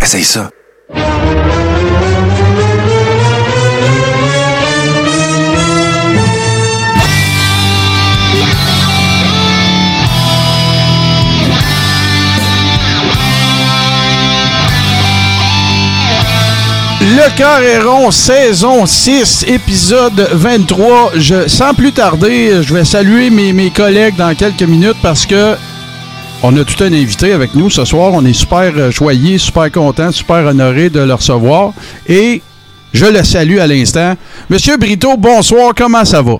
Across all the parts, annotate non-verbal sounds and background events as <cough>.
Essaye ça. Le cœur est rond, saison 6, épisode 23. Je, sans plus tarder, je vais saluer mes, mes collègues dans quelques minutes parce que on a tout un invité avec nous ce soir. On est super euh, joyeux, super content, super honoré de le recevoir. Et je le salue à l'instant. Monsieur Brito, bonsoir, comment ça va?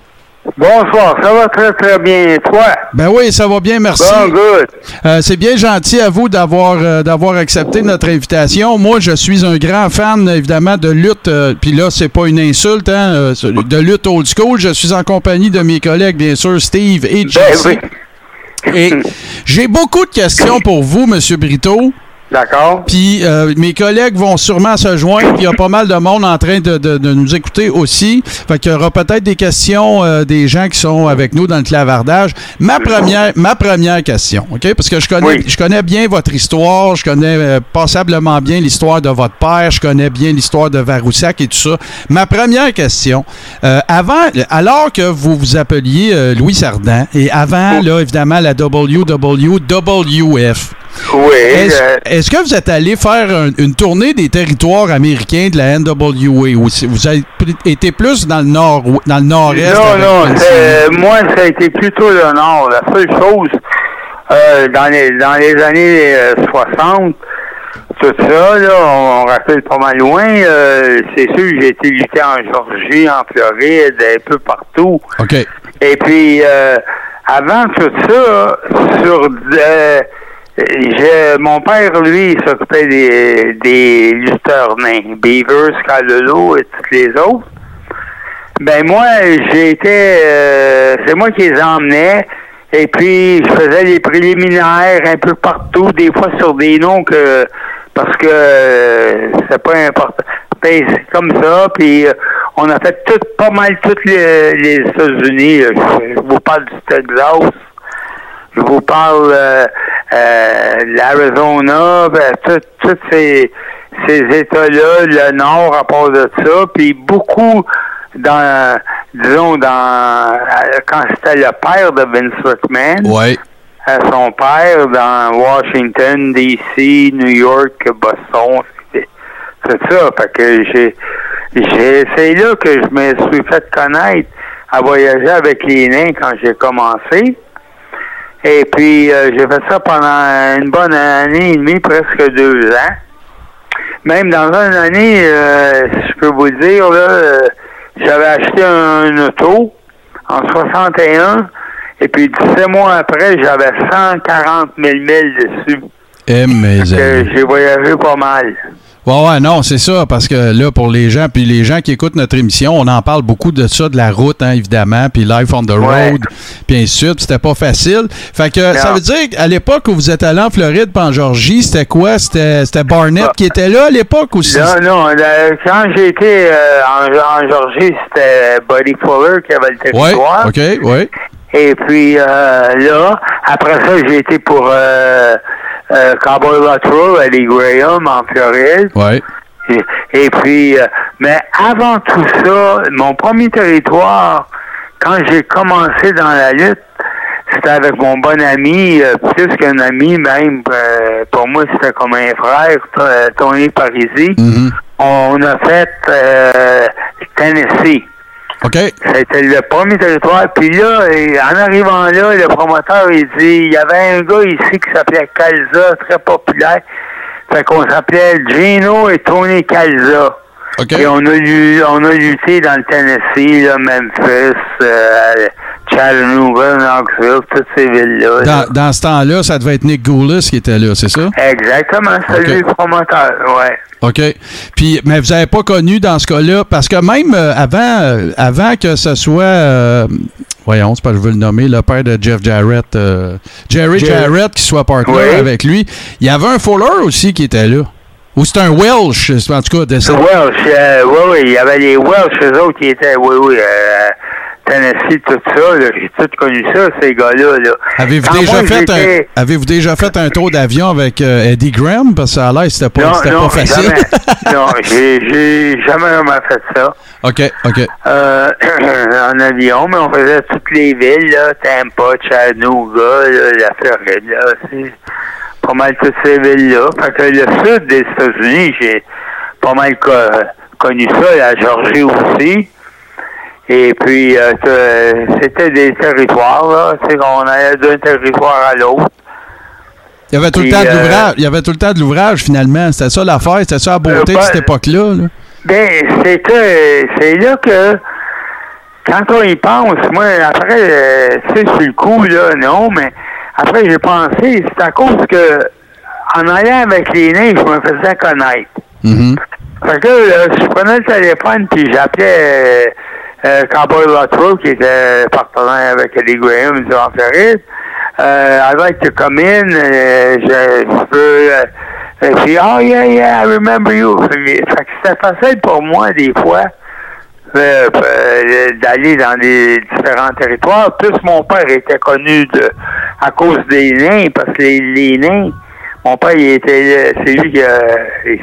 Bonsoir, ça va très très bien. Et toi? Ben oui, ça va bien, merci. Bon, good. Euh, c'est bien gentil à vous d'avoir euh, d'avoir accepté notre invitation. Moi, je suis un grand fan, évidemment, de lutte. euh, Puis là, c'est pas une insulte, hein, euh, de lutte old school. Je suis en compagnie de mes collègues, bien sûr, Steve et Ben Jesse. oui. Et j'ai beaucoup de questions pour vous, Monsieur Brito. D'accord. Puis euh, mes collègues vont sûrement se joindre. Il y a pas mal de monde en train de, de- de nous écouter aussi. Fait qu'il y aura peut-être des questions euh, des gens qui sont avec nous dans le clavardage. Ma première, ma première question, OK? Parce que je connais, Oui. je connais bien votre histoire. Je connais euh, passablement bien l'histoire de votre père. Je connais bien l'histoire de Varoussac et tout ça. Ma première question, euh, avant, alors que vous vous appeliez euh, Louis Sardan et avant, là, évidemment, la WWF, Oui. est-ce euh, est-ce que vous êtes allé faire un- une tournée des territoires américains de la NWA ou vous avez été plus dans le nord dans le nord-est? non, non, c'est- moi, ça a été plutôt le Nord. La seule chose, euh, dans, les, dans les années euh, 60, tout ça, là, on, on rappelle pas mal loin, euh, c'est sûr, j'ai été lutter en Georgie, en Floride, un peu partout. OK. Et puis, euh, avant tout ça, sur j'ai- mon père, lui, il s'occupait des, des lutteurs nains, Beaver, et tous les autres. Ben moi, été, euh, c'est moi qui les emmenais. Et puis, je faisais les préliminaires un peu partout, des fois sur des noms que, parce que euh, c'est pas important. Ben, c'est comme ça, puis euh, on a fait tout, pas mal toutes les, les États-Unis. Je, je vous parle du Texas, je vous parle euh, euh, de l'Arizona, ben, tous ces, ces États-là, le Nord à part de ça, puis beaucoup dans, disons, dans euh, quand c'était le père de Vince McMahon, Ouais. à son père dans Washington, D.C., New York, Boston, c'est ça. Fait que j'ai, j'ai, c'est là que je me suis fait connaître à voyager avec les nains quand j'ai commencé. Et puis, euh, j'ai fait ça pendant une bonne année et demie, presque deux ans. Même dans une année, euh, je peux vous dire, là, euh, j'avais acheté un, auto en 61, et puis 17 mois après, j'avais 140 000 milles dessus. Eh, amis. j'ai voyagé pas mal. Ouais, ouais, non, c'est ça, parce que là, pour les gens, puis les gens qui écoutent notre émission, on en parle beaucoup de ça, de la route, hein, évidemment, puis Life on the Ouais. Road, puis ainsi de suite, c'était pas facile. Fait que ça veut dire qu'à l'époque où vous êtes allé en Floride, puis en Georgie, c'était quoi? C'était Barnett qui était là à l'époque aussi? Non, non, là, quand j'ai été euh, en, en Georgie, c'était Buddy Fuller qui avait le Ouais, territoire. OK, ouais. Et puis euh, là, après ça, j'ai été pour euh, euh, Cowboy Luttrell, Graham en Floride. Ouais. Et, et puis, euh, mais avant tout ça, mon premier territoire, quand j'ai commencé dans la lutte, c'était avec mon bon ami, euh, plus qu'un ami même, euh, pour moi c'était comme un frère, T- Tony Parisi. Mhm. On a fait euh, Tennessee. OK? C'était le premier territoire. Puis là, et en arrivant là, le promoteur, il dit, il y avait un gars ici qui s'appelait Calza, très populaire. Fait qu'on s'appelait Gino et Tony Calza. Et on a, on a lutté dans le Tennessee, là, Memphis, euh, Chattanooga, Knoxville, toutes ces villes-là. là. Dans, dans ce temps-là, ça devait être Nick Goulis qui était là, c'est ça? Exactement, c'est lui le promoteur, ouais. OK. Puis, mais vous n'avez pas connu dans ce cas-là, parce que même euh, avant, euh, avant que ce soit, euh, voyons, c'est pas que je veux le nommer, le père de Jeff Jarrett, euh, Jerry. Jarrett qui soit partner Oui. avec lui, il y avait un Fuller aussi qui était là. Ou c'est un Welsh, en tout cas, de ça. Welsh, euh, oui, oui, il y avait les Welsh, eux autres qui étaient, oui, oui, euh, Tennessee, tout ça, j'ai tout connu ça, ces gars-là. Là. Avez-vous Quand déjà, moi, fait un, avez-vous déjà fait un tour d'avion avec euh, Eddie Graham? Parce que a l'air c'était pas, Non, pas facile. jamais. non, j'ai, j'ai jamais vraiment fait ça. OK, OK. Euh, <clears throat> en avion, mais on faisait toutes les villes, là, Tampa, Chattanooga, là, la Floride, là, c'est pas mal toutes ces villes-là. Fait que le sud des États-Unis, j'ai pas mal co- connu ça, la Georgie aussi. Et puis, euh, c'était des territoires, là, tu sais, qu'on allait d'un territoire à l'autre. Il y avait tout le temps de euh, l'ouvrage. Il y avait tout le temps de l'ouvrage, finalement. C'était ça l'affaire. C'était ça la beauté Euh, de ben, cette époque-là. là. Ben, c'était, c'est là que, quand on y pense, moi, après, euh, tu sais, sur le coup, là, non, mais après, j'ai pensé, c'est à cause que, en allant avec les nains, je me faisais connaître. Mhm. Fait que, là, je prenais le téléphone, puis j'appelais euh, euh, Cowboy qui était partenaire avec Eddie Graham en Floride. Euh, I'd like to come in, euh, je, je peux... Euh, euh, puis, oh yeah, yeah, I remember you. C'était facile pour moi, des fois, euh, euh, d'aller dans les différents territoires. Plus mon père était connu de à cause des nains, parce que les, les nains, mon père, il était, c'est lui qui euh,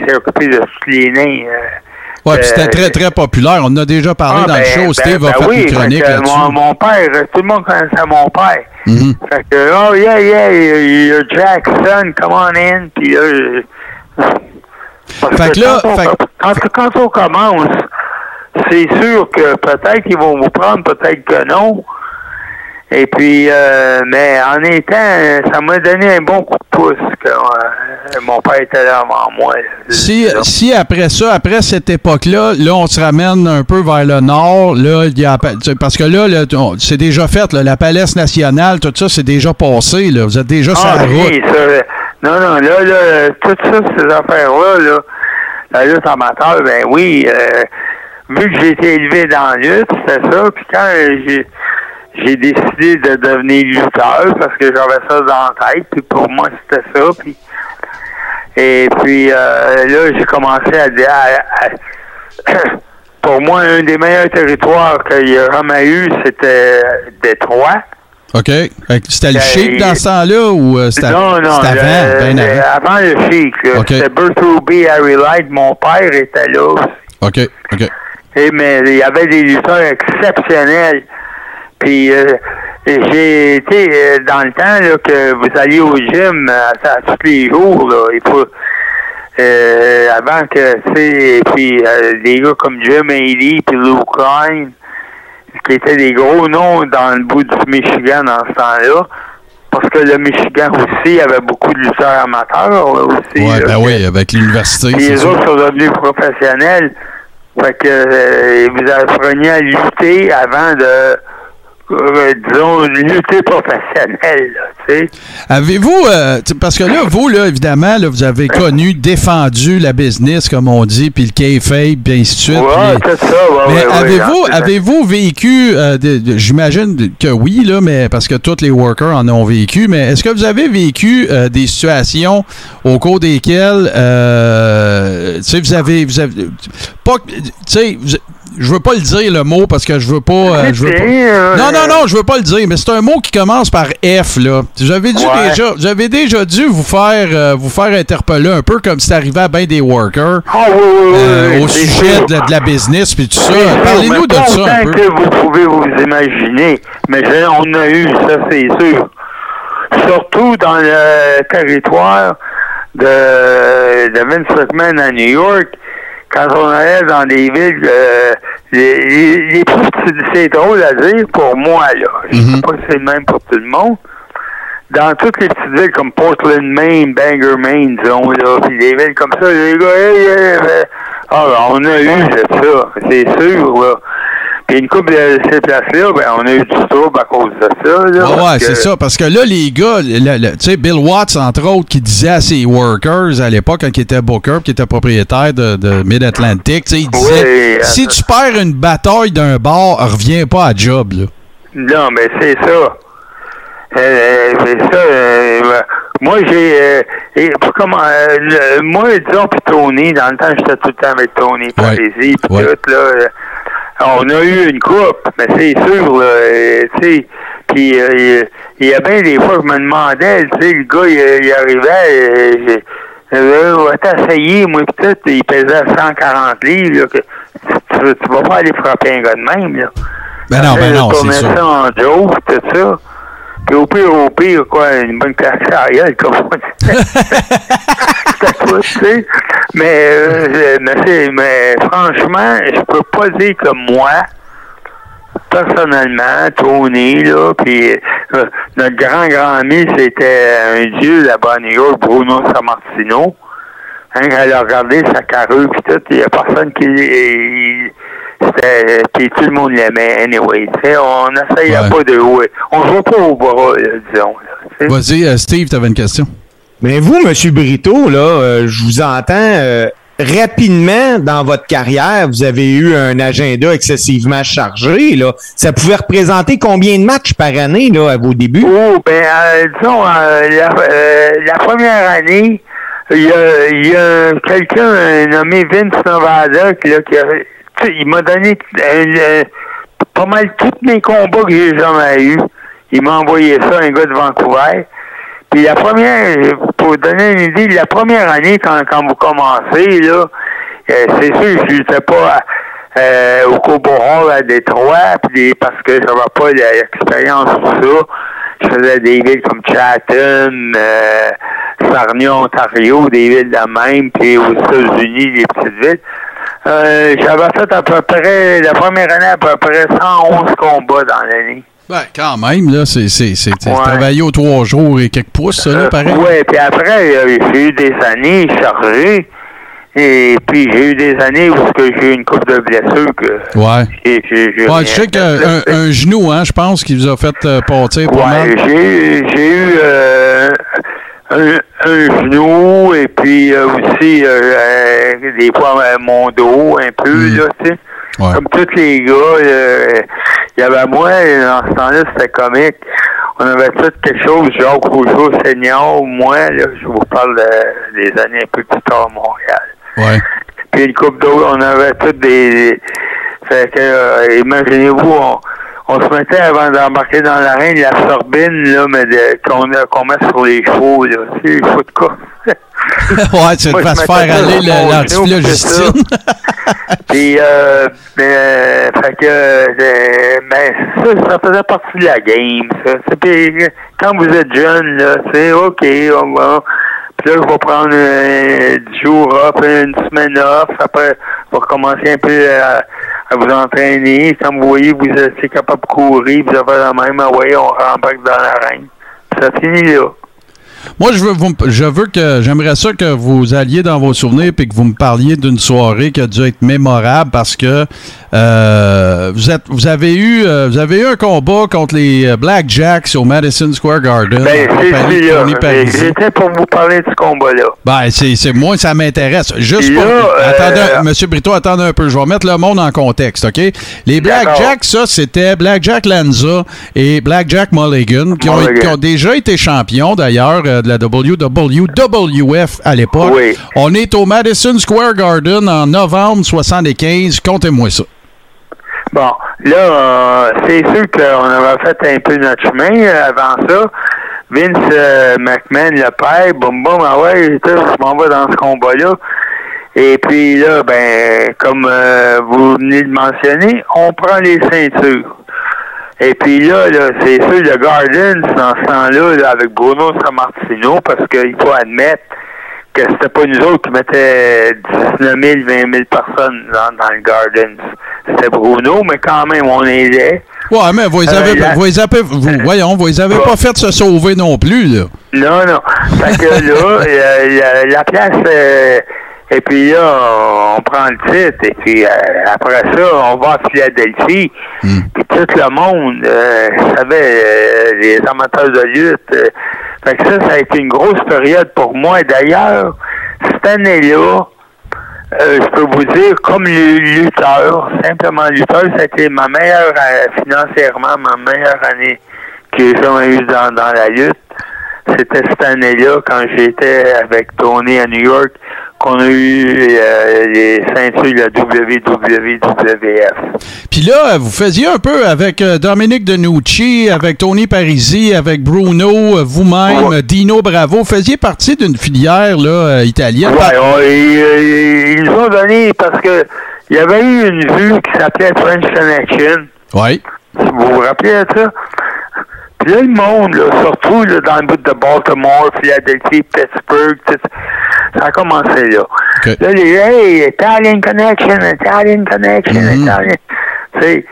s'est occupé de tous les nains. Euh, Ouais, puis c'était euh, très, très populaire. On en a déjà parlé ah, dans le ben, show. ben, Steve ben a fait oui, une chronique fait que là-dessus. Mon, mon père, tout le monde connaissait mon père. Mhm. Fait que, oh yeah, yeah, Jackson, come on in. Puis là, je- parce Fait que là, quand, on, fait quand on commence, c'est sûr que peut-être qu'ils vont vous prendre, peut-être que non. Et puis, euh, mais en étant, ça m'a donné un bon coup de pouce que euh, mon père était là avant moi. Si, C'est si après ça, après cette époque-là, là, on se ramène un peu vers le nord, là, il y a, parce que là, là, c'est déjà fait, là, la Palais nationale, tout ça, c'est déjà passé, là, vous êtes déjà sur Ah, la oui, route. ça, non, non, là, là, tout ça, ces affaires-là, là, la lutte amateur, ben oui, euh, vu que j'ai été élevé dans la lutte, c'était ça, puis quand j'ai j'ai décidé de devenir lutteur, parce que j'avais ça dans la tête, puis pour moi, c'était ça, puis et puis euh, là, j'ai commencé à, à- à- <coughs> pour moi, un des meilleurs territoires qu'il y a jamais eu, c'était Détroit. OK? C'était le Ben, chic dans ce temps-là ou euh, c'était Non, non. c'était avant? le- ben avant? avant le chic. C'était Bert Ruby, Harry Light. Mon père était là aussi. OK, OK. Et, mais il y avait des lutteurs exceptionnels. Puis euh, et j'ai été euh, dans le temps là, que vous alliez au gym euh, à, à tous les jours. Là, il faut, euh, avant que, puis euh, des gars comme Jim Haley puis Lou Klein, qui étaient des gros noms dans le bout du Michigan dans ce temps-là. Parce que le Michigan aussi avait beaucoup de lutteurs amateurs là, aussi. Ouais, ben oui, avec l'université, les autres sont devenus professionnels. Fait que euh, vous appreniez à lutter avant de, euh, disons, lutter professionnel, là, tu sais. Avez-vous, euh, parce que là, vous, là, évidemment, là, vous avez connu, défendu la business, comme on dit, puis le kayfabe, puis ainsi de suite. Ouais, ça, ouais, mais ouais, avez-vous, avez-vous vécu, euh, j'imagine que oui, là, mais parce que tous les workers en ont vécu, mais est-ce que vous avez vécu euh, des situations au cours desquelles, tu sais, vous avez, vous avez, pas, tu sais, je veux pas le dire le mot parce que je veux pas, euh, je veux pas. euh, Non, non, non, je veux pas le dire, mais c'est un mot qui commence par F, là. J'avais dû Ouais. déjà, j'avais déjà dû vous faire, euh, vous faire interpeller un peu comme c'est arrivé à bien des workers Ah, oui, oui, oui, oui, au sujet de, la- de la business puis tout ça. Parlez-nous de ça un peu. que vous pouvez vous imaginer. Mais on a eu, ça c'est sûr. Surtout dans le territoire de, de Vince McMahon à New York, quand on allait dans des villes, euh, les, les, les c'est drôle à dire pour moi, là. Je Mhm. sais pas si c'est le même pour tout le monde. Dans toutes les petites villes comme Portland, Maine, Bangor, Maine, disons, là, puis des villes comme ça, les gars, hey, hey, hey, ah, on a eu de ça, c'est sûr, là. Puis une couple de ces places-là, ben, on a eu du trouble à cause de ça, là. Ouais, ouais, que- c'est ça. Parce que là, les gars, le- le- tu sais, Bill Watts, entre autres, qui disait à ses workers à l'époque, quand il était Booker, qui était propriétaire de, de Mid-Atlantic, tu sais, il disait Oui, si euh, tu perds une bataille d'un bar, reviens pas à job, là. Non, mais c'est ça. Euh, c'est ça. euh, moi, j'ai. euh, comment, euh, moi, disons, puis Tony, dans le temps, j'étais tout le temps avec Tony, Parésie, puis Ouais. tout, là. On a eu une coupe, mais c'est sûr, là, euh, tu sais. Puis euh, il y a bien des fois, je me demandais, tu sais, le gars, il, il arrivait, euh, va t'essayer, moi, peut-être, il pesait 140 livres, là, que tu, tu, vas pas aller frapper un gars de même, là. Ben non, ben non, c'est ça. ça. en joke, tout ça. Puis au pire, au pire, quoi, une bonne la gueule, comme on dit. <laughs> Mais, euh, mais, mais franchement, je peux pas dire que moi, personnellement, Tony, là, puis euh, notre grand-grand ami, c'était un dieu là-bas à New York, Bruno Sammartino. Hein, quand elle a regardé sa carrure puis tout, il y a personne qui... il- puis tout le monde l'aimait, anyway. tu on n'essayait Ouais. pas de jouer. On joue pas au bras, là, disons. tu. Vas-y, euh, Steve, t'avais une question. Mais vous, M. Brito, là, euh, je vous entends euh, rapidement dans votre carrière, vous avez eu un agenda excessivement chargé. Là. Ça pouvait représenter combien de matchs par année là, à vos débuts? Oh, ben, euh, disons, euh, la, euh, la première année, il y a, quelqu'un euh, nommé Vince Novada qui, là, qui a- tu il m'a donné euh, euh, pas mal tous mes combats que j'ai jamais eus. Il m'a envoyé ça, un gars de Vancouver. Puis la première, pour donner une idée, la première année, quand, quand vous commencez, là, euh, c'est sûr je n'étais pas euh, au Cobo Hall à Détroit, puis parce que j'avais pas l'expérience pour ça. Je faisais des villes comme Chatham, euh, Sarnia, Ontario, des villes de même, puis aux États-Unis, des petites villes. Euh, j'avais fait à peu près, la première année, à peu près 111 combats dans l'année. Ben, quand même, là, c'est Ouais. travailler aux trois jours et quelques pouces, ça, là, pareil. Oui, puis après, euh, j'ai eu des années chargées. Et puis, j'ai eu des années où j'ai eu une coupe de blessures que Ouais. j'ai Ouais, je sais qu'un un, tu sais. un genou, hein, je pense, qui vous a fait euh, pâtir pas Ouais, mal. j'ai eu, j'ai eu euh, un, un genou et puis euh, aussi euh, euh, des fois euh, mon dos un peu, Mm. là, tu sais. Ouais. Comme tous les gars, euh, il y avait moi, dans ce temps-là, c'était comique. On avait tout quelque chose, Jacques Rougeau senior, moi, là, je vous parle de- des années un peu plus tard à Montréal. Ouais. Puis une coupe d'autres, on avait toutes des. Fait que, euh, imaginez-vous, on, on se mettait avant d'embarquer dans l'arène, la sorbine, là, mais de- qu'on qu'on met sur les chevaux, là. Tu sais, les chevaux de course. <laughs> ouais, tu Moi, te faire aller sur mon le- genou, l'antiflogistine. <laughs> Puis, euh, euh, fait que, euh, ben, ça, ça faisait partie de la game, ça. C'est- Puis, quand vous êtes jeune, là, c'est OK, on va. Puis là, je vais prendre euh, 10 jours off, une semaine off. Après, je vais recommencer un peu à, à vous entraîner. Quand vous voyez vous êtes capable de courir, vous avez la même, ah ouais, on rembarque dans l'arène. Ça finit là. Moi, je veux, vous, je veux que j'aimerais ça que vous alliez dans vos souvenirs et que vous me parliez d'une soirée qui a dû être mémorable parce que euh, vous êtes, vous avez eu, euh, vous avez eu un combat contre les euh, Black Jacks au Madison Square Garden. Ben, en c'est compagnie de celui-là. Tony Parisi. J'étais pour vous parler de ce combat-là. Ben, c'est, moi, ça m'intéresse. Juste Là, pour. euh, attendez, Monsieur Brito, attendez un peu. Je vais mettre le monde en contexte, OK? Les Black. Jacks, ça, c'était Black Jack Lanza et Black Jack Mulligan, qui, ont, Mulligan. qui ont déjà été champions, d'ailleurs, de la WWF à l'époque. Oui. On est au Madison Square Garden en novembre 75. Comptez-moi ça. Bon, là, euh, c'est sûr qu'on avait fait un peu notre chemin euh, avant ça. Vince euh, McMahon, le père, boum boum, ah ouais, je m'en vais dans ce combat-là. Et puis là, ben, comme euh, vous venez de mentionner, on prend les ceintures. Et puis là, là c'est sûr, le Garden, dans ce temps-là, là, avec Bruno Sammartino, parce qu'il faut admettre que c'était pas nous autres qui mettaient 19 000, 20 000 personnes dans, dans le Garden. C'était Bruno, mais quand même, on aidait. Ouais, mais vous les Euh, avez, la- vous les avez- vous- <laughs> voyons, vous les avez pas fait se sauver non plus, là. Non, non. Fait que là, <laughs> euh, la, la place, euh, et puis là, on prend le titre, et puis euh, après ça, on va à Philadelphie. Hmm. Puis tout le monde euh, savait, euh, les amateurs de lutte. fait que ça, ça a été une grosse période pour moi. D'ailleurs, cette année-là, je peux vous dire, comme lutteur, simplement lutteur, ça a été ma meilleure, financièrement, ma meilleure année que j'ai jamais eue dans, dans la lutte. C'était cette année-là, quand j'étais avec Tony à New York, qu'on a eu euh, les ceintures de la WWF. Puis là, vous faisiez un peu avec euh, Dominique Denucci, avec Tony Parisi, avec Bruno, euh, vous-même, Ouais. Dino Bravo. Vous faisiez partie d'une filière là, euh, italienne. Ouais, ils, ils nous ont donné parce que il y avait eu une vue qui s'appelait French Connection. Oui. Vous vous rappelez de ça? Puis là, le monde, là, surtout là, dans le bout de Baltimore, Philadelphie, Pittsburgh, tout ça, ça a commencé là. OK. Là, les Hey, Italian Connection, Italian Connection, Mhm. Italian. Tu sais,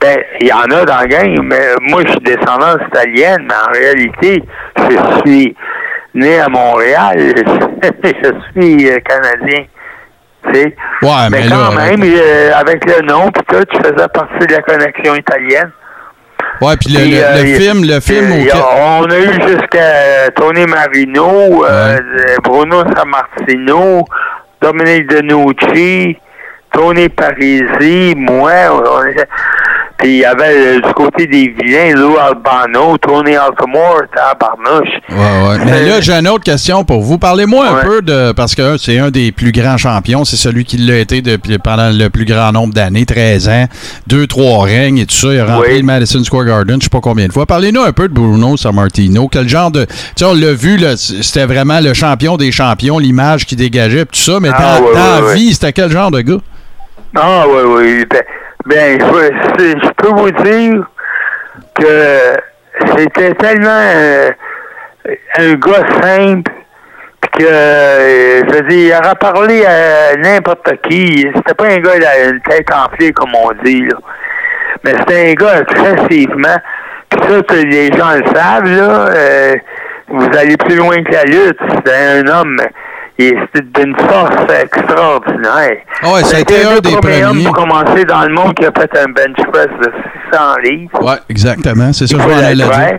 ben, il y en a dans la gang, mais moi, je suis descendance italienne, mais en réalité, je suis né à Montréal. <laughs> je suis euh, Canadien. Ouais, mais, mais quand là, même, euh, avec le nom, puis tout, tu faisais partie de la connexion italienne. Ouais, puis le, le- euh, le il- film, le film auquel- on a eu jusqu'à Tony Marino, euh, Bruno Sammartino, Dominique Denucci, Tony Parisi, moi. on Puis il y avait euh, du côté des vilains, Lou Albano, Tony Altamore, Tabarnouche. Ouais, ouais. Mais là, j'ai une autre question pour vous. Parlez-moi un Ouais. peu de. Parce que c'est un des plus grands champions. C'est celui qui l'a été depuis, pendant le plus grand nombre d'années, 13 ans. Deux, trois règnes et tout ça. Il a rempli Oui. le Madison Square Garden, je sais pas combien de fois. Parlez-nous un peu de Bruno Sammartino. Quel genre de. Tu sais, on l'a vu, là, c'était vraiment le champion des champions, l'image qui dégageait, tout ça. Mais Ah, dans, ouais, dans ouais, la vie, c'était quel genre de gars? Ah oui, oui. Ben, je, je peux vous dire que c'était tellement euh, un gars simple que euh, je veux dire, il aurait parlé à n'importe qui. C'était pas un gars a une tête enflée comme on dit là. Mais c'était un gars excessivement. Puis ça, les gens le savent, là, euh, vous allez plus loin que la lutte. C'était un homme il était d'une force extraordinaire. Ah ouais, ça a été le un des premier homme premiers. pour commencer dans le monde qui a fait un bench press de 600 livres. Ouais, exactement. C'est ça que je l'être dire.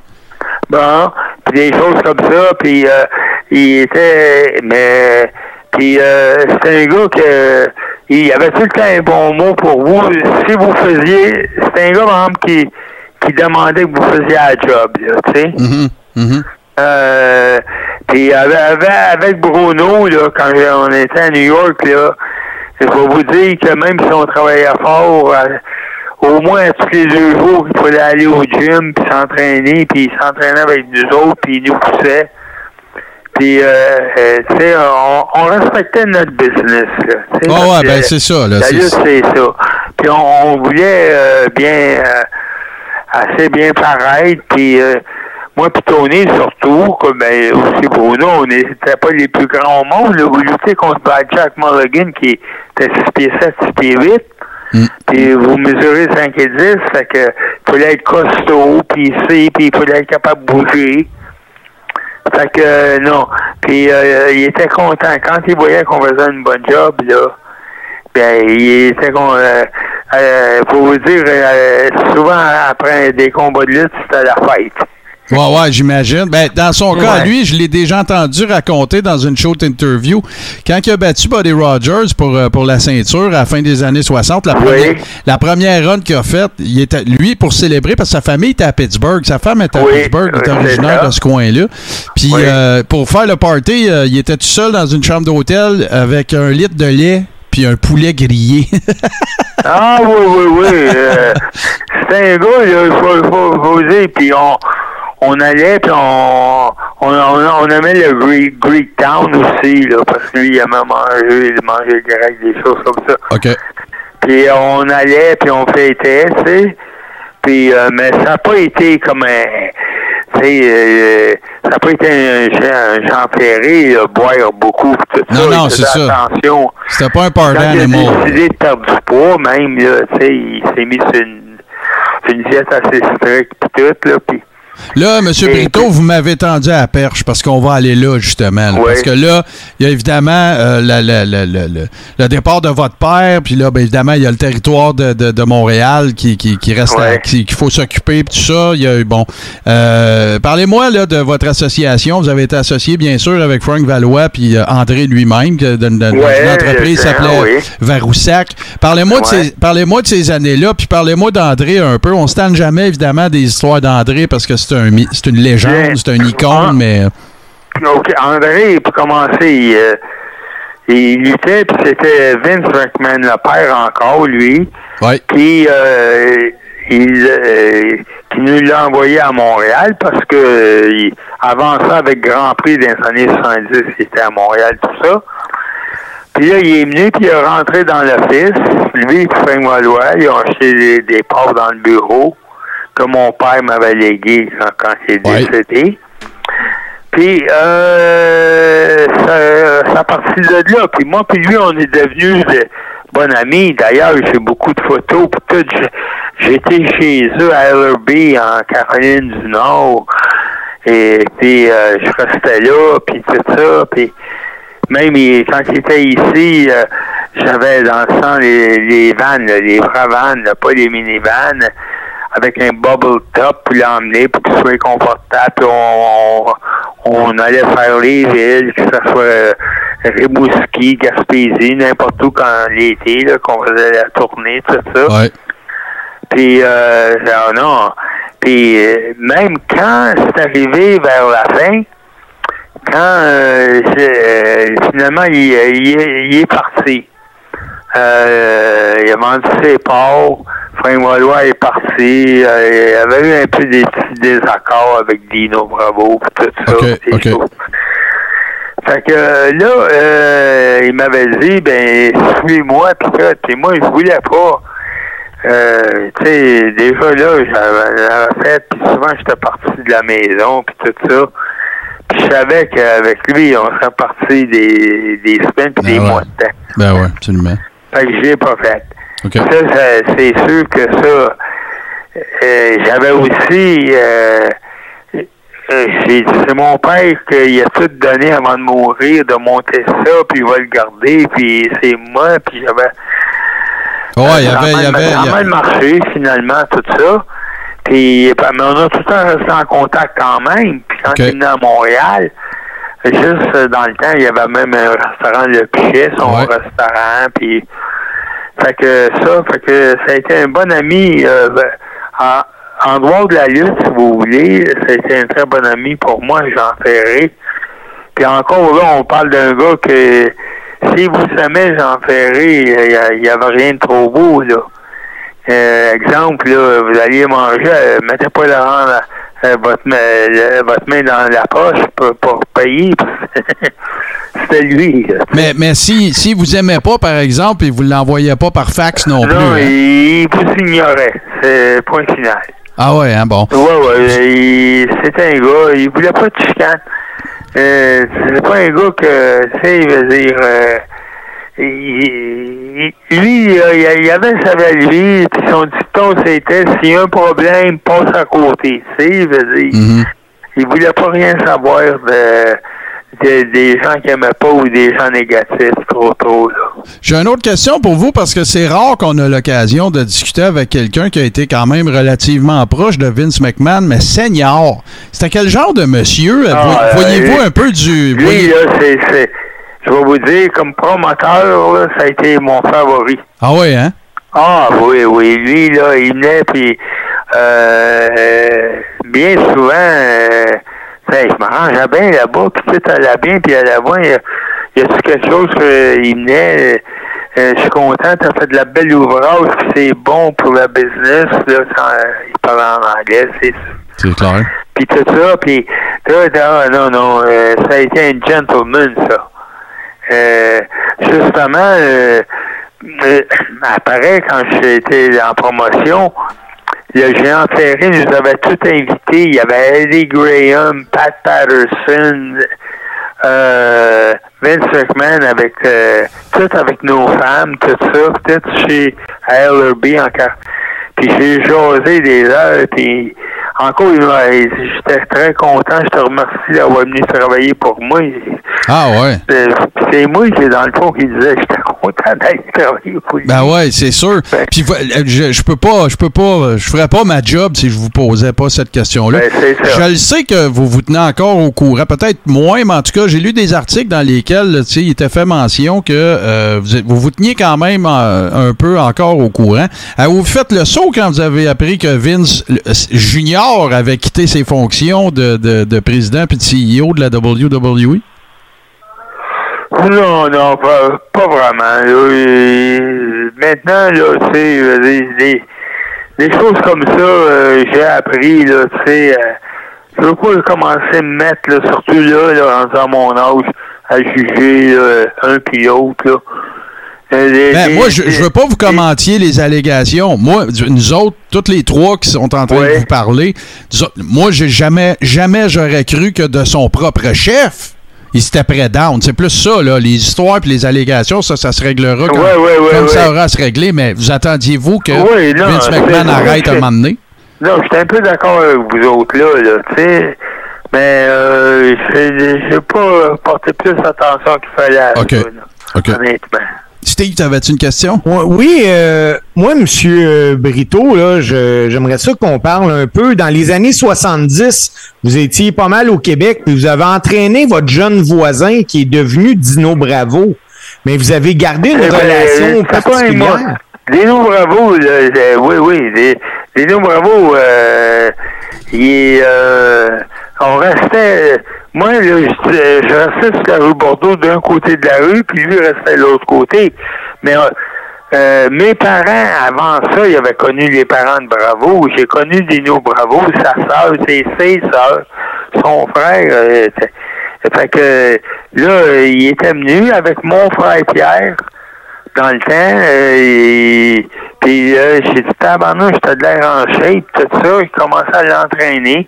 Bon, puis des choses comme ça, puis euh, il était, mais, puis euh, c'était un gars que, il avait tout le temps un bon mot pour vous. Si vous faisiez, c'était un gars, par exemple, qui, qui demandait que vous faisiez la job, tu sais. Mhm, mhm. Euh, puis avec, avec, Bruno, là, quand on était à New York, là, je vais vous dire que même si on travaillait fort, euh, au moins tous les deux jours, il fallait aller au gym, puis s'entraîner, puis il s'entraînait avec nous autres, puis il nous poussait. Puis, euh, euh, tu sais, on, on respectait notre business, là. sais, Ouais, ben c'est ça. Là, c'est- ça. Puis on, on voulait euh, bien, euh, assez bien paraître. Puis moi, puis Tony, surtout, comme ben, aussi Bruno, on n'était pas les plus grands au monde. Là. Vous luttez contre Bad Jack Mulligan, qui était 6 pieds 7, 6 pieds 8. Mm. Puis vous mesurez 5 et 10, fait que il fallait être costaud, puis ici, puis il fallait être capable de bouger. Fait que euh, non. Puis euh, il était content. Quand il voyait qu'on faisait une bonne job, là, ben il était con euh, euh, pour vous dire euh, souvent après des combats de lutte, c'était la fête. Ouais, ouais, j'imagine. Ben, dans son cas, lui, je l'ai déjà entendu raconter dans une show interview. Quand il a battu Buddy Rogers pour, euh, pour la ceinture à la fin des années 60, la, Oui. première, la première run qu'il a faite, il était, lui, pour célébrer, parce que sa famille était à Pittsburgh. Sa femme était à Oui, Pittsburgh, il était c'est originaire de ce coin-là. Puis, Oui. euh, pour faire le party, euh, il était tout seul dans une chambre d'hôtel avec un litre de lait puis un poulet grillé. <laughs> Ah oui, oui, oui. euh, c'était un gars, il faut, faut, faut vous dire, puis on, on allait, puis on, on, on, on aimait le Greek, Greek Town aussi, là, parce que lui, il aimait manger, il mangeait direct, des choses comme ça. OK. Puis on allait, puis on fêtait, tu sais. Puis, euh, mais ça n'a pas été comme un... Tu sais, euh, ça n'a pas été un, Jean- Ferré, là, boire beaucoup, tout Non, ça. non, c'est ça. Attention. C'était pas un party Quand il a animal. décidé de perdre du poids, même, là, tu sais, il s'est mis sur une, sur une diète assez stricte, pis tout, là, puis... Là, M. Brito, vous m'avez tendu à la perche parce qu'on va aller là, justement. là. Oui. Parce que là, il y a évidemment euh, la- la- la- la- la- le départ de votre père, puis là, ben, évidemment, il y a le territoire de, de- de Montréal qui, qui- qui reste à- Ouais. qui- qu'il faut s'occuper, puis tout ça. Il y a eu, bon. euh, Parlez-moi là, de votre association. Vous avez été associé, bien sûr, avec Frank Valois puis euh, André lui-même, d'une Ouais, entreprise s'appelait oui. Varoussac. Parlez-moi de ces Parlez-moi de ces années-là, puis parlez-moi d'André un peu. On se tente jamais, évidemment, des histoires d'André parce que c'est un, c'est une légende, c'est un icône, Ah. mais. OK, André, pour commencer, il, euh, il luttait, puis c'était Vince McMahon, le père encore, lui. Ouais. Puis, euh, il, euh, qui nous l'a envoyé à Montréal parce que euh, il- avant ça, avec Grand Prix des années 70, il était à Montréal, tout ça. Puis là, il est venu, puis il est rentré dans l'office. Lui, et Frank Valois, ils ont acheté des, des parts dans le bureau que mon père m'avait légué quand, quand il est Ouais. décédé. Puis, euh, ça, ça a parti de là. Puis moi, puis lui, on est devenus de bons amis. D'ailleurs, j'ai beaucoup de photos. Puis tout, j'étais chez eux à LRB, en Caroline du Nord. Et puis, euh, je restais là, puis tout ça. Puis, même il- quand il était ici, euh, j'avais dans le sang les, les vannes, les vraies vannes, pas les mini-vannes, avec un bubble top, puis l'emmener pour qu'il soit confortable. Puis on, on, on allait faire les villes, que ce soit euh, Rimouski, Gaspésie, n'importe où quand l'été, qu'on faisait la tournée, tout ça. Ouais. Puis, euh, non. Puis, euh, même quand c'est arrivé vers la fin, quand euh, finalement il, il est parti, euh, il a vendu ses parts, Frank Wallois est parti, euh, il avait eu un peu des petits désaccords avec Dino Bravo, pis tout ça. Fait que euh, là, euh, il m'avait dit, ben, suis-moi, ça. Puis moi, je voulais pas. Euh, tu sais, déjà là, j'avais j'avais fait, puis souvent j'étais parti de la maison, puis tout ça. Puis je savais qu'avec lui, on serait parti des, des semaines puis Ben des ouais. mois de temps. Ben ouais, absolument. Fait que je l'ai pas fait. OK. Ça, ça, c'est sûr que ça. euh, J'avais aussi. Euh, euh, j'ai dit, c'est mon père qui a tout donné avant de mourir, de monter ça, puis il va le garder, puis c'est moi, puis j'avais. Ouais, il y avait. il y avait- ça a mal marché, finalement, tout ça. Puis, ben, mais on a tout le temps resté en contact quand même. Puis quand il est venu à Montréal, juste euh, dans le temps, il y avait même un restaurant Le Pichet, son Ouais. restaurant. Puis, fait que ça, fait que ça a été un bon ami. Euh, ben, en, en dehors de la lutte, si vous voulez, ça a été un très bon ami pour moi, Jean Ferré. Puis encore là, on parle d'un gars que si vous aimez Jean Ferré, il n'y avait rien de trop beau, là. Euh, exemple, là, vous alliez manger, mettez pas la, votre, main, le- votre main dans la poche pour, pour payer. <laughs> C'était lui. là. Mais, mais si, si vous aimez pas, par exemple, et vous ne l'envoyez pas par fax non, plus. non, hein? il vous ignorait. C'est point final. Ah ouais, hein, bon. Ouais, ouais. C'était un gars, il voulait pas de chicane. Euh, c'est pas un gars que, tu sais, il veut dire, euh, il- lui, il, il avait sa lui, puis son dicton, c'était, s'il y a un problème, passe à côté. Tu sais, dire, Mhm. il voulait pas rien savoir de, de- des gens qui aimaient pas ou des gens négatifs, trop, trop. J'ai une autre question pour vous parce que c'est rare qu'on a l'occasion de discuter avec quelqu'un qui a été quand même relativement proche de Vince McMahon, mais senior. C'était quel genre de monsieur? Ah, Voy- euh, Voyez-vous lui- un peu du. Lui, voyez- là, c'est, je vais vous dire, comme promoteur, là, ça a été mon favori. Ah ouais, hein? Ah oui, oui. Lui, là, il venait, puis euh, euh, bien souvent, euh, ben, je m'arrangeais bien là-bas, puis tout allait bien, puis allait voir, il y a, il y a quelque chose qu'il venait, euh, je suis content, t'as fait de la belle ouvrage, puis c'est bon pour la business, là, euh, il parle en anglais, c'est C'est clair. puis tout ça, puis là, non, non, non, euh, ça a été un gentleman, ça. Euh, justement, euh, euh, <coughs> apparaît quand j'étais en promotion, le géant Ferré nous avait tout invité. Il y avait Eddie Graham, Pat Patterson, euh, Vince McMahon avec tout avec nos femmes, tout ça, peut-être chez LRB encore. Puis j'ai jasé des heures, puis encore, j'étais très content. Je te remercie d'avoir venu travailler pour moi. Ah ouais. C'est moi qui, dans le fond, qui disais que j'étais content d'aller travailler pour lui. Ben ouais, c'est sûr. Ben- Puis euh, je, je peux pas, je peux pas, je ferais pas ma job si je vous posais pas cette question-là. Ben, je le sais que vous vous tenez encore au courant, peut-être moins, mais en tout cas, j'ai lu des articles dans lesquels, tu sais, il était fait mention que euh, vous, vous vous teniez quand même euh, un peu encore au courant. Euh, vous faites le saut quand vous avez appris que Vince le- Junior avait quitté ses fonctions de, de, de président puis de CEO de la WWE. Non, non, pas, vraiment. maintenant, là, euh, des, des, choses comme ça, euh, j'ai appris, là, tu sais, euh, veux pas commencer à me mettre, surtout là, en à mon âge, à juger un puis l'autre. Euh, Ben, moi, je, je veux pas vous commentiez les allégations. Moi, nous autres, toutes les trois qui sont en train de vous parler, autres, moi, j'ai jamais, jamais j'aurais cru que de son propre chef, il s'était prêt down. C'est plus ça, là. Les histoires puis les allégations, ça, ça se réglera quand, comme ça aura à se régler. Mais vous attendiez-vous que non, Vince McMahon arrête c'est- un moment donné? Non, je suis un peu d'accord avec vous autres, là, là, tu sais. Mais euh, j'ai j'ai pas porté plus attention qu'il fallait à ça, là, honnêtement. Steve, t'avais-tu une question? Oui, euh, moi, Monsieur euh, Brito, là, je- j'aimerais ça qu'on parle un peu. Dans les années 70, vous étiez pas mal au Québec, puis vous avez entraîné votre jeune voisin qui est devenu Dino Bravo. Mais vous avez gardé une Eh ben, relation particulière. Dino Bravo, euh, oui, oui. Dino Bravo, euh, il est, euh, on restait, moi, là, je, je restais sur la rue Bordeaux d'un côté de la rue, puis lui restait de l'autre côté. Mais euh, euh, mes parents, avant ça, ils avaient connu les parents de Bravo. J'ai connu Dino Bravo, sa sœur, ses, ses sœurs, son frère. euh, fait que là, il était venu avec mon frère Pierre dans le temps. euh, et- puis euh, j'ai dit, tabarnouche, j'étais de l'air en shape, tout ça. J'ai commencé à l'entraîner.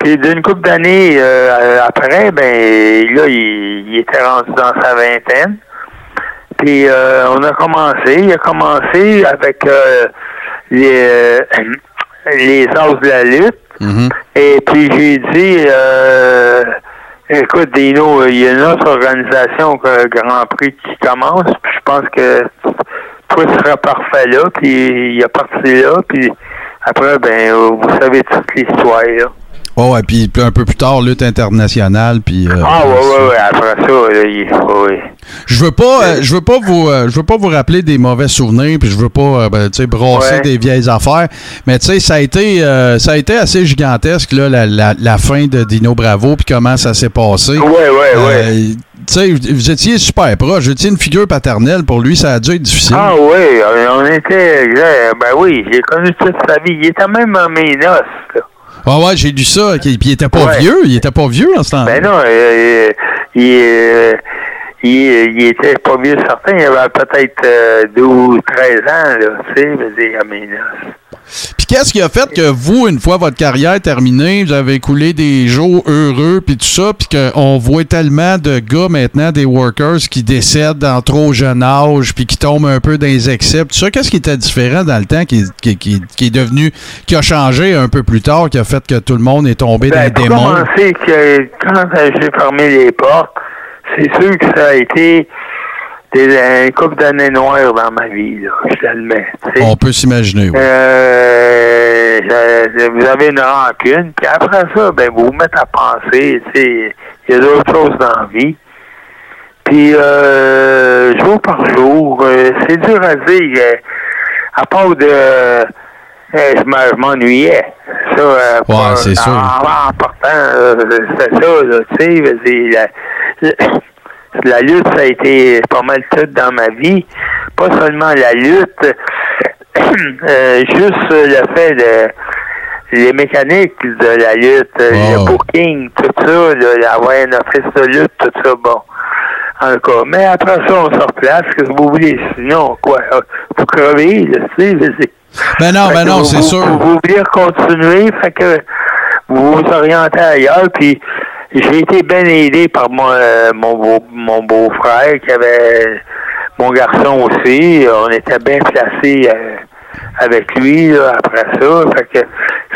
Puis d'une couple d'années euh, après, ben là, il, il était rendu dans sa vingtaine. Puis euh, on a commencé. Il a commencé avec euh, les, euh, <clears throat> les as de la lutte. Mhm. Et puis j'ai dit, euh, écoute Dino, il y a une autre organisation que Grand Prix qui commence, puis je pense que toi tu seras parfait là, puis il est parti là, puis après, ben, vous savez toute l'histoire, là. Oh, ouais, puis un peu plus tard, lutte internationale, puis... euh, Ah, ouais, ouais, ouais, après ça, là, il, ouais. Je veux pas, euh, je veux pas vous, euh, je veux pas vous rappeler des mauvais souvenirs, puis je veux pas, euh, ben, tu sais, brasser Ouais. des vieilles affaires. Mais tu sais, ça a été, euh, ça a été assez gigantesque là, la, la, la fin de Dino Bravo, puis comment ça s'est passé. Ouais, ouais, Euh, ouais. tu sais, vous- étiez super proche. Vous étiez une figure paternelle. Pour lui, ça a dû être difficile. Ah oui, on était, euh, ben oui, j'ai connu toute sa vie. Il était même en mes noces, là. Ah ouais, j'ai lu ça. Puis il était pas Ouais. vieux. Il était pas vieux en ce temps. Ben non, euh, il, euh, il, il était pas vieux certain, il avait peut-être euh, 12 ou 13 ans, là, tu sais, je Puis qu'est-ce qui a fait que vous, une fois votre carrière terminée, vous avez coulé des jours heureux, puis tout ça, puis qu'on voit tellement de gars maintenant, des workers, qui décèdent dans trop jeune âge, puis qui tombent un peu dans les excès, tout ça. Qu'est-ce qui était différent dans le temps, qui, qui, qui, qui est devenu, qui a changé un peu plus tard, qui a fait que tout le monde est tombé dans Ben, les démons? que quand j'ai fermé les portes, c'est sûr que ça a été des, un couple d'années noires dans ma vie, là, je l'admets. On peut s'imaginer, oui. Euh, vous avez une rancune, puis après ça, ben vous vous mettez à penser, tu sais, il y a d'autres choses dans la vie. Puis euh, jour par jour, euh, c'est dur à dire. euh, à part de euh, je m'en- je m'ennuyais. Ça, euh, Ouais, c'est sûr. En, en partant, c'est ça, tu sais, la, lutte, ça a été pas mal tout dans ma vie. Pas seulement la lutte, <clears throat> euh, juste le fait de les mécaniques de la lutte, le booking, tout ça, là, avoir un office de lutte, tout ça, bon. En tout cas, mais après ça, on se replace, que vous voulez, sinon, quoi, vous crevez, là, tu sais. Ben non, Fait ben non, c'est sûr. Vous voulez continuer, fait que vous vous orientez ailleurs, puis j'ai été bien aidé par mon, euh, mon, beau, mon beau-frère qui avait mon garçon aussi. On était bien placés euh, avec lui là, après ça. Fait que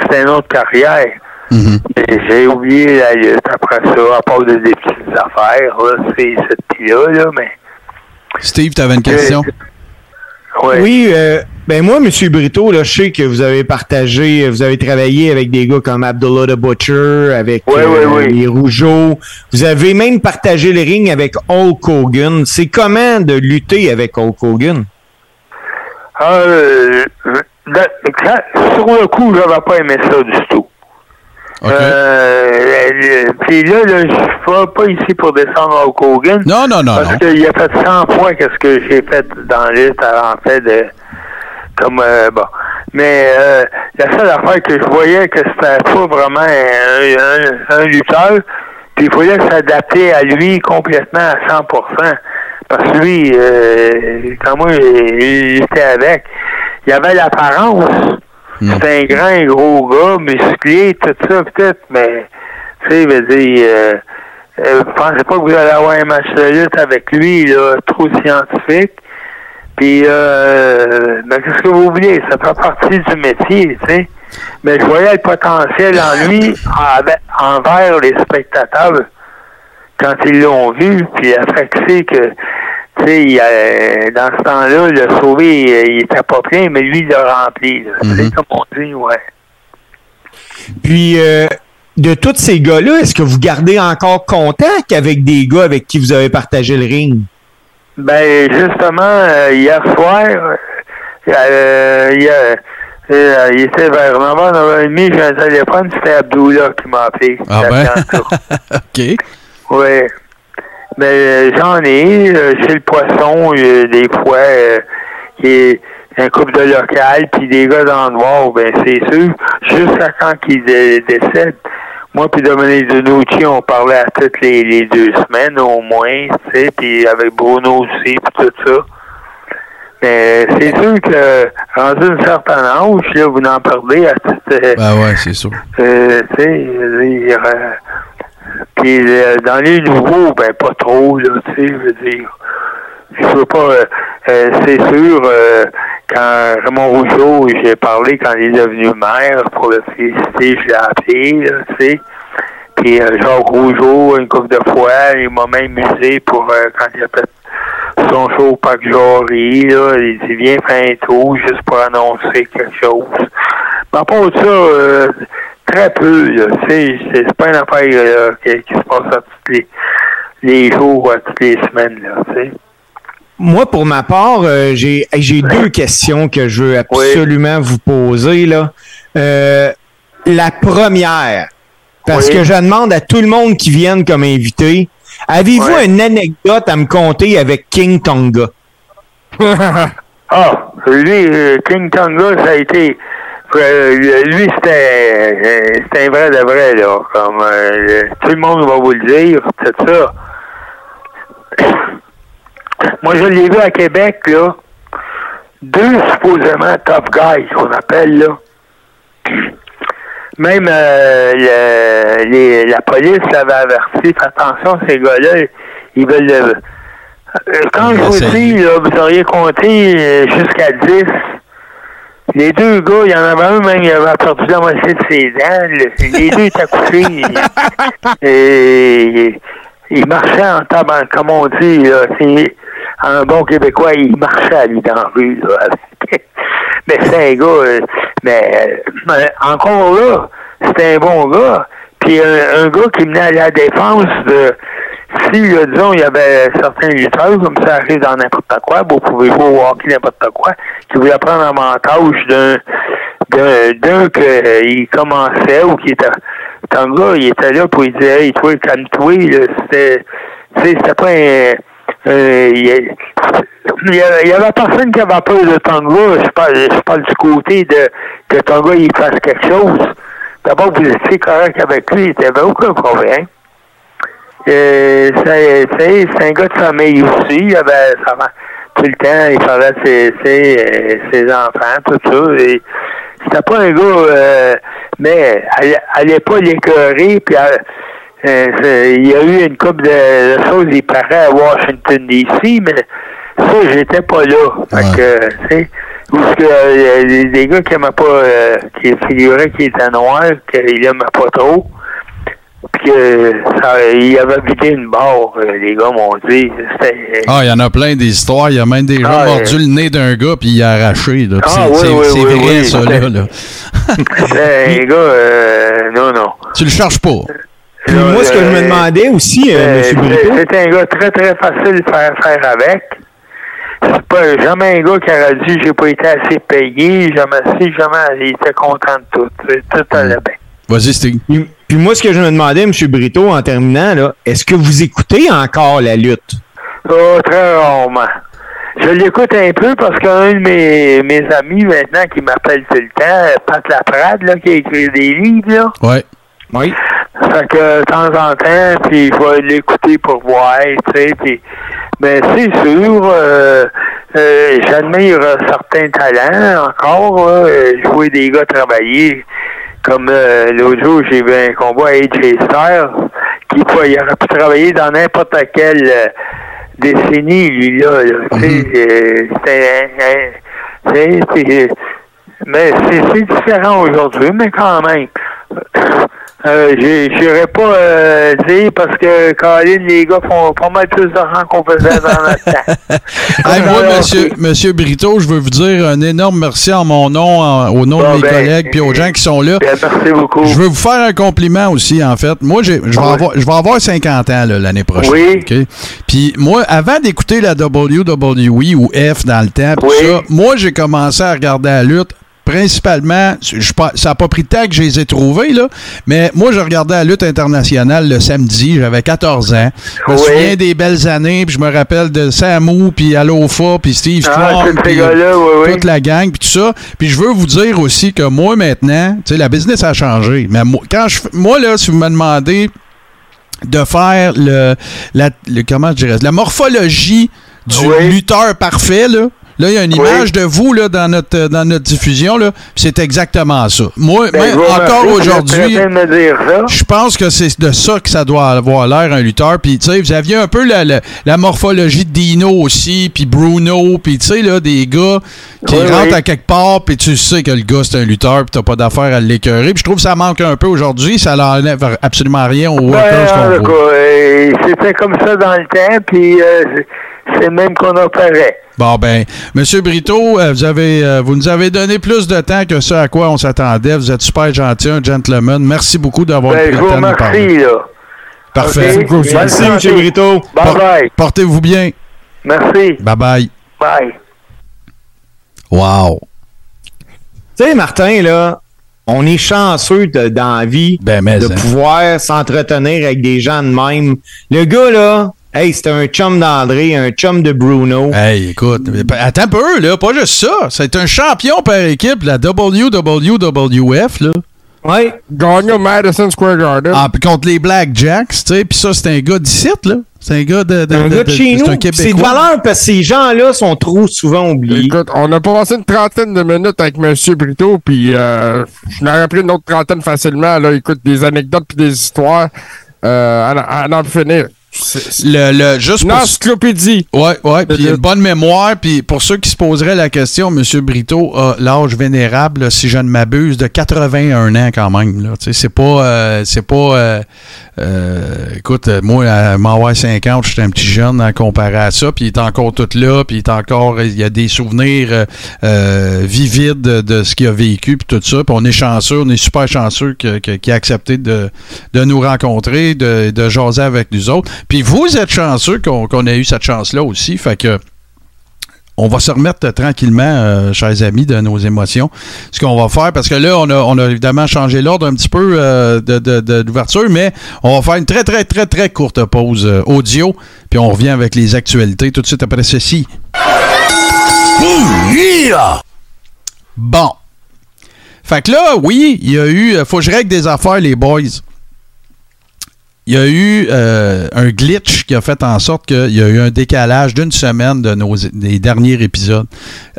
c'était une autre carrière. Mhm. Et J'ai oublié la lutte après ça, à part de des petites affaires, là, c'est cette petite-là, là, mais. Steve, t'avais une question? Ouais. Oui, euh, ben moi, M. Brito, là, je sais que vous avez partagé, vous avez travaillé avec des gars comme Abdullah the Butcher, avec Ouais, euh, les Rougeaux. Vous avez même partagé le ring avec Hulk Hogan. C'est comment de lutter avec Hulk Hogan? Euh, de- quand- sur le coup, j'avais pas aimé ça du tout. Euh, puis là, là je suis pas, ici pour descendre au Hogan. Non, non, non, Parce qu'il a fait 100 fois qu'est-ce que j'ai fait dans la liste en fait de comme euh, bon. Mais euh, la seule affaire que je voyais que c'était pas vraiment un, un, un lutteur, puis il fallait s'adapter à lui complètement à 100% Parce que lui, euh, quand moi il était avec, il avait l'apparence. Hmm. C'était un grand gros gars, musclé, tout ça peut-être, mais tu sais, il veut dire euh, euh, pensais pas que vous allez avoir un match de lutte avec lui, là, trop scientifique? Puis, euh, mais qu'est-ce que vous voulez? Ça fait partie du métier, tu sais. Mais je voyais le potentiel en lui envers les spectateurs quand ils l'ont vu. Puis, après que c'est que, tu sais, il a- dans ce temps-là, le sauvé, il était pas plein, mais lui, il l'a rempli. là. Mhm. C'est comme on dit, ouais. Puis, euh, de tous ces gars-là, est-ce que vous gardez encore contact avec des gars avec qui vous avez partagé le ring? Ben, justement, euh, hier soir, euh, il, y a- euh, il était vers 9h, 9h30, j'ai un téléphone, c'était Abdullah qui m'a appelé. Ah ben? <laughs> OK. Oui. Mais euh, j'en ai, euh, chez le poisson, euh, des fois, euh, qui est un couple de local, puis des gars dans le noir, ben c'est sûr, jusqu'à quand qu'ils dé- décèdent. Moi puis Dominique Denucci, on parlait à toutes les, les deux semaines au moins, tu sais, puis avec Bruno aussi, puis tout ça. Mais c'est sûr que, rendu un certain âge, là, vous n'en parlez à toute... euh, Ben ouais, c'est sûr. euh, tu sais, je veux dire, euh, puis euh, dans les nouveaux, ben pas trop, là, tu sais, je veux dire. Je veux pas, euh, euh, c'est sûr, euh, quand Raymond Rougeau, j'ai parlé quand il est devenu maire pour le féliciter, je l'ai appelé, tu sais. Puis euh, Jacques Rougeau, une couple de fois, il m'a même musé pour euh, quand il a fait son show au Parc Jory, là, il dit viens faire un tour juste pour annoncer quelque chose. Mais à part ça, très peu, tu sais, c'est pas une affaire là, qui, se passe à tous les, les jours, à toutes les semaines, là, tu sais. Moi, pour ma part, euh, j'ai j'ai deux questions que je veux absolument vous poser. Là. Euh, la première, parce Oui. que je demande à tout le monde qui vienne comme invité, avez-vous une anecdote à me conter avec King Tonga? <laughs> Ah, lui, euh, King Tonga, ça a été. lui, c'était c'était un vrai de vrai, là. Comme tout le monde va vous le dire, c'est ça. Moi, je l'ai vu à Québec, là. Deux supposément tough guys, qu'on appelle, là. Même euh, le- les- la police l'avait averti, faites attention, ces gars-là, ils veulent le, euh, Quand je vous dis, là, vous auriez compté euh, jusqu'à 10. Les deux gars, il y en avait un même, il avait perdu la moitié de ses dents. Le- Les deux étaient couchés. <laughs> et, il marchait en tabac, comme on dit, là, c'est un bon Québécois, il marchait à lui dans la rue. là. <laughs> mais c'est un gars, euh, mais euh, encore là, c'était un bon gars. Puis un, gars qui menait à la défense de si, là, disons, il y avait certains lutteurs, comme ça arrive dans n'importe quoi, vous pouvez jouer au hockey n'importe quoi, qui voulaient prendre avantage d'un d'un qu'il commençait ou qui était un gars, il était là pour lui dire Hey, toi, calme-toi, c'était c'était pas un euh, il il y y avait personne qui avait peur de Tonga. Je parle, je parle du côté de que Tonga il fasse quelque chose. D'abord, vous étiez correct avec lui, il n'y avait aucun problème. Euh, c'est un gars de famille aussi. Il avait tout le temps, il parlait ses, ses, euh, ses enfants, tout ça. C'était pas un gars, euh, mais allez, allez pas l'écœurer. Puis euh, euh, c'est- il y a eu une couple de, choses, il paraît à Washington DC, mais ça, j'étais pas là. Fait Ouais. que, tu sais, ou que euh, les, les gars qui aimaient pas, euh, qui figuraient qu'il était noir, qu'il aimait pas trop. Puis que ça, il avait vidé une barre, euh, les gars m'ont dit. Ah, il y en a plein des histoires. Il y a même des gens Ah, mordu euh, le nez d'un gars puis il a arraché. là. Ah, c'est oui, oui, oui, vrai, oui, ça, là, là. <laughs> C'était un gars, euh, non, non. Tu le cherches pas. Puis Là, moi, ce que je me euh, demandais aussi, euh, M. c'est- Brito, C'est un gars très, très facile de faire faire avec. C'est pas jamais un gars qui aurait dit j'ai pas été assez payé, jamais si, jamais il était content de tout. C'est- Tout allait bien. Vas-y, Steve. Puis, puis moi, ce que je me demandais, M. Brito, en terminant, là, est-ce que vous écoutez encore la lutte? Oh, très rarement. Je l'écoute un peu parce qu'un de mes, mes amis maintenant qui m'appelle tout le temps, Pat Laprade, là, qui a écrit des livres, là. Ouais. Oui. Fait que de temps en temps, puis je vais l'écouter pour voir, tu sais, puis mais c'est sûr, euh, euh, j'admire certains talents encore, euh, je vois des gars travailler, comme euh, l'autre jour, j'ai vu un combat à AJ Styles, qui quoi, il aurait pu travailler dans n'importe quelle euh, décennie, lui, là, là, tu sais, euh, c'est- mais c'est différent aujourd'hui, mais quand même. Euh, J'irais pas euh, dire parce que Colin, les gars font pas mal plus d'argent qu'on faisait dans notre temps. <laughs> Hey, moi, monsieur, monsieur Brito, je veux vous dire un énorme merci en mon nom, en- au nom Bon, de mes ben, collègues, puis aux gens qui sont là. Bien, merci beaucoup. Je veux vous faire un compliment aussi, en fait. Moi, je vais, Oui. avoir, je vais avoir 50 ans l'année prochaine. Oui. Puis moi, avant d'écouter la WWE ou F dans le temps, Oui. ça, moi, j'ai commencé à regarder la lutte. Principalement, je, ça n'a pas pris de temps que je les ai trouvés, là, mais moi, je regardais la lutte internationale le samedi, j'avais 14 ans. Je me Oui. souviens des belles années, puis je me rappelle de Samu, puis Alofa, puis Steve Ah, puis oui, toute la gang, puis tout ça. Puis je veux vous dire aussi que moi, maintenant, tu sais, la business a changé. Mais moi, quand je, moi là, si vous me demandez de faire le, la, le- comment je dirais, la morphologie du lutteur parfait, là. Là, il y a une Oui. image de vous là, dans, notre, dans notre diffusion. Là, c'est exactement ça. Moi, Ben, encore aujourd'hui, je pense que c'est de ça que ça doit avoir l'air un lutteur. Puis tu sais, vous aviez un peu la, la, la morphologie de Dino aussi, puis Bruno, puis tu sais là des gars qui Oui, rentrent oui. à quelque part, puis tu sais que le gars c'est un lutteur, puis t'as pas d'affaire à l'écœurer. Puis je trouve que ça manque un peu aujourd'hui. Ça n'enlève absolument rien aux Ben, workers qu'on cas, euh, c'était comme ça dans le temps, puis euh, c'est même qu'on opérait. Bon ben, Monsieur Brito, euh, vous avez, euh, vous nous avez donné plus de temps que ce à quoi on s'attendait. Vous êtes super gentil, un gentleman. Merci beaucoup d'avoir Ben, le vous temps de nous parler. remercie, là. Parfait. Merci, M. Brito. Bye Por- bye. Portez-vous bien. Merci. Bye bye. Bye. Wow. Tu sais, Martin, là, on est chanceux de- dans la vie Ben, mais, de hein. pouvoir s'entretenir avec des gens de même. Le gars, là, hey, c'était un chum d'André, un chum de Bruno. Hey, écoute, attends un peu, là, pas juste ça. C'est un champion par équipe, la WWWF, là. Ouais. Gagné au Madison Square Garden. Ah, puis contre les Blackjacks, tu sais. Puis ça, c'est un gars d'ici, là. C'est un gars de. de- Un de- gars de chez nous. C'est de valeur parce que ces gens-là sont trop souvent oubliés. Écoute, on a passé une trentaine de minutes avec M. Brito, puis euh, je n'aurais pris une autre trentaine facilement. Là, écoute, des anecdotes puis des histoires euh, à, à n'en finir. Le, le, juste pour. encyclopédie. Ouais, ouais, puis une bonne mémoire. Puis pour ceux qui se poseraient la question, M. Brito a l'âge vénérable, là, si je ne m'abuse, de 81 ans quand même. Là. Tu sais, C'est pas. euh, c'est pas. euh, euh, écoute, euh, moi, à m'avoir 50, j'étais un petit jeune à comparer à ça. Puis il est encore tout là. Puis il est encore. Il y a des souvenirs euh, euh, vivides de, ce qu'il a vécu. Puis tout ça. Puis on est chanceux, on est super chanceux qu'il a accepté de, nous rencontrer, de, jaser avec nous autres. Puis vous êtes chanceux qu'on qu'on ait eu cette chance-là aussi. Fait que on va se remettre tranquillement, euh, chers amis, de nos émotions. Ce qu'on va faire, parce que là, on a, évidemment changé l'ordre un petit peu euh, mais on va faire une très, très, très, très courte pause euh, audio, puis on revient avec les actualités tout de suite après ceci. Bon. Fait que là, oui, il y a eu. euh, Faut que je règle des affaires, les boys. Il y a eu euh, un glitch qui a fait en sorte qu'il y a eu un décalage d'une semaine de nos des derniers épisodes.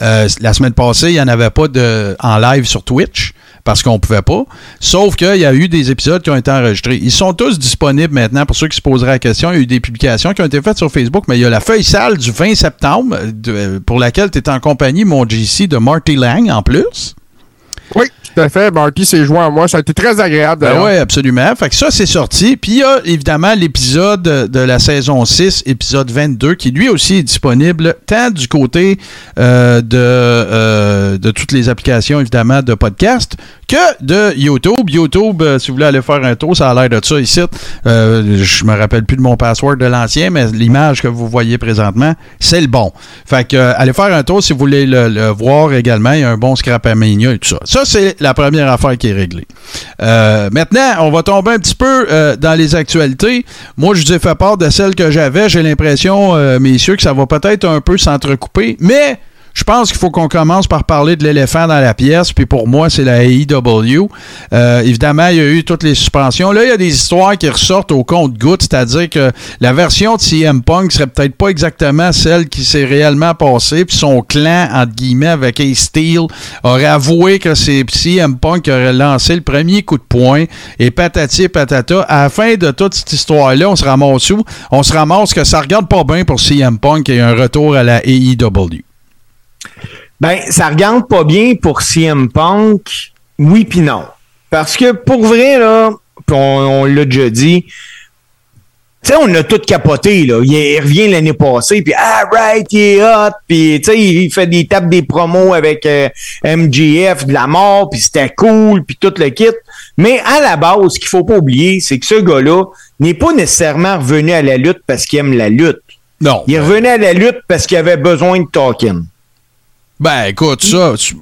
Euh, la semaine passée, il n'y en avait pas de, en live sur Twitch parce qu'on pouvait pas. Sauf qu'il y a eu des épisodes qui ont été enregistrés. Ils sont tous disponibles maintenant pour ceux qui se poseraient la question. Il y a eu des publications qui ont été faites sur Facebook, mais il y a la feuille sale du 20 septembre de- pour laquelle tu es en compagnie, mon GC, de Marty Lang en plus. Oui, tout à fait. Marty s'est joint à moi. Ça a été très agréable Ben oui, absolument. Fait que ça, c'est sorti. Puis il y a évidemment l'épisode de la saison 6, épisode 22, qui lui aussi est disponible tant du côté euh, de, euh, de toutes les applications, évidemment, de podcast, que de YouTube. YouTube, euh, si vous voulez aller faire un tour, ça a l'air de ça ici. Euh, je me rappelle plus de mon password de l'ancien, mais l'image que vous voyez présentement, c'est le bon. Fait que euh, allez faire un tour si vous voulez le, voir également. Il y a un bon Scrapamania et tout ça. Ça, c'est la première affaire qui est réglée. Euh, maintenant, on va tomber un petit peu dans les actualités. Moi, je vous ai fait part de celle que j'avais. J'ai l'impression, messieurs, que ça va peut-être un peu s'entrecouper, mais je pense qu'il faut qu'on commence par parler de l'éléphant dans la pièce, puis pour moi, c'est la AEW. Euh, évidemment, il y a eu toutes les suspensions. Là, il y a des histoires qui ressortent au compte-goutte, c'est-à-dire que la version de CM Punk serait peut-être pas exactement celle qui s'est réellement passée, puis son clan, entre guillemets, avec Ace Steel, aurait avoué que c'est CM Punk qui aurait lancé le premier coup de poing, et patati patata. À la fin de toute cette histoire-là, on se ramasse où? On se ramasse que ça regarde pas bien pour CM Punk et un retour à la AEW. Ben, ça regarde pas bien pour CM Punk, oui puis non. Parce que pour vrai, là, on, on l'a déjà dit, tu sais, on a tout capoté, là. Il, il revient l'année passée, puis ah, right, il est hot, puis tu sais, il fait des tapes des promos avec euh, MGF, de la mort, puis c'était cool, puis tout le kit. Mais à la base, ce qu'il faut pas oublier, c'est que ce gars-là n'est pas nécessairement revenu à la lutte parce qu'il aime la lutte. Non. Il est revenu à la lutte parce qu'il avait besoin de talking. Ben, écoute, ça. tu-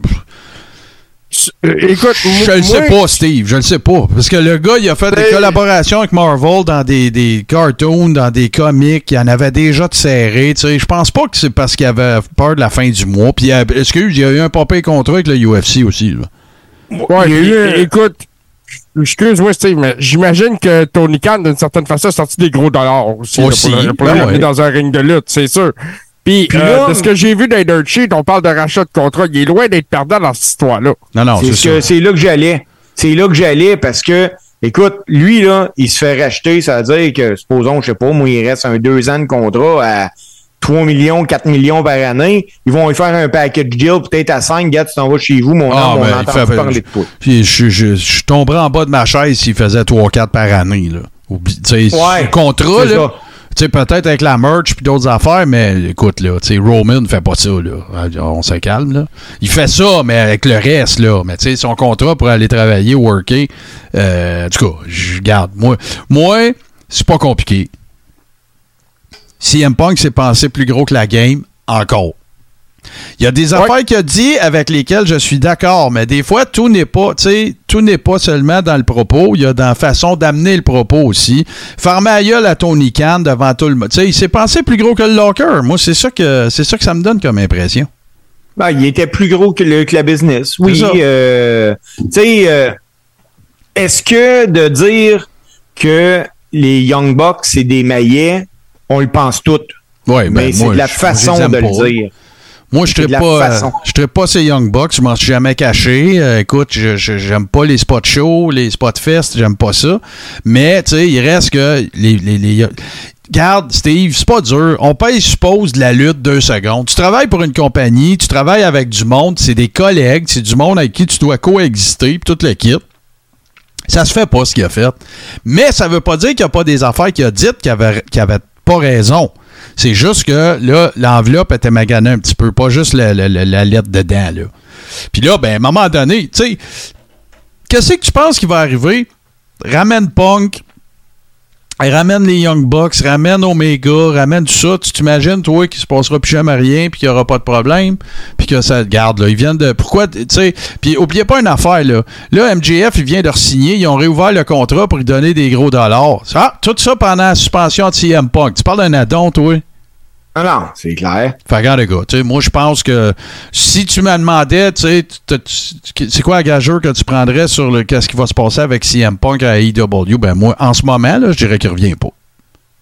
Euh, Écoute, Je le sais pas, Steve. Je le sais pas. Parce que le gars, il a fait des Ben- collaborations avec Marvel dans des, des cartoons, dans des comics. Il en avait déjà de serré. Tu sais, je pense pas que c'est parce qu'il avait peur de la fin du mois. Puis, il y a- excuse, il y a eu un papier contrat avec le UFC aussi. là. Ouais, Il y a eu puis, un- écoute, excuse-moi, Steve, mais j'imagine que Tony Khan, d'une certaine façon, a sorti des gros dollars aussi, là, Aussi, pour le- pour ben ramener ouais. dans un ring de lutte, c'est sûr. Puis, Puis euh, là- de ce que j'ai vu dans les Dirt Sheet, on parle de rachat de contrat. Il est loin d'être perdant dans cette histoire-là. Non, non, C'est c'est là que j'allais. C'est là que j'allais parce que, écoute, lui, là, il se fait racheter, ça veut dire que, supposons, je sais pas, moi, il reste un deux ans de contrat à 3 millions, 4 millions par année. Ils vont lui faire un package deal, peut-être à 5, gars, tu t'en vas chez vous, mon Ah, homme, ben, on il entend fait- parler de toi. Puis, je, je, je tomberais en bas de ma chaise s'il faisait 3-4 par année. Là. Oublie- tu sais, Ouais, le contrat, c'est là. ça. Peut-être avec la merch puis d'autres affaires, mais écoute, là, Roman ne fait pas ça, là. On se calme, là. Il fait ça, mais avec le reste, là. Mais son contrat pour aller travailler, worker, euh, en tout cas, je garde. Moi, moi c'est pas compliqué. CM Punk s'est pensé plus gros que la game, encore. Il y a des affaires qu'il a dit avec lesquelles je suis d'accord, mais des fois, tout n'est pas, tu sais, tout n'est pas seulement dans le propos, il y a dans la façon d'amener le propos aussi. La gueule à Tony Khan devant tout le monde. Tu sais, il s'est pensé plus gros que le locker. Moi, c'est ça que c'est ça que ça me donne comme impression. Ben, il était plus gros que, le, que la business. Oui, euh, tu sais, euh, est-ce que de dire que les Young Bucks, c'est des maillets, on le pense tous. Ouais, ben, mais c'est de la façon de pas. le dire. Moi, je ne pas, euh, pas ces Young Bucks. Je m'en suis jamais caché. Euh, écoute, je, j'aime pas les spots shows, les spots fest. J'aime pas ça. Mais, tu sais, il reste que les, les, les- Garde, Steve, c'est pas dur. On paye, suppose, de la lutte deux secondes. Tu travailles pour une compagnie, tu travailles avec du monde, c'est des collègues, c'est du monde avec qui tu dois coexister, puis tout le kit. Ça se fait pas ce qu'il a fait. Mais ça veut pas dire qu'il n'y a pas des affaires qu'il a dites qui avaient, qui avaient pas raison. C'est juste que là, l'enveloppe était maganée un petit peu, pas juste la, la- la- la lettre dedans. Là. Puis là, ben, à un moment donné, tu sais, qu'est-ce que tu penses qui va arriver? Ramène Punk, ramène les Young Bucks, ramène Omega, ramène tout ça. Tu t'imagines, toi, qu'il se passera plus jamais rien, puis qu'il n'y aura pas de problème, puis que ça garde, là. Ils viennent de. Pourquoi, tu sais. Puis oubliez pas une affaire, là. Là, MJF, il vient de re-signer, ils ont réouvert le contrat pour lui donner des gros dollars. Ça, tout ça pendant la suspension de CM Punk. Tu parles d'un addon, toi? Ah non, c'est clair. Fait que, regarde, les gars, tu sais, moi, je pense que si tu me demandais, tu sais, c'est quoi la gageure que tu prendrais sur le qu'est-ce qui va se passer avec CM Punk à AEW? Ben, moi, en ce moment, là, je dirais qu'il revient pas.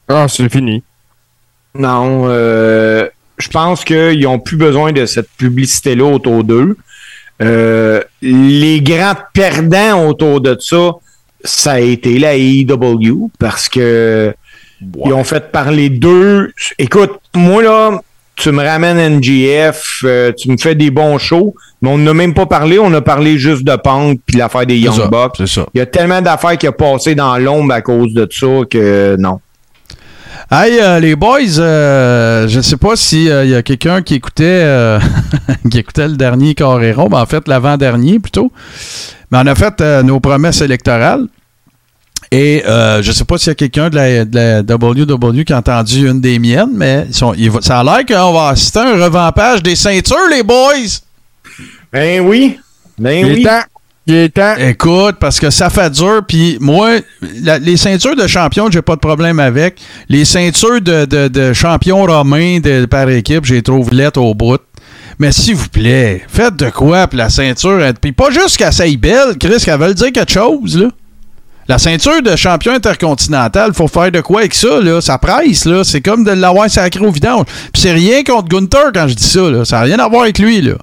Ah, c'est fini. Non, euh, je pense qu'ils n'ont plus besoin de cette publicité-là autour d'eux. Euh, les grands perdants autour de ça, ça a été la AEW parce que ils ont fait parler d'eux. Écoute, moi là, tu me ramènes NGF, euh, tu me fais des bons shows, mais on n'a même pas parlé, on a parlé juste de Punk puis l'affaire des Young Bucks. C'est ça. Il y a tellement d'affaires qui ont passé dans l'ombre à cause de ça que non. Hey, euh, les boys, euh, je sais pas s'il y a quelqu'un qui écoutait euh, <laughs> qui écoutait le dernier Carrero, mais en fait l'avant-dernier plutôt. Mais on a fait euh, nos promesses électorales. Et euh, je sais pas s'il y a quelqu'un de la, de la WW qui a entendu une des miennes, mais va- ça a l'air qu'on va assister à un revampage des ceintures, les boys! Ben oui. Ben Il oui. est temps. Il est temps. Écoute, parce que ça fait dur, puis moi, la- les ceintures de champion, j'ai pas de problème avec. Les ceintures de, de, de champion romain de, par équipe, j'ai trouve lettres au bout. Mais s'il vous plaît, faites de quoi, puis la ceinture, elle- puis pas juste qu'elle soit belle, Chris, qu'elle veut dire quelque chose, là. La ceinture de champion intercontinental, faut faire de quoi avec ça, là? Ça presse, là. C'est comme de l'avoir sacré au vidange. Puis c'est rien contre Gunther quand je dis ça, là. Ça n'a rien à voir avec lui, là.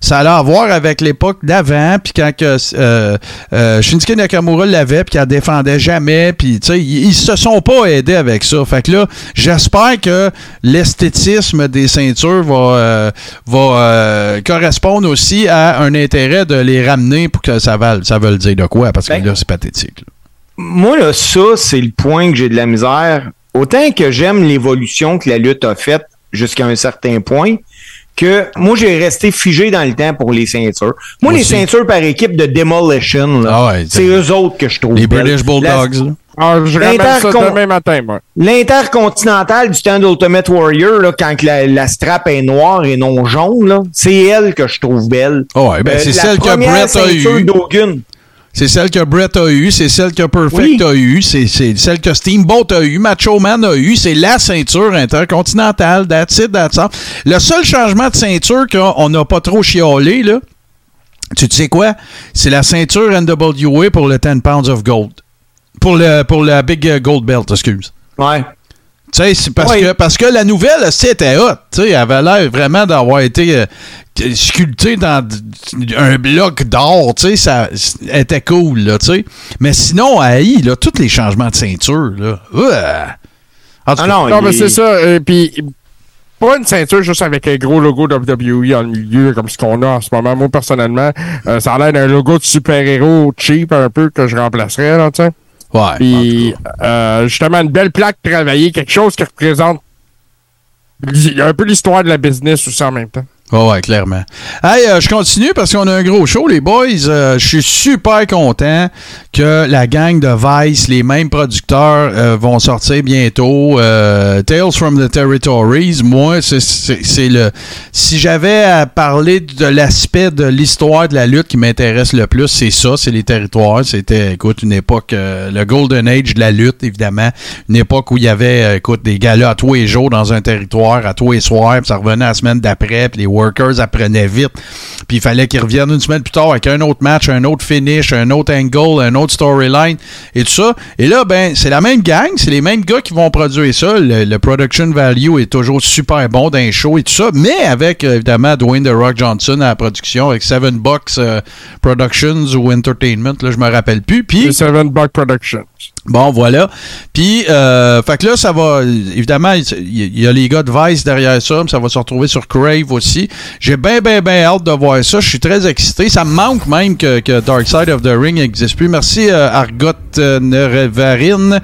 Ça a à voir avec l'époque d'avant, puis quand que, euh, euh, Shinsuke Nakamura l'avait, puis qu'elle défendait jamais, puis tu sais, ils, ils se sont pas aidés avec ça. Fait que là, j'espère que l'esthétisme des ceintures va, euh, va correspondre aussi à un intérêt de les ramener pour que ça vale, ça veut dire de quoi, parce que Ben, là, c'est pathétique. là. Moi, là, ça, c'est le point que j'ai de la misère. Autant que j'aime l'évolution que la lutte a faite jusqu'à un certain point, que moi, j'ai resté figé dans le temps pour les ceintures. Moi, Moi les aussi. ceintures par équipe de Demolition, là, Ah ouais, c'est eux autres que je trouve. Les belles. British Bulldogs. Ah, je ramène ça L'intercon- demain matin, moi. L'intercontinental du temps d'Ultimate Warrior, là, quand que la, la strap est noire et non jaune, là, c'est elle que je trouve belle. Ah ouais, ben, Euh, c'est la celle que première Brett a eue. C'est celle que Brett a eue, c'est celle que Perfect Oui. a eue, c'est c'est celle que Steamboat a eue, Macho Man a eue, c'est la ceinture intercontinentale, that's it, that's all. Le seul changement de ceinture qu'on n'a pas trop chiolé, là, tu sais quoi? C'est la ceinture NWA pour le 10 pounds of gold. Pour le pour la Big Gold Belt, excuse. Ouais. Tu sais, c'est parce, que, parce que la nouvelle, c'était hot. Tu sais, elle avait l'air vraiment d'avoir été euh, sculptée dans un bloc d'or. Tu sais, ça elle était cool, là, tu sais. Mais sinon, à AI, là, tous les changements de ceinture, là. ouah. En tout Ah cas, non, mais est- c'est ça. euh, Puis, pas une ceinture juste avec un gros logo WWE en milieu, comme ce qu'on a en ce moment. Moi, personnellement, euh, ça a l'air d'un logo de super-héros cheap un peu que je remplacerais, là, tu sais. Ouais. Puis, euh, justement, une belle plaque travaillée, quelque chose qui représente un peu l'histoire de la business aussi en même temps. Ouais, ouais, clairement. Hey, euh, je continue parce qu'on a un gros show, les boys. Euh, je suis super content que la gang de Vice, les mêmes producteurs, euh, vont sortir bientôt. Tales from the Territories. Moi, c'est- le. Si j'avais à parler de l'aspect de l'histoire de la lutte qui m'intéresse le plus, c'est ça, c'est les territoires. C'était, écoute, une époque, le Golden Age de la lutte, évidemment. Une époque où il y avait, écoute, des galas à tous les jours dans un territoire, à tous les soirs, puis ça revenait la semaine d'après, puis les workers apprenaient vite. Puis il fallait qu'ils reviennent une semaine plus tard avec un autre match, un autre finish, un autre angle, un autre storyline et tout ça. Et là, ben, c'est la même gang, c'est les mêmes gars qui vont produire ça. Le, production value est toujours super bon d'un show et tout ça, mais avec évidemment Dwayne The Rock Johnson à la production, avec Seven Bucks euh, Productions ou Entertainment, là, je me rappelle plus. Puis Seven Buck Productions. Bon, voilà. Puis, euh, fait que là, ça va. Évidemment, il y a les gars de Vice derrière ça, mais ça va se retrouver sur Crave aussi. J'ai bien, bien, bien hâte de voir ça. Je suis très excité. Ça me manque même que, Dark Side of the Ring n'existe plus. Merci, euh, Argot euh, Nerevarine.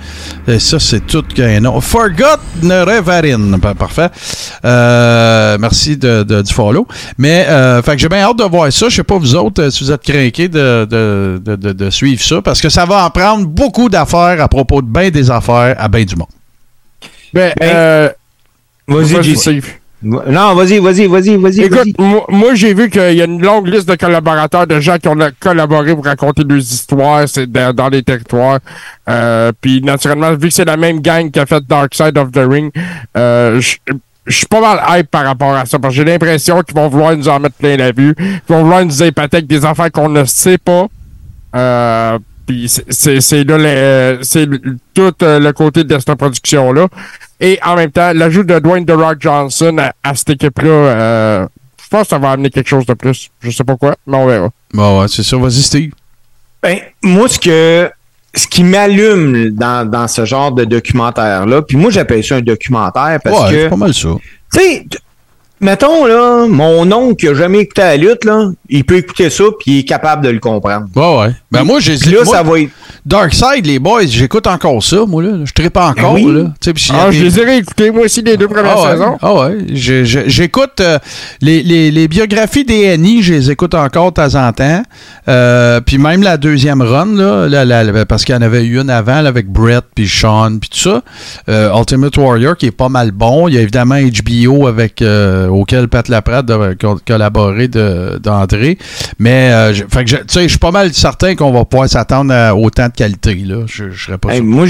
Et ça, c'est tout qu'un nom. Forgot Nerevarine. Pa- Parfait. Euh, merci de, du follow. Mais, fait que j'ai bien hâte de voir ça. Je sais pas, vous autres, si vous êtes craqués de, de, de- de suivre ça, parce que ça va en prendre beaucoup d'affaires à propos de bien des affaires à bien du monde. Ben, Ben, euh, Vas-y, JC. Non, vas-y, vas-y, vas-y, vas-y. Écoute, vas-y. moi, moi, j'ai vu qu'il y a une longue liste de collaborateurs, de gens qui ont collaboré pour raconter des histoires c'est dans, dans les territoires. Euh, Puis naturellement, vu que c'est la même gang qui a fait Dark Side of the Ring, euh, je je suis pas mal hype par rapport à ça, parce que j'ai l'impression qu'ils vont vouloir nous en mettre plein la vue, qu'ils vont vouloir nous épater avec des affaires qu'on ne sait pas. Euh, puis c'est- c'est c'est là le- c'est tout euh, le côté de cette production là et en même temps l'ajout de Dwayne The Rock Johnson à, à cette équipe là je pense que ça va amener quelque chose de plus je sais pas quoi mais on verra Bon, ouais, c'est ça. Vas-y, Steve. Ben, moi, ce que ce qui m'allume dans, dans ce genre de documentaire-là, puis moi, j'appelle ça un documentaire parce ouais, que, c'est pas mal ça. tu sais, mettons, là, mon oncle qui a jamais écouté la lutte, là, il peut écouter ça puis il est capable de le comprendre. Ouais, ouais. Ben moi, j'ai Puis là, moi, ça va être. Darkseid, les boys, j'écoute encore ça, moi, là. Je trippe encore, oui. là. Ah, je les ai réécoutés, moi aussi, les deux premières ah ouais, saisons. Ah ouais. J'écoute euh, les, les, les biographies d'Annie, je les écoute encore de temps en temps. Euh, puis même la deuxième run, là, parce qu'il y en avait eu une avant là, avec Brett, puis Sean, puis tout ça. Euh, Ultimate Warrior, qui est pas mal bon. Il y a évidemment HBO avec auquel Pat Laprade a co- collaboré de- d'André. Mais fait que tu sais, je suis pas mal certain qu'on va pouvoir s'attendre à autant de qualité. Là. Je, je serais pas Hey, sûr. moi,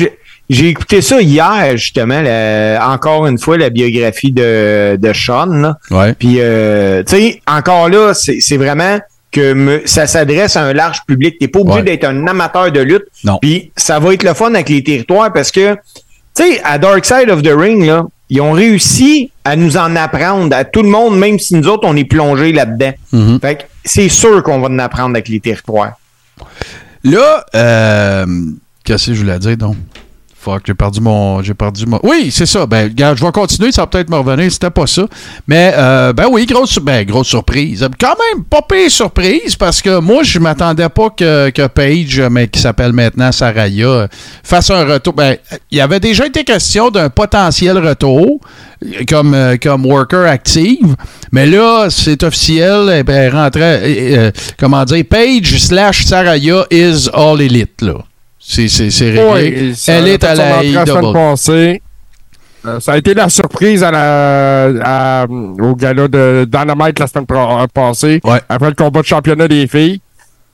j'ai écouté ça hier, justement, la- encore une fois, la biographie de, de Sean. Là. Ouais. Puis, euh, tu sais, encore là, c'est vraiment que me- ça s'adresse à un large public. T'es pas obligé Ouais. d'être un amateur de lutte. Non. Puis, ça va être le fun avec les territoires parce que, tu sais, à Dark Side of the Ring, là, ils ont réussi à nous en apprendre à tout le monde, même si nous autres, on est plongés là-dedans. Mhm. Fait que c'est sûr qu'on va en apprendre avec les territoires. Là, euh, qu'est-ce que je voulais dire donc? Fuck, j'ai perdu mon. J'ai perdu mon. Oui, c'est ça. Ben, je vais continuer, ça va peut-être me revenir. C'était pas ça. Mais euh, ben oui, grosse, ben, grosse surprise. Quand même, pas pire surprise parce que moi, je m'attendais pas que, que Paige, mais qui s'appelle maintenant Saraya, euh, fasse un retour. Ben, il y avait déjà été question d'un potentiel retour euh, comme, euh, comme worker active. Mais là, c'est officiel. eh ben, rentrait, euh, euh, comment dire, Paige slash Saraya is all elite, là. C'est réglé. Oui, Elle est à la passée. Euh, ça a été la surprise à la, à- au gala de Dynamite la semaine euh, passée, Ouais. après le combat de championnat des filles,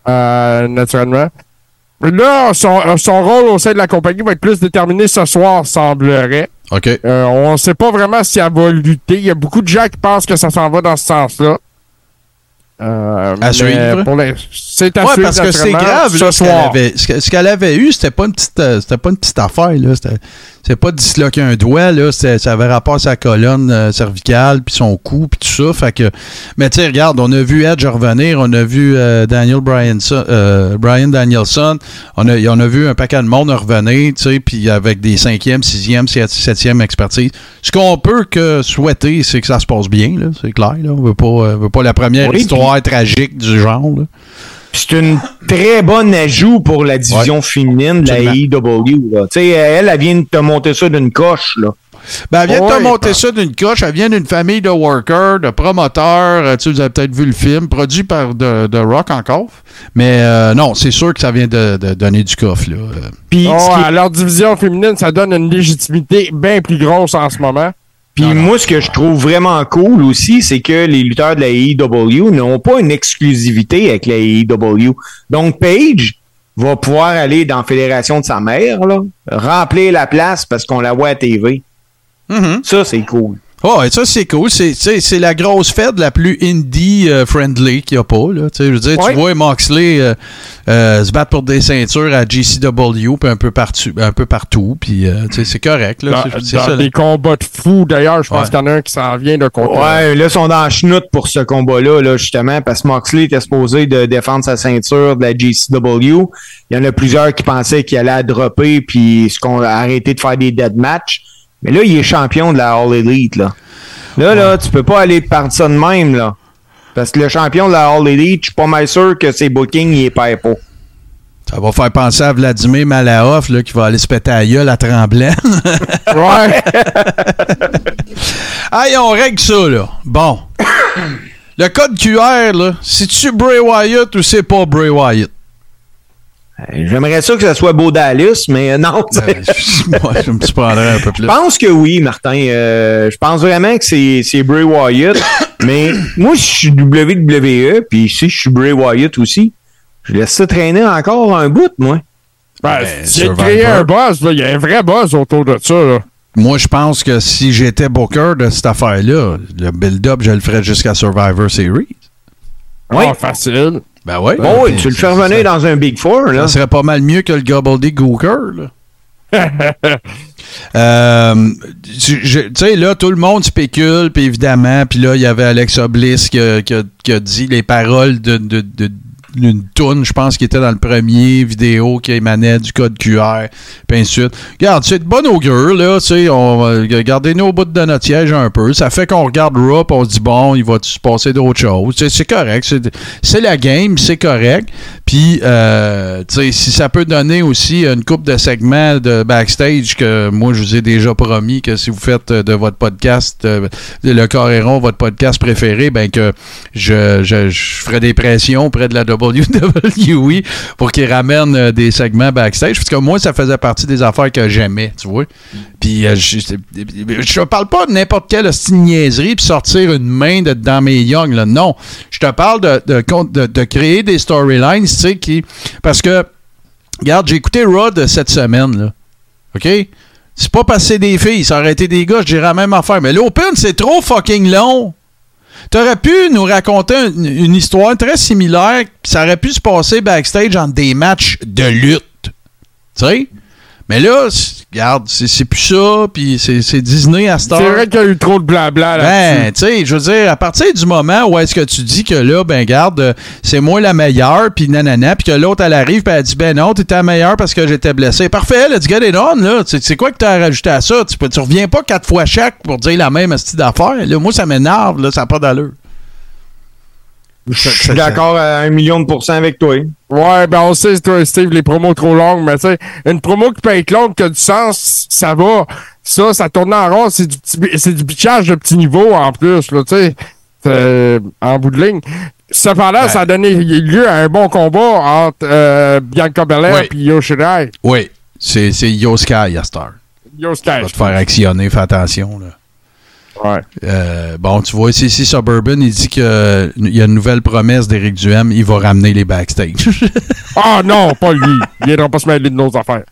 euh, naturellement. Là, son, euh, son rôle au sein de la compagnie va être plus déterminé ce soir, semblerait. OK. Euh, on ne sait pas vraiment si elle va lutter. Il y a beaucoup de gens qui pensent que ça s'en va dans ce sens-là. Euh, À suivre. C'est à Ouais, suivre, parce que c'est grave, ce là, ce qu'elle avait, qu'elle avait eu, c'était pas une petite, euh, c'était pas une petite affaire, là. C'est pas disloquer un doigt, là. Ça avait rapport à sa colonne euh, cervicale, puis son cou, puis tout ça. Fait que, mais tu sais, regarde, on a vu Edge revenir, on a vu euh, Daniel Bryanson, euh, Brian Danielson, on a, on a vu un paquet de monde revenir, tu sais, puis avec des cinquième, sixième, sept- septième expertise. Ce qu'on peut que souhaiter, c'est que ça se passe bien, là. C'est clair, là. On veut pas, euh, veut pas la première Oui, histoire tragique du genre, là. C'est une très bonne ajout pour la division féminine de la AEW. là. Tu sais, elle, elle vient de te monter ça d'une coche. Là. Ben, elle vient de te monter ben. ça d'une coche. Elle vient d'une famille de workers, de promoteurs. Euh, Tu sais, vous avez peut-être vu le film, produit par The, The Rock encore. Mais euh, non, c'est sûr que ça vient de, de donner du coffre. Là. Euh, Puis, Oh, qui leur division féminine, ça donne une légitimité bien plus grosse en ce moment. Puis moi, ce que je trouve vraiment cool aussi, c'est que les lutteurs de la AEW n'ont pas une exclusivité avec la AEW. Donc, Paige va pouvoir aller dans la fédération de sa mère, là, remplir la place parce qu'on la voit à TV. Ça, c'est cool. Oh, et ça, c'est cool. C'est, la grosse fête la plus indie-friendly qu'il n'y a pas. Là. Tu sais, Je veux dire, Ouais. tu vois Moxley euh, euh, se battre pour des ceintures à GCW, puis un peu partout. Un peu partout puis, euh, tu sais, c'est correct. Là. Dans, C'est- c'est dans ça, là. des combats de fous, d'ailleurs, je pense Ouais. qu'il y en a un qui s'en vient de contre. Ouais, là, ils sont dans la chenoute pour ce combat-là, là, justement, parce que Moxley était supposé de défendre sa ceinture de la GCW. Il y en a plusieurs qui pensaient qu'il allait la dropper puis ce qu'on a arrêté de faire des dead matchs. Mais là, il est champion de la All Elite, là. Là, là, tu peux pas aller partir ça de même, là. Parce que le champion de la All Elite, je suis pas mal sûr que ses bookings, il est pas. Ça va faire penser à Vladimir Malahoff là, qui va aller se péter à gueule à tremblant. <laughs> Ouais. <laughs> Aïe, on règle ça, là. Bon. <coughs> Le code QR, là, c'est-tu Bray Wyatt ou c'est pas Bray Wyatt? Euh, J'aimerais ça que ça soit Beau Dallas, mais euh, non. Euh, je- moi, je me surprendrais un peu plus. Je pense que oui, Martin. Euh, je pense vraiment que c'est, c'est Bray Wyatt. <coughs> mais moi, je suis WWE, puis si je suis Bray Wyatt aussi, je laisse ça traîner encore un bout, moi. Ben, Ben, j'ai Survivor. créé un buzz. Il y a un vrai buzz autour de ça, là. Moi, je pense que si j'étais booker de cette affaire-là, le build-up, je le ferais jusqu'à Survivor Series. Oui. Ah, facile. Ben oui. Bon, oui, tu le fais revenir dans un Big Four, là. Ça serait pas mal mieux que le Gobbledygooker, là. <laughs> Euh, tu sais, là, tout le monde spécule, puis évidemment, puis là, il y avait Alexa Bliss qui a, qui a- qui a dit les paroles de, de, de- une toune, je pense, qui était dans le premier vidéo qui émanait du code QR, puis ainsi de. Regarde, c'est de bonne augure, là, tu sais, on va garder nos bouts de notre siège un peu. Ça fait qu'on regarde Raw, on se dit, bon, il va se passer d'autres choses. C'est correct, c'est- la game, c'est correct. Puis, euh, tu sais, si ça peut donner aussi une coupe de segments de backstage que moi, je vous ai déjà promis que si vous faites euh, de votre podcast, euh, le Coréron, votre podcast préféré, ben que je, je, je ferai des pressions auprès de la WWE pour qu'ils ramènent euh, des segments backstage. Parce que moi, ça faisait partie des affaires que j'aimais, tu vois. Puis, euh, je, je parle pas de n'importe quelle niaiserie puis sortir une main dans mes young, là. Non. Je te parle de, de créer des storylines, tu sais, qui. Parce que, regarde, j'ai écouté Rod cette semaine, là. OK? C'est pas passé des filles, ça aurait été des gars, je dirais la même affaire. Mais l'Open, c'est trop fucking long. T'aurais pu nous raconter une, histoire très similaire, ça aurait pu se passer backstage en des matchs de lutte. Tu sais? Mais là, c'est- regarde, c'est c'est plus ça, puis c'est c'est Disney à cette C'est vrai qu'il y a eu trop de blabla là-dessus. Ben, tu sais, je veux dire, à partir du moment où est-ce que tu dis que là, ben, garde, euh, c'est moi la meilleure, puis nanana, puis que l'autre, elle arrive, puis elle dit, ben non, t'étais la meilleure parce que j'étais blessé. Parfait, let's get it on, là. Tu sais, C'est quoi que t'as rajouté à ça? Tu, tu reviens pas quatre fois chaque pour dire la même style d'affaires. Là, moi, ça m'énerve, là, ça n'a pas d'allure. Je suis d'accord à un million de pourcents avec toi. Ouais, ben on sait, toi, Steve, les promos trop longues, mais tu sais, une promo qui peut être longue, qui a du sens, ça va. Ça, ça tourne en rond, c'est du c'est du bitchage de petit niveau en plus, là, tu sais. C'est- En bout de ligne. Cependant, ça a donné lieu à un bon combat entre euh, Bianca Belair Ouais. et Yoshirai. Oui, c'est c'est Yo Sky à cette heure. Yosuke. Va te faire actionner, fais attention, là. Ouais. Euh, bon, tu vois, ici, ici Suburban, il dit qu'il y a une nouvelle promesse d'Éric Duhem, il va ramener les backstage. <laughs> Ah non, pas lui. Il viendra pas se mêler de nos affaires.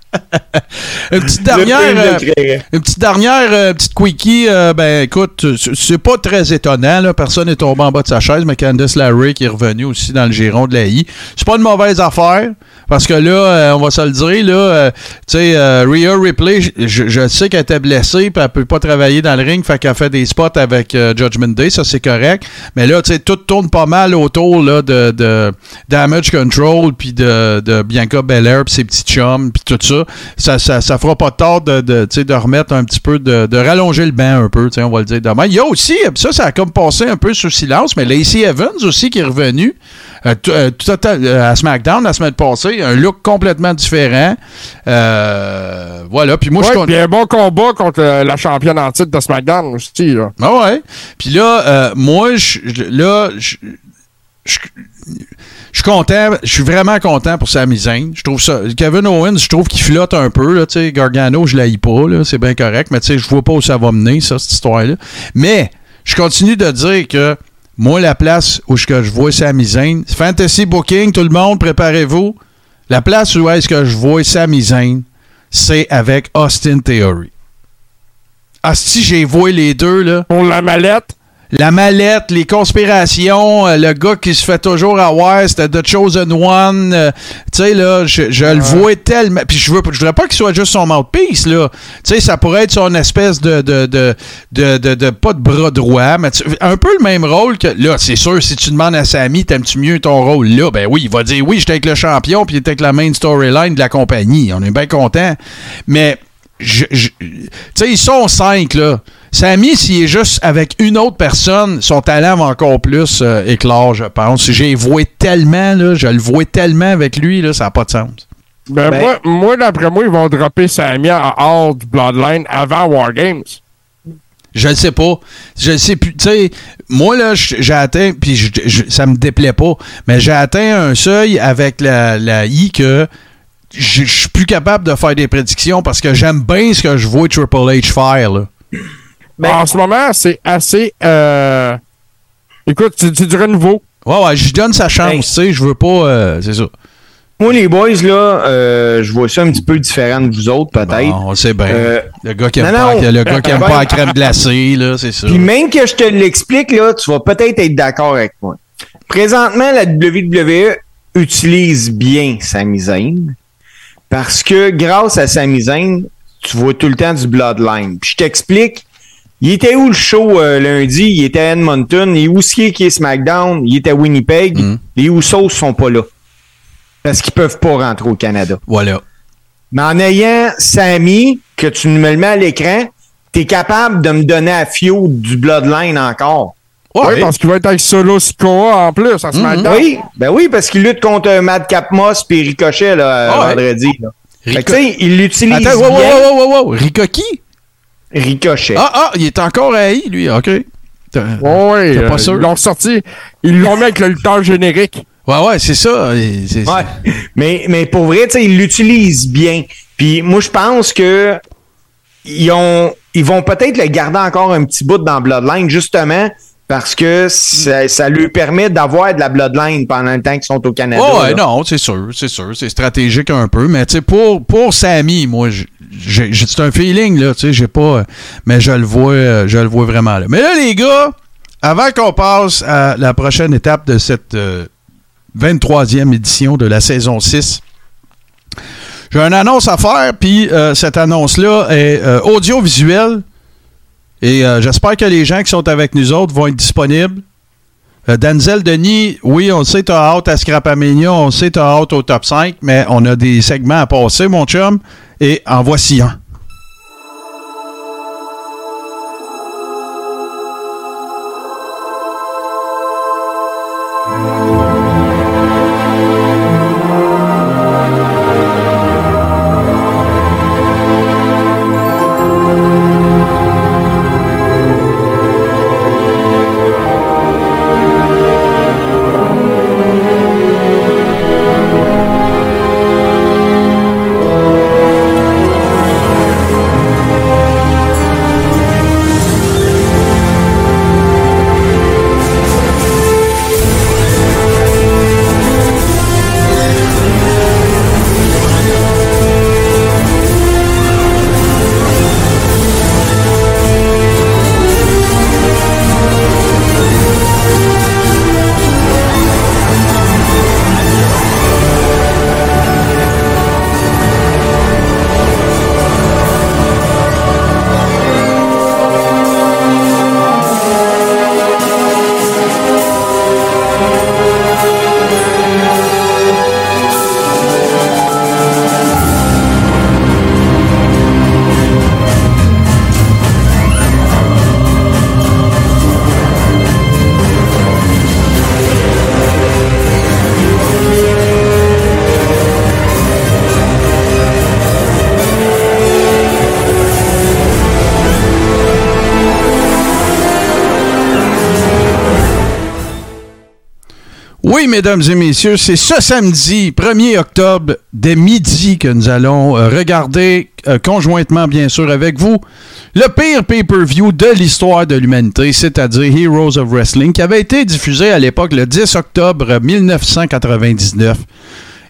Une petite dernière, euh, une petite dernière euh, petite quickie, euh, ben écoute, c'est- c'est pas très étonnant, là, personne n'est tombé en bas de sa chaise, mais Candice Larry qui est revenu aussi dans le giron de la I. C'est pas une mauvaise affaire, parce que là, euh, on va se le dire, là, euh, tu sais, euh, Rhea Ripley, je, je sais qu'elle était blessée, puis elle peut pas travailler dans le ring, fait qu'elle fait des spots avec euh, Judgment Day, ça c'est correct, mais là, tu sais, tout tourne pas mal autour là, de, de Damage Control, puis de, de Bianca Belair, puis ses petits chums, puis tout ça. Ça, ça, ça fera pas tort de, de, de remettre un petit peu, de, de rallonger le banc un peu, on va le dire demain. Il y a aussi, ça, ça a comme passé un peu sous silence, mais Lacey Evans aussi qui est revenu. euh, euh, euh, à SmackDown la semaine passée, un look complètement différent. Voilà, puis moi je Ouais, puis un bon combat contre la championne en titre de SmackDown aussi, là. ah ouais. Puis là, moi, je, je- là, je, je, je suis content. Je suis vraiment content pour Sami Zayn. Je trouve ça. Kevin Owens, je trouve qu'il flotte un peu. Là, Gargano, je l'haïs pas. C'est bien correct. Mais je vois pas où ça va mener, ça, cette histoire-là. Mais je continue de dire que moi, la place où je, je vois Sami Zayn, Fantasy Booking, tout le monde, préparez-vous. La place où est-ce que je vois Sami Zayn, c'est avec Austin Theory. Ah, si j'ai voué les deux, là. Pour la mallette? La mallette, les conspirations, euh, le gars qui se fait toujours avoir, c'était The Chosen One. euh, tu sais, là, je, je le vois tellement. Puis je veux, je voudrais pas qu'il soit juste son mouthpiece, là. Tu sais, ça pourrait être son espèce de, de, de, de, de- de- pas de bras droit, mais un peu le même rôle que. Là, c'est sûr, si tu demandes à Samy, t'aimes-tu mieux ton rôle là? Ben oui, il va dire oui, j'étais avec le champion, puis il était avec la main storyline de la compagnie. On est bien content. Mais je- je- tu sais, ils sont cinq, là. Samy, s'il est juste avec une autre personne, son talent va encore plus euh, éclore, je pense. J'ai voué tellement, là, je le vois tellement avec lui, là, ça n'a pas de sens. Ben, Ben- moi, moi d'après moi, ils vont dropper Samia à hors du Bloodline avant War Games. Je le sais pas. Je le sais plus. Tu sais, moi, là, j'ai atteint, puis je- je- ça me déplaît pas, mais j'ai atteint un seuil avec la, la I que je je suis plus capable de faire des prédictions parce que j'aime bien ce que je vois Triple H faire, là. Ben- en ce moment, c'est assez. Euh... Écoute, c'est du renouveau. Ouais, ouais, je donne sa chance, tu sais, je veux pas. euh, c'est ça. Moi, les boys, là, euh, je vois ça un petit peu différent de vous autres, peut-être. Bon, on le sait bien. Euh, le gars qui aime, non, pas, non. le gars qui aime pas la <laughs> crème glacée, là, c'est ça. Puis même que je te l'explique, là, tu vas peut-être être d'accord avec moi. Présentement, la WWE utilise bien Sami Zayn parce que grâce à Sami Zayn, tu vois tout le temps du Bloodline. Puis je t'explique, Il était où le show euh, lundi? Il était à Edmonton. Et où est-ce qui est SmackDown? Il était à Winnipeg. Mm. Les Usos sont pas là. Parce qu'ils peuvent pas rentrer au Canada. Voilà. Mais en ayant Sammy, que tu me le mets à l'écran, t'es capable de me donner à Fio du Bloodline encore. Oui, parce qu'il va être avec Solo Sikoa en plus à SmackDown. Oui, ben oui, parce qu'il lutte contre Madcap Moss et Ricochet là, Ah ouais. vendredi. Là. Fait que, Rico- tu sais, il l'utilise Attends, wow, wow, wow, wow? Ricochet. Ah, ah, il est encore haï, lui. OK. T'es pas euh, sûr? ils l'ont sorti. Ils l'ont mis avec le lutteur générique. Ouais, ouais, c'est ça. Ouais. Mais, mais pour vrai, tu sais, ils l'utilisent bien. Puis moi, je pense que ils ont ils vont peut-être le garder encore un petit bout dans Bloodline, justement, parce que ça, ça lui permet d'avoir de la Bloodline pendant le temps qu'ils sont au Canada. Ouais, ouais, non, c'est sûr, c'est sûr. C'est stratégique un peu. Mais tu sais, pour, pour Sammy, moi, c'est un feeling, là. Tu sais, j'ai pas. euh, Mais je le vois, euh, je le vois vraiment là. Mais là, les gars, avant qu'on passe à la prochaine étape de cette euh, 23e édition de la saison 6, j'ai une annonce à faire, puis euh, cette annonce-là est euh, audiovisuelle. Et euh, j'espère que les gens qui sont avec nous autres vont être disponibles. Euh, Denzel Denis, oui, on le sait, t'as hâte à Scrapamania, on le sait, t'as hâte au top 5, mais on a des segments à passer, mon chum, et en voici un. Oui, mesdames et messieurs, c'est ce samedi, 1er octobre, dès midi, que nous allons euh, regarder, euh, conjointement bien sûr avec vous, le pire pay-per-view de l'histoire de l'humanité, c'est-à-dire Heroes of Wrestling, qui avait été diffusé à l'époque le 10 octobre 1999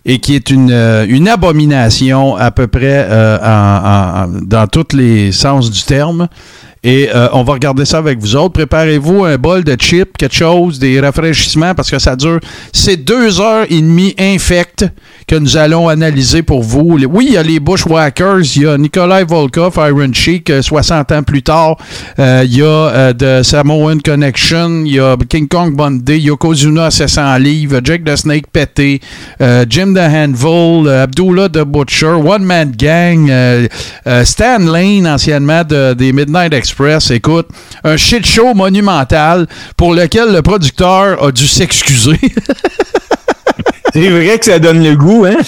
et qui est une, euh, une abomination à peu près en- dans tous les sens du terme. Et euh, on va regarder ça avec vous autres. Préparez-vous un bol de chips, quelque chose, des rafraîchissements, parce que ça dure. C'est deux heures et demie infectes que nous allons analyser pour vous. Oui, il y a les Bushwhackers, il y a Nikolai Volkov, Iron Sheik, euh, 60 ans plus tard. Euh, Il y a euh, The Samoan Connection, il y a King Kong Bundy, Yokozuna à 700 livres, Jake the Snake pété, euh, Jim the Handful, euh, Abdullah the Butcher, One Man Gang, euh, euh, Stan Lane, anciennement de- des Midnight Express. Écoute, un shit show monumental pour lequel le producteur a dû s'excuser. <laughs> C'est vrai que ça donne le goût, hein?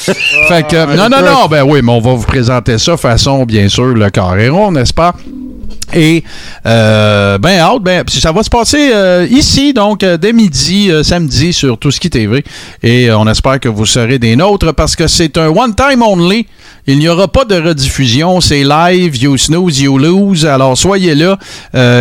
Fait que, non, non, non, ben oui, mais on va vous présenter ça façon, bien sûr, le carré rond, n'est-ce pas? Et, euh, ben, hâte, ben, ça va se passer euh, ici, donc, euh, dès midi, samedi, sur Tout ce qui TV. Et on espère que vous serez des nôtres parce que c'est un one-time only. Il n'y aura pas de rediffusion. C'est live, you snooze, you lose. Alors, soyez là,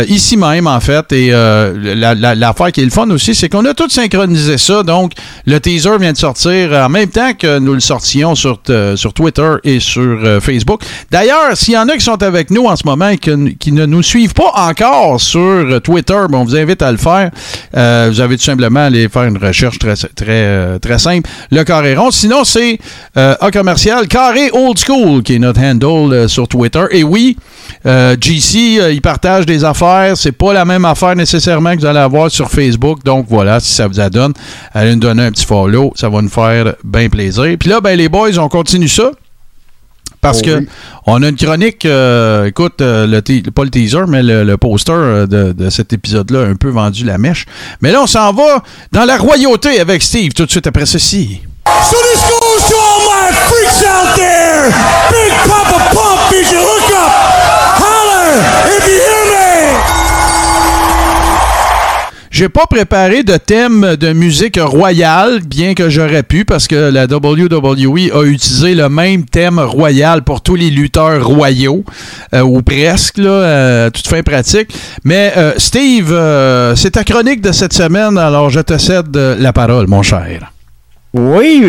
ici même, en fait. Et euh, la- la- l'affaire qui est le fun aussi, c'est qu'on a tout synchronisé ça. Donc, le teaser vient de sortir en même temps que nous le sortions sur, sur Twitter et sur Facebook. D'ailleurs, s'il y en a qui sont avec nous en ce moment et qui ne ne nous suivent pas encore sur Twitter, ben, on vous invite à le faire. Euh, vous avez tout simplement à aller faire une recherche très, très, euh, très simple. Le Carré rond. Sinon, c'est euh, A commercial Carré Old School qui est notre handle euh, sur Twitter. Et oui, GC, il partage des affaires. C'est pas la même affaire nécessairement que vous allez avoir sur Facebook. Donc voilà, si ça vous adonne, allez nous donner un petit follow. Ça va nous faire bien plaisir. Puis là, ben, les boys, on continue ça. Parce Oh que oui. on a une chronique, euh, écoute, euh, le pas le teaser, mais le, le poster euh, de, de cet épisode-là a un peu vendu la mèche. Mais là, on s'en va dans la royauté avec Steve tout de suite après ceci. So this goes to all my freaks out there. Big Papa Pump you hook up? Holler if you hear me. J'ai pas préparé de thème de musique royale, bien que j'aurais pu, parce que la WWE a utilisé le même thème royal pour tous les lutteurs royaux, euh, ou presque, là, euh, toute fin pratique. Mais euh, Steve, euh, c'est ta chronique de cette semaine, alors je te cède la parole, mon cher. Oui,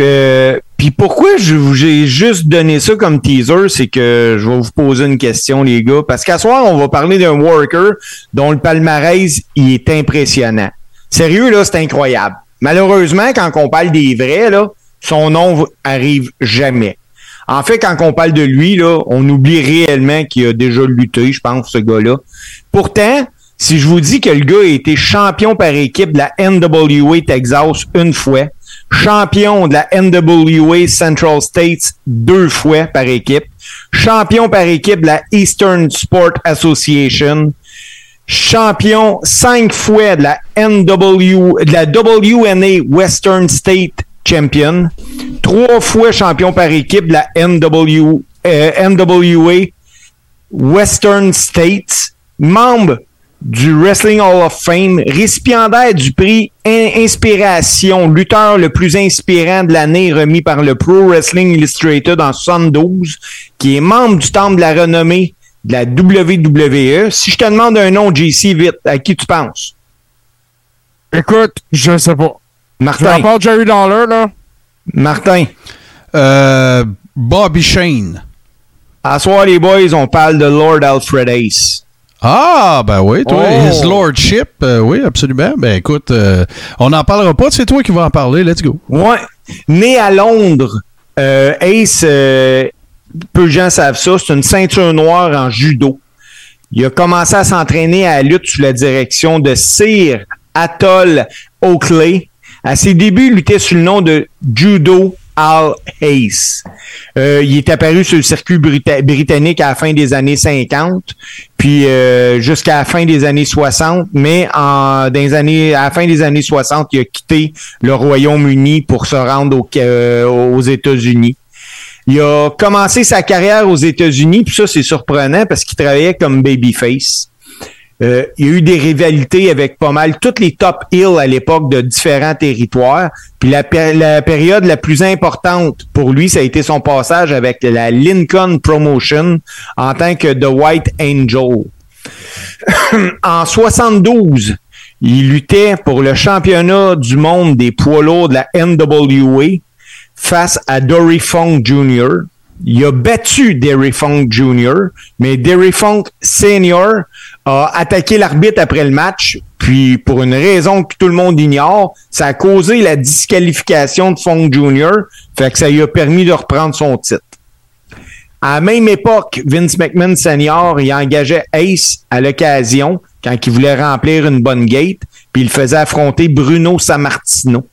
puis pourquoi je vous ai juste donné ça comme teaser, c'est que je vais vous poser une question, les gars, parce qu'à soir, on va parler d'un worker dont le palmarès il est impressionnant. Sérieux, là, c'est incroyable. Malheureusement, quand on parle des vrais, là, son nom arrive jamais. En fait, quand on parle de lui, là, on oublie réellement qu'il a déjà lutté, je pense, ce gars-là. Pourtant, si je vous dis que le gars a été champion par équipe de la NWA Texas une fois, champion de la NWA Central States deux fois par équipe, champion par équipe de la Eastern Sport Association, champion cinq fois de la NW, de la WNA Western State Champion, trois fois champion par équipe de la NW, euh, NWA Western States, membre du Wrestling Hall of Fame, récipiendaire du prix In- Inspiration, lutteur le plus inspirant de l'année remis par le Pro Wrestling Illustrated en 72, qui est membre du Temple de la renommée de la WWE. Si je te demande un nom, JC, vite, à qui tu penses? Écoute, je sais pas. Je Martin. rappelle Jerry Dollar, là. Martin. Euh, Bobby Shane. À soir, les boys, on parle de Lord Alfred Ace. Ah, ben oui, toi, Oh. His Lordship, euh, oui, absolument. Ben écoute, euh, on n'en parlera pas, c'est toi qui vas en parler, let's go. Ouais. Né à Londres, euh, Ace, euh, peu de gens savent ça, c'est une ceinture noire en judo. Il a commencé à s'entraîner à la lutte sous la direction de Sir Atoll Oakley. À ses débuts, il luttait sous le nom de Judo Al Ace. Euh, il est apparu sur le circuit brita- britannique à la fin des années 50, puis euh, jusqu'à la fin des années 60, mais en, années, à la fin des années 60, il a quitté le Royaume-Uni pour se rendre euh, aux États-Unis. Il a commencé sa carrière aux États-Unis, puis ça, c'est surprenant parce qu'il travaillait comme babyface. Euh, il y a eu des rivalités avec pas mal toutes les top hills à l'époque de différents territoires. Puis la, péri- la période la plus importante pour lui, ça a été son passage avec la Lincoln Promotion en tant que The White Angel. <coughs> en 72, il luttait pour le championnat du monde des poids lourds de la NWA face à Dory Funk Jr. Il a battu Derry Funk Jr., mais Derry Funk Senior a attaqué l'arbitre après le match, puis pour une raison que tout le monde ignore, ça a causé la disqualification de Funk Jr., fait que ça lui a permis de reprendre son titre. À la même époque, Vince McMahon Senior, il engageait Ace à l'occasion quand il voulait remplir une bonne gate, puis il faisait affronter Bruno Sammartino.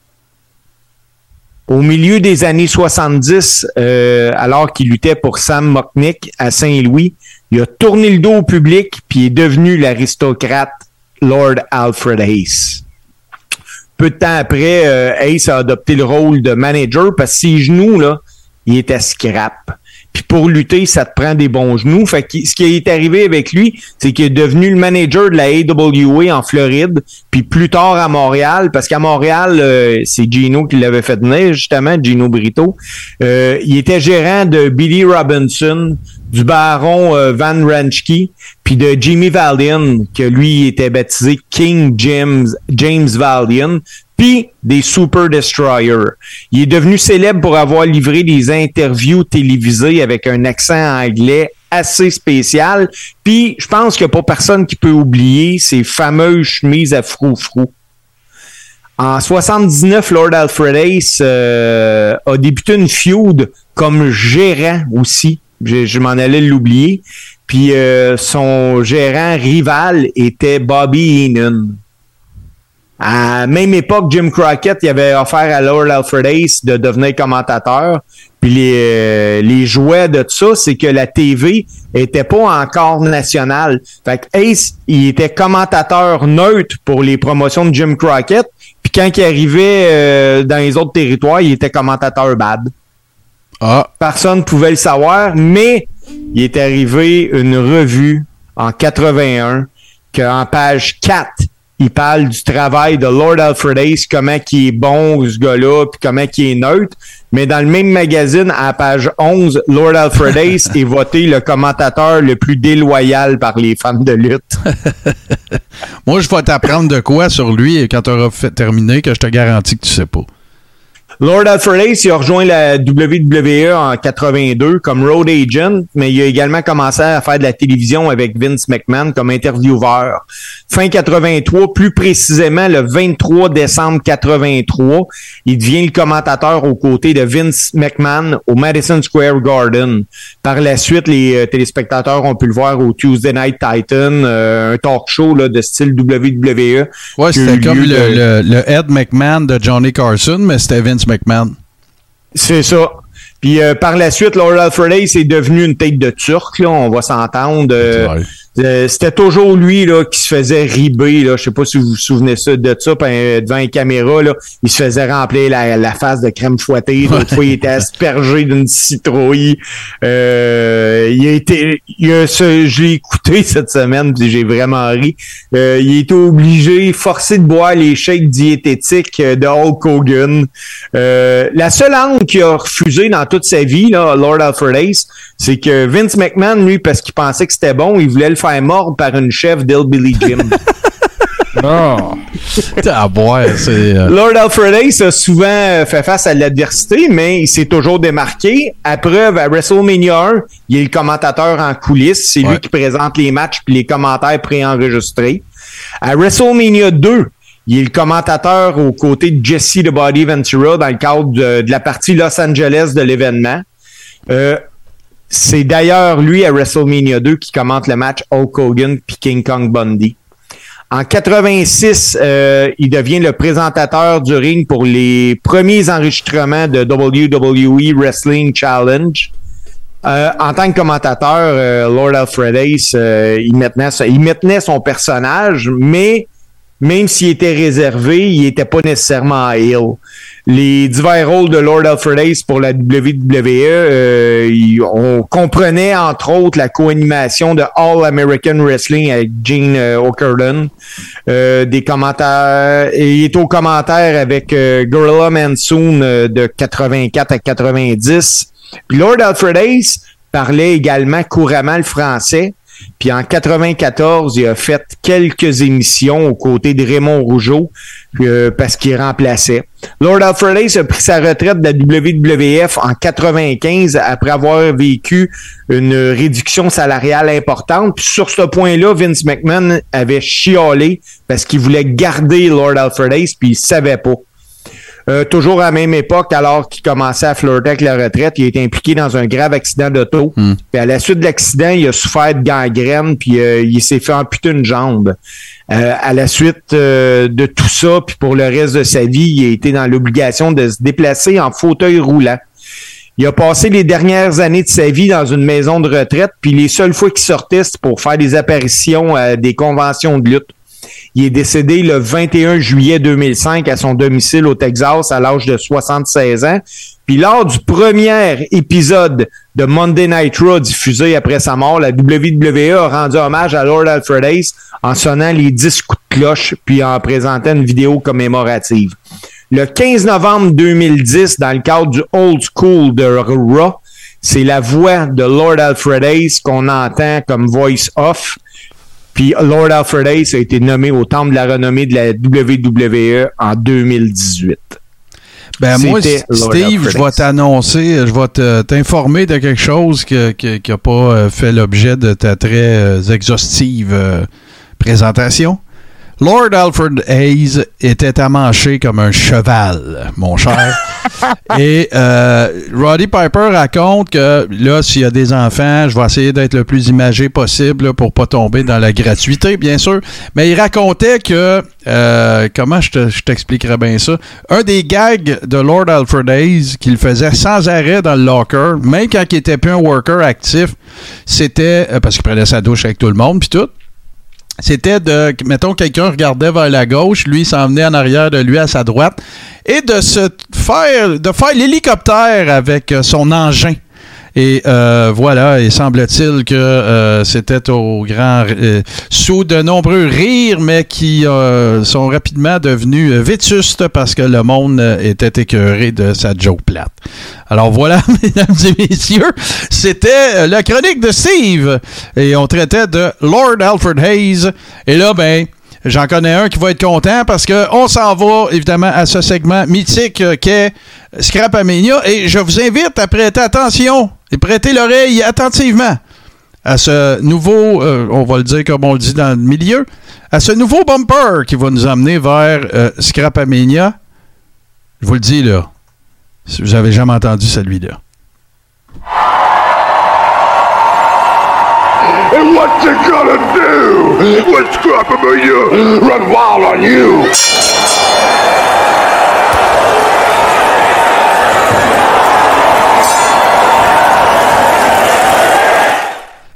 Au milieu des années 70, euh, alors qu'il luttait pour Sam Mocknick à Saint-Louis, il a tourné le dos au public puis est devenu l'aristocrate Lord Alfred Ace. Peu de temps après, euh, Ace a adopté le rôle de manager parce que ses genoux, là, il était scrap. Puis pour lutter, ça te prend des bons genoux. Fait que ce qui est arrivé avec lui, c'est qu'il est devenu le manager de la AWA en Floride, puis plus tard à Montréal, parce qu'à Montréal, euh, c'est Gino qui l'avait fait venir, justement, Gino Brito. Euh, il était gérant de Billy Robinson, du baron euh, Van Ranchke, puis de Jimmy Valiant, que lui était baptisé King James, James Valiant, puis des Super Destroyer. Il est devenu célèbre pour avoir livré des interviews télévisées avec un accent anglais assez spécial. Puis, je pense qu'il n'y a pas personne qui peut oublier ces fameuses chemises à frou-frou. En 79, Lord Alfred Ace euh, a débuté une feud comme gérant aussi. Je, je m'en allais l'oublier. Puis euh, son gérant rival était Bobby Heenan. À la même époque, Jim Crockett il avait offert à Lord Alfred Ace de devenir commentateur. Puis les, euh, les jouets de ça, c'est que la TV était pas encore nationale. Fait que Ace, il était commentateur neutre pour les promotions de Jim Crockett. Puis quand il arrivait euh, dans les autres territoires, il était commentateur bad. Ah, Personne pouvait le savoir, mais il est arrivé une revue en 81 qu'en page 4, il parle du travail de Lord Alfred Ace, comment qui est bon ce gars-là, puis comment qui est neutre. Mais dans le même magazine, à la page 11, Lord Alfred <laughs> Ace est voté le commentateur le plus déloyal par les fans de lutte. <laughs> moi, je vais t'apprendre de quoi sur lui et quand tu auras fait terminer que je te garantis que tu sais pas. Lord Alfred Ace, il a rejoint la WWE en 82 comme road agent, mais il a également commencé à faire de la télévision avec Vince McMahon comme intervieweur. Fin 83, plus précisément le 23 décembre 83, il devient le commentateur aux côtés de Vince McMahon au Madison Square Garden. Par la suite, les euh, téléspectateurs ont pu le voir au Tuesday Night Titan, euh, un talk show là, de style WWE. Ouais, c'était comme le, de- le- le Ed McMahon de Johnny Carson, mais c'était Vince McMahon. C'est ça. Puis euh, par la suite, Lord Alfred Ace est devenu une tête de turc, là, on va s'entendre. Euh. Euh, C'était toujours lui là, qui se faisait riber. Là. Je sais pas si vous vous souvenez ça, de ça, puis, euh, devant une caméra, là, il se faisait remplir la, la face de crème fouettée. <laughs> L'autre fois, il était aspergé d'une citrouille. Euh, il a été. Il a ce- je l'ai écouté <laughs> cette semaine, puis j'ai vraiment ri. Euh, il a été obligé, forcé de boire les shakes diététiques de Hulk Hogan. Euh, la seule angle qu'il a refusé dans toute sa vie, là, Lord Alfred Ace, c'est que Vince McMahon, lui, parce qu'il pensait que c'était bon, il voulait le faire mordre par une chef d'Hillbilly Jim. <laughs> Ah. C'est. euh, Lord Alfred Ace a souvent euh, fait face à l'adversité, mais il s'est toujours démarqué. À preuve, à WrestleMania 1, il est le commentateur en coulisses. C'est Ouais. lui qui présente les matchs puis les commentaires préenregistrés. À WrestleMania 2, il est le commentateur aux côtés de Jesse the Body Ventura dans le cadre de, de la partie Los Angeles de l'événement. Euh, c'est d'ailleurs lui à WrestleMania 2 qui commente le match Hulk Hogan puis King Kong Bundy. En 86, euh, il devient le présentateur du ring pour les premiers enregistrements de WWE Wrestling Challenge. Euh, en tant que commentateur, euh, Lord Alfred Ace, euh, il, maintenait, son- il maintenait son personnage, mais même s'il était réservé, il n'était pas nécessairement heel. Les divers rôles de Lord Alfred Ace pour la WWE, euh, on comprenait entre autres la co-animation de All American Wrestling avec Gene euh, euh, des commentaires, il est au commentaire avec euh, Gorilla Monsoon euh, de 84 à 90. Puis Lord Alfred Ace parlait également couramment le français. Puis en 94, il a fait quelques émissions aux côtés de Raymond Rougeau euh, parce qu'il remplaçait. Lord Alfred Ace a pris sa retraite de la WWF en 95 après avoir vécu une réduction salariale importante. Puis sur ce point-là, Vince McMahon avait chiolé parce qu'il voulait garder Lord Alfred Ace puis il savait pas. Euh, toujours à la même époque, alors qu'il commençait à flirter avec la retraite, il a été impliqué dans un grave accident d'auto. Puis à la suite de l'accident, il a souffert de gangrène, puis euh, il s'est fait amputer une jambe. Euh, à la suite de tout ça, puis pour le reste de sa vie, il a été dans l'obligation de se déplacer en fauteuil roulant. Il a passé les dernières années de sa vie dans une maison de retraite, puis les seules fois qu'il sortait, c'était pour faire des apparitions à des conventions de lutte. Il est décédé le 21 juillet 2005 à son domicile au Texas à l'âge de 76 ans. Puis lors du premier épisode de Monday Night Raw diffusé après sa mort, la WWE a rendu hommage à Lord Alfred Ace en sonnant les 10 coups de cloche puis en présentant une vidéo commémorative. Le 15 novembre 2010, dans le cadre du Old School de Raw, c'est la voix de Lord Alfred Ace qu'on entend comme voice off. Puis Lord Alfred Ace a été nommé au Temple de la renommée de la WWE en 2018. Ben moi, Steve, je vais Hayes. t'annoncer, je vais t'informer de quelque chose que- que- qui n'a pas euh, fait l'objet de ta très euh, exhaustive euh, présentation. Lord Alfred Hayes était amanché comme un cheval, mon cher. <laughs> Et euh, Roddy Piper raconte que là, s'il y a des enfants, je vais essayer d'être le plus imagé possible là, pour pas tomber dans la gratuité, bien sûr. Mais il racontait que, euh, comment je te- t'expliquerais bien ça, un des gags de Lord Alfred Hayes qu'il faisait sans arrêt dans le locker, même quand il était plus un worker actif, c'était, euh, parce qu'il prenait sa douche avec tout le monde, puis tout, c'était de, mettons, quelqu'un regardait vers la gauche, lui s'en venait en arrière de lui à sa droite, et de se faire, de faire l'hélicoptère avec euh, son engin. Et euh, voilà, et semble-t-il que euh, c'était au grand euh, sous de nombreux rires, mais qui sont rapidement devenus vétustes parce que le monde était écœuré de sa joke plate. Alors voilà, <laughs> mesdames et messieurs, c'était la chronique de Steve. Et on traitait de Lord Alfred Hayes. Et là, ben, j'en connais un qui va être content parce qu'on s'en va évidemment à ce segment mythique qu'est Scrapamania. Et je vous invite à prêter attention et prêter l'oreille attentivement à ce nouveau, euh, on va le dire comme on le dit dans le milieu, à ce nouveau bumper qui va nous emmener vers euh, Scrapamania. Je vous le dis là, si vous avez jamais entendu celui-là. Gonna do Scrapamania? On you?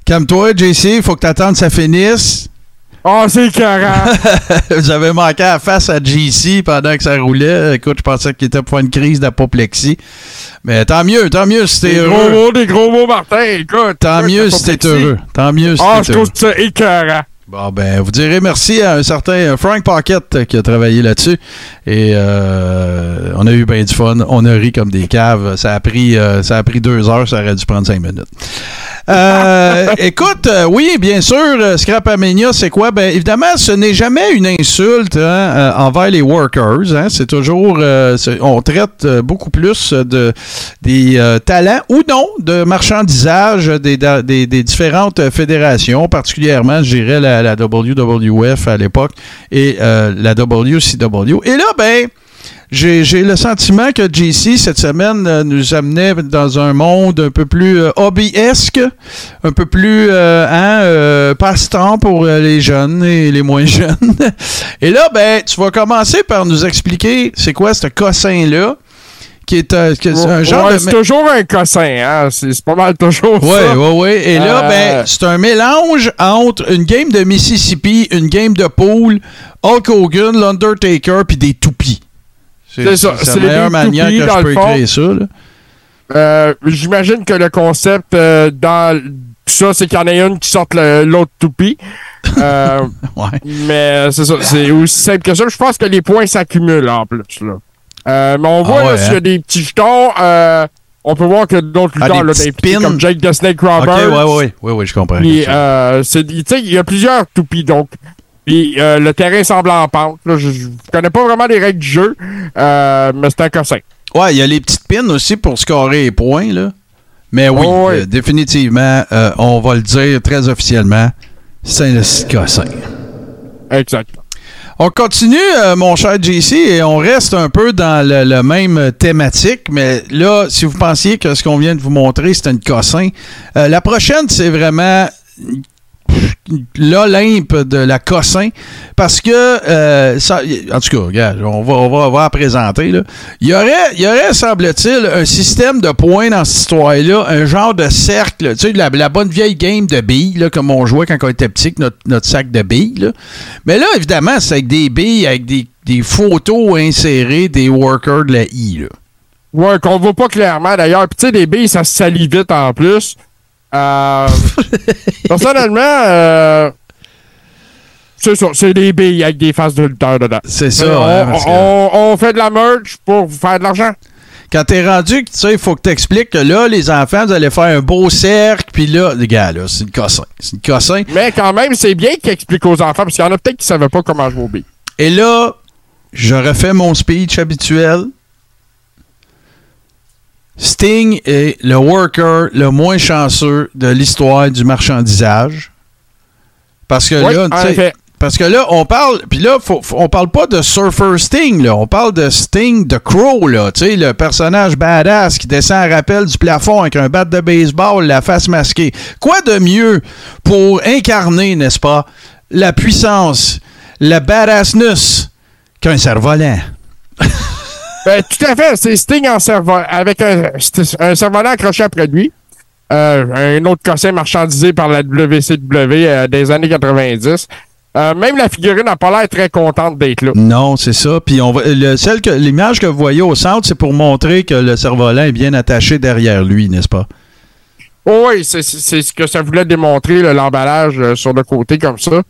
Calme-toi, JC, il faut que tu attendes que ça finisse. Oh, c'est écœurant. <laughs> Vous avez manqué la face à JC pendant que ça roulait. Écoute, je pensais qu'il était pour une crise d'apoplexie. Mais tant mieux, tant mieux si t'es des gros heureux. mots, des gros mots, Martin. Écoute. Tant écoute, mieux si t'es heureux. Tant mieux si Ah, t'es je heureux. trouve ça écœurant. Bon, ben, vous direz merci à un certain euh, Frank Pocket euh, qui a travaillé là-dessus. Et euh, on a eu bien du fun. On a ri comme des caves. Ça a pris, euh, ça a pris deux heures. Ça aurait dû prendre cinq minutes. Euh, <laughs> écoute, oui, bien sûr, euh, Scrapamania, c'est quoi? Ben, évidemment, ce n'est jamais une insulte hein, envers les workers. hein. C'est toujours, on traite beaucoup plus de des talents ou non de marchandisage des, des, des différentes fédérations, particulièrement, je dirais, la, la WWF à l'époque et euh, la WCW. Et là, ben, j'ai le sentiment que JC, cette semaine, euh, nous amenait dans un monde un peu plus euh, hobbyesque, un peu plus euh, hein, euh, passe-temps pour les jeunes et les moins <laughs> jeunes. Et là, ben, tu vas commencer par nous expliquer c'est quoi ce cossin-là, qui est, euh, que c'est un genre Ouais, de... c'est toujours un cossin, hein. C'est pas mal toujours Oui, ça. oui, oui. Et là, Euh, ben, c'est un mélange entre une game de Mississippi, une game de pool, Hulk Hogan, l'Undertaker, puis des toupies. C'est ça, C'est la meilleure manière que je peux écrire ça. là. Euh, J'imagine que le concept euh, dans ça, c'est qu'il y en a une qui sorte l'autre toupie. Euh, <laughs> Ouais. mais c'est ça, c'est aussi simple que ça. Je pense que les points s'accumulent en plus. Là. Euh, mais on voit Ah ouais, là, s'il y hein? a des petits jetons, euh, on peut voir que d'autres Ah, lutteurs, des là, petits impliqués, pins? comme Jake the Snake Roberts. ouais, ouais, ouais, ouais, je comprends. Euh, c'est- tu sais, il y a plusieurs toupies, donc. Puis, euh, le terrain semble en pente. là. je, je connais pas vraiment les règles du jeu, euh, mais c'est un cossin. Ouais, il y a les petites pins aussi pour scorer les points, là. Mais oui, Oh, euh, définitivement, on va le dire très officiellement, c'est un cossin. Exact. On continue, euh, mon cher JC, et on reste un peu dans le, le même thématique, mais là, si vous pensiez que ce qu'on vient de vous montrer, c'était une cossin, euh, la prochaine, c'est vraiment l'Olympe de la cossin, parce que, euh, en tout cas, regarde, on va, on va, présenter. Il y aurait, semble-t-il, un système de points dans cette histoire-là, un genre de cercle, tu sais, la, la bonne vieille game de billes, là, comme on jouait quand on était petit, notre, notre sac de billes, là. Mais là, évidemment, c'est avec des billes, avec des, des photos insérées des workers de la I, là. Ouais, qu'on voit pas clairement d'ailleurs. Puis tu sais, les billes, ça se salit vite en plus. Euh, <laughs> personnellement, euh, c'est ça, c'est des billes avec des faces de lutteurs dedans. C'est ça, Euh, hein, on, parce que- on- on fait de la merch pour vous faire de l'argent. Quand t'es rendu, tu sais, il faut que t'expliques que là, les enfants, vous allez faire un beau cercle, puis là, les gars, là, c'est une cossin. C'est une cossin. Mais quand même, c'est bien qu'ils expliquent aux enfants, parce qu'il y en a peut-être qui savaient pas comment jouer aux billes. Et là, je refais mon speech habituel. Sting est le worker le moins chanceux de l'histoire du marchandisage. Parce que Oui, là, parce que là, on parle, puis là, faut- faut- on parle pas de Surfer Sting, là. On parle de Sting de Crow, là. Tu sais, le personnage badass qui descend à rappel du plafond avec un bat de baseball, la face masquée. Quoi de mieux pour incarner, n'est-ce pas, la puissance, la badassness qu'un cerf-volant? <laughs> Ben, tout à fait. C'est Sting en avec un, un cerf-volant accroché après lui. Euh, un autre cossin marchandisé par la WCW euh, des années 90. Euh, même la figurine n'a pas l'air très contente d'être là. Non, c'est ça. Puis on va, le, celle que, l'image que vous voyez au centre, c'est pour montrer que le cerf-volant est bien attaché derrière lui, n'est-ce pas? Oh oui, c'est ce que ça voulait démontrer, l'emballage sur le côté comme ça.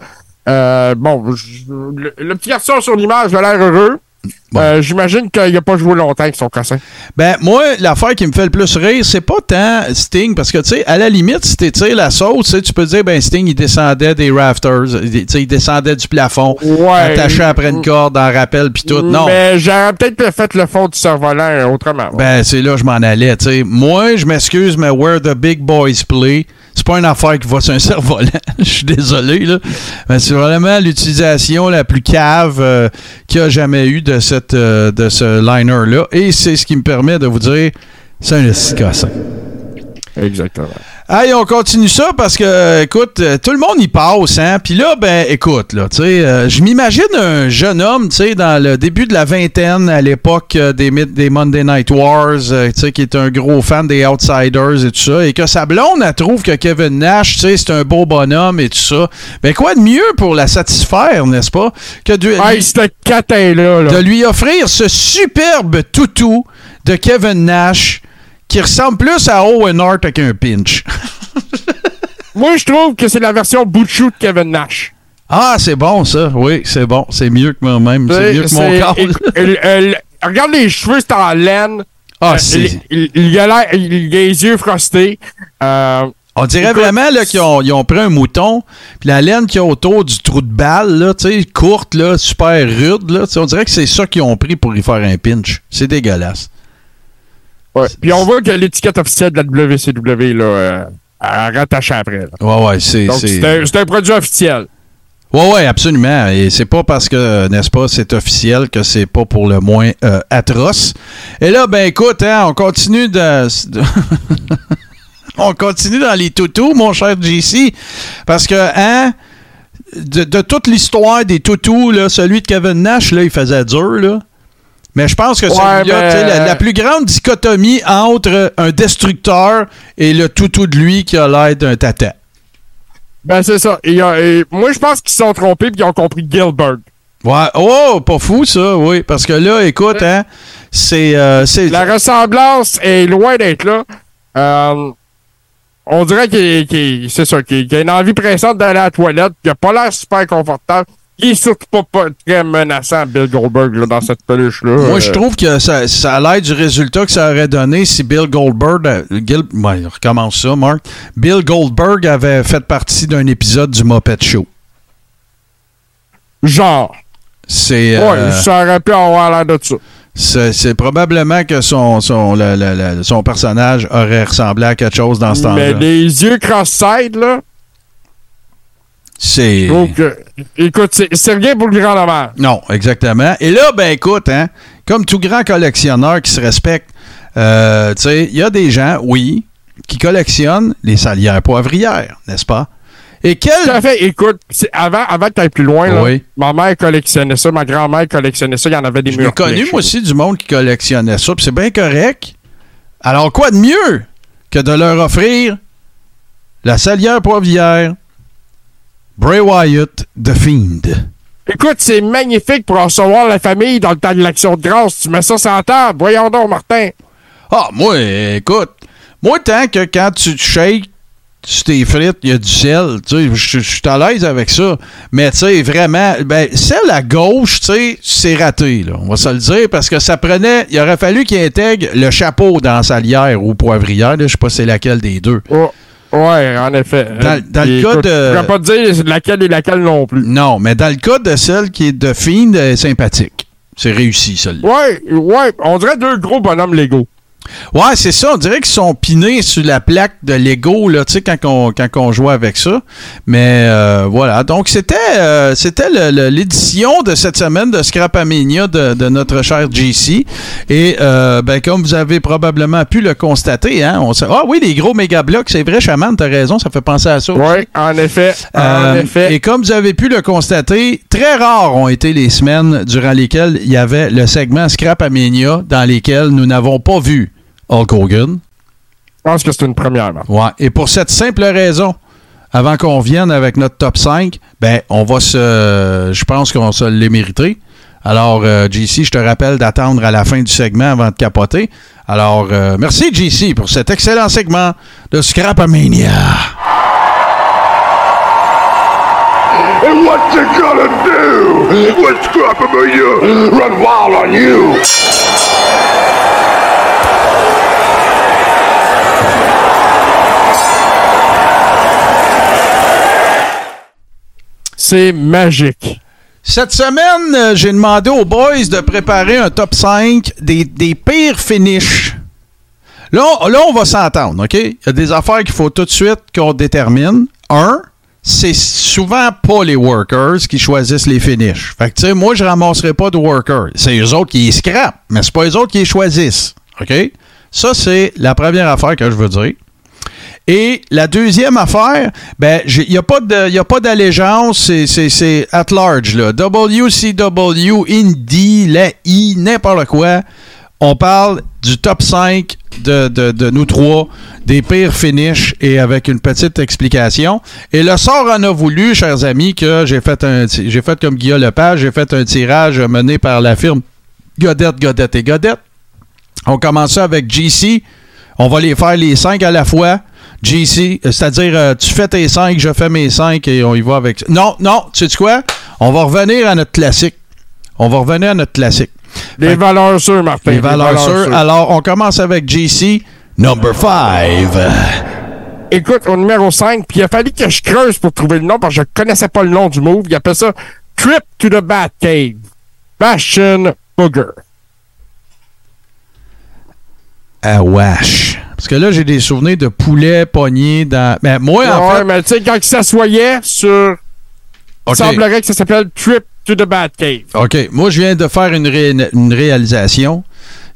Euh, bon, je- le, le petit garçon sur l'image a l'air heureux. Euh, J'imagine qu'il n'a pas joué longtemps avec son cossin. Ben, moi, l'affaire qui me fait le plus rire, c'est pas tant Sting, parce que, tu sais, à la limite, si t'étires la sauce, tu peux dire, ben, Sting, il descendait des rafters, il- sais, il descendait du plafond, Ouais. attaché après une corde, en rappel, puis tout. Non. Mais j'aurais peut-être fait le fond du cerf-volant euh, autrement. Ben, c'est là que je m'en allais, tu sais. Moi, je m'excuse, mais where the big boys play, c'est pas une affaire qui va sur un cerf-volant. <laughs> Je suis désolé, là. Mais c'est vraiment l'utilisation la plus cave euh, qu'il y a jamais eu de, cette, euh, de ce liner-là. Et c'est ce qui me permet de vous dire, c'est un escassin. Exactement. Hey, on continue ça parce que, euh, écoute, euh, tout le monde y passe, hein. Puis là, ben, écoute, là, tu sais, euh, je m'imagine un jeune homme, tu sais, dans le début de la vingtaine, à l'époque euh, des, des Monday Night Wars, euh, tu sais, qui est un gros fan des Outsiders et tout ça, et que sa blonde, elle trouve que Kevin Nash, tu sais, c'est un beau bonhomme et tout ça. Ben, quoi de mieux pour la satisfaire, n'est-ce pas, que de, Hey, catin-là, là. de lui offrir ce superbe toutou de Kevin Nash qui ressemble plus à Owen Hart avec un pinch. <laughs> Moi, je trouve que c'est la version bout de Kevin Nash. Ah, c'est bon, ça. Oui, c'est bon. C'est mieux que moi-même. C'est mieux que mon corps. il- il- il- Regarde les cheveux, c'est en laine. Ah, Euh, c'est... il, a il a les yeux frostés. Euh, On dirait Écoute, vraiment qu'ils ont, ils ont pris un mouton, puis la laine qu'il y a autour du trou de balle, là, tu sais, courte, là, super rude, là, on dirait que c'est ça qu'ils ont pris pour y faire un pinch. C'est dégueulasse. Ouais. Puis on voit que l'étiquette officielle de la WCW, là, euh, elle rattachée après. là. Ouais, ouais, c'est... C'est- un, un produit officiel. Ouais, ouais, absolument. Et c'est pas parce que, n'est-ce pas, c'est officiel que c'est pas pour le moins euh, atroce. Et là, ben écoute, hein, on continue de. <laughs> on continue dans les toutous, mon cher JC. Parce que, hein, de, de toute l'histoire des toutous, là, celui de Kevin Nash, là, il faisait dur, là. Mais je pense que Ouais, celui-là, mais- tu sais, la, la plus grande dichotomie entre un destructeur et le toutou de lui qui a l'air d'un tata. Ben, c'est ça. Et, euh, et moi, je pense qu'ils se sont trompés puis ils ont compris Gilbert. Ouais, oh, pas fou ça, oui, parce que là, écoute, hein, c'est, euh, c'est, La ressemblance est loin d'être là. Euh, on dirait qu'il c'est ça, qu'il qu'il a une envie pressante d'aller à la toilette, qu'il a pas l'air super confortable. Il est surtout pas, pas très menaçant, Bill Goldberg, là, dans cette peluche-là. moi, Euh, je trouve que ça, ça a l'air du résultat que ça aurait donné si Bill Goldberg, euh, Gil, ouais, recommence ça, Mark. Bill Goldberg avait fait partie d'un épisode du Muppet Show. Genre. C'est, Ouais, euh, ça aurait pu avoir l'air de ça. c'est, probablement que son, son, le- le- le- son personnage aurait ressemblé à quelque chose dans ce Mais temps-là. les yeux cross-side, là, C'est. que... Écoute, c'est rien pour le grand dommage. Non, exactement. Et là, ben écoute, hein, comme tout grand collectionneur qui se respecte, euh, tu sais, il y a des gens, oui, qui collectionnent les salières poivrières, n'est-ce pas? Et Tout quel... à fait. Écoute, avant, avant que tu plus loin, là, Oui. ma mère collectionnait ça, ma grand-mère collectionnait ça, il y en avait des murs connu, pleins, moi aussi, du monde qui collectionnait ça, puis c'est bien correct. Alors, quoi de mieux que de leur offrir la salière poivrière? Bray Wyatt The Fiend? Écoute, c'est magnifique pour recevoir la famille dans le temps de l'action de grâce. Tu mets ça sur la table. Voyons donc, Martin. Ah, moi, écoute, moi, tant que quand tu te shakes, sur tes frites, il y a du sel, tu sais, je suis à l'aise avec ça. Mais, tu sais, vraiment, ben, celle à gauche, tu sais, c'est raté, là. On va se le dire, parce que ça prenait, il aurait fallu qu'il intègre le chapeau dans sa salière ou poivrière, là. Je sais pas c'est laquelle des deux. Oh, ouais, en effet. Dans- dans le cas écoute, de- Je pourrais pas te dire laquelle et laquelle non plus. Non, mais dans le cas de celle qui est de elle est sympathique. C'est réussi, celle-là. Ouais, ouais, on dirait deux gros bonhommes Lego. Ouais, c'est ça. On dirait qu'ils sont pinés sur la plaque de Lego, là, tu sais, quand on, quand on jouait avec ça. Mais euh, voilà. Donc, c'était euh, c'était l'édition de cette semaine de Scrapamania de, de notre cher JC. Et, euh, ben, comme vous avez probablement pu le constater, hein, on sait, ah oui, les gros méga blocs, c'est vrai, Chaman, t'as raison, ça fait penser à ça. Oui, en effet. En Euh, effet. Et comme vous avez pu le constater, très rares ont été les semaines durant lesquelles il y avait le segment Scrap Amenia dans lesquelles nous n'avons pas vu Hulk Hogan. Je pense que c'est une première. Marc. Ouais. Et pour cette simple raison, avant qu'on vienne avec notre top 5, ben, on va se. Je pense qu'on se l'est mérité. Alors, euh, JC, je te rappelle d'attendre à la fin du segment avant de capoter. Alors, euh, merci, JC, pour cet excellent segment de Scrapamania. And what you gonna do when Scrapamania? Run wild on you? C'est magique. Cette semaine, euh, j'ai demandé aux boys de préparer un top 5 des, pires finishes. Là, on, là, on va s'entendre, OK? Il y a des affaires qu'il faut tout de suite qu'on détermine. Un, c'est souvent pas les workers qui choisissent les finishes. Fait que, tu sais, moi, je ramasserai pas de workers. C'est eux autres qui les scrapent, mais c'est pas eux autres qui les choisissent. OK? Ça, c'est la première affaire que je veux dire. Et la deuxième affaire, ben, il n'y a pas d'allégeance, c'est- at large. Là. WCW, Indie, la I, n'importe quoi. On parle du top 5 de, de- de nous trois, des pires finishes et avec une petite explication. Et le sort en a voulu, chers amis, que j'ai fait un fait comme Guillaume Lepage, j'ai fait un tirage mené par la firme Godette, Godette et Godette. On commence ça avec GC. On va les faire les cinq à la fois. GC, euh, c'est-à-dire euh, tu fais tes cinq, je fais mes cinq et on y va avec. Non, non, tu sais quoi? On va revenir à notre classique. On va revenir à notre classique. Les Fait- valeurs sûres, Martin. Les valeurs sûres. sûres. Alors, on commence avec GC, number 5. Écoute, au numéro 5, puis il a fallu que je creuse pour trouver le nom parce que je connaissais pas le nom du move. Il appelle ça Trip to the Batcave. Bastion Booger. Ah, wesh. Parce que là, j'ai des souvenirs de poulet pogné dans. Mais moi, en ouais, fait. mais tu sais, quand il s'assoyait sur. OK. Il semblerait que ça s'appelle Trip to the Batcave. OK. Moi, je viens de faire une, ré- une réalisation.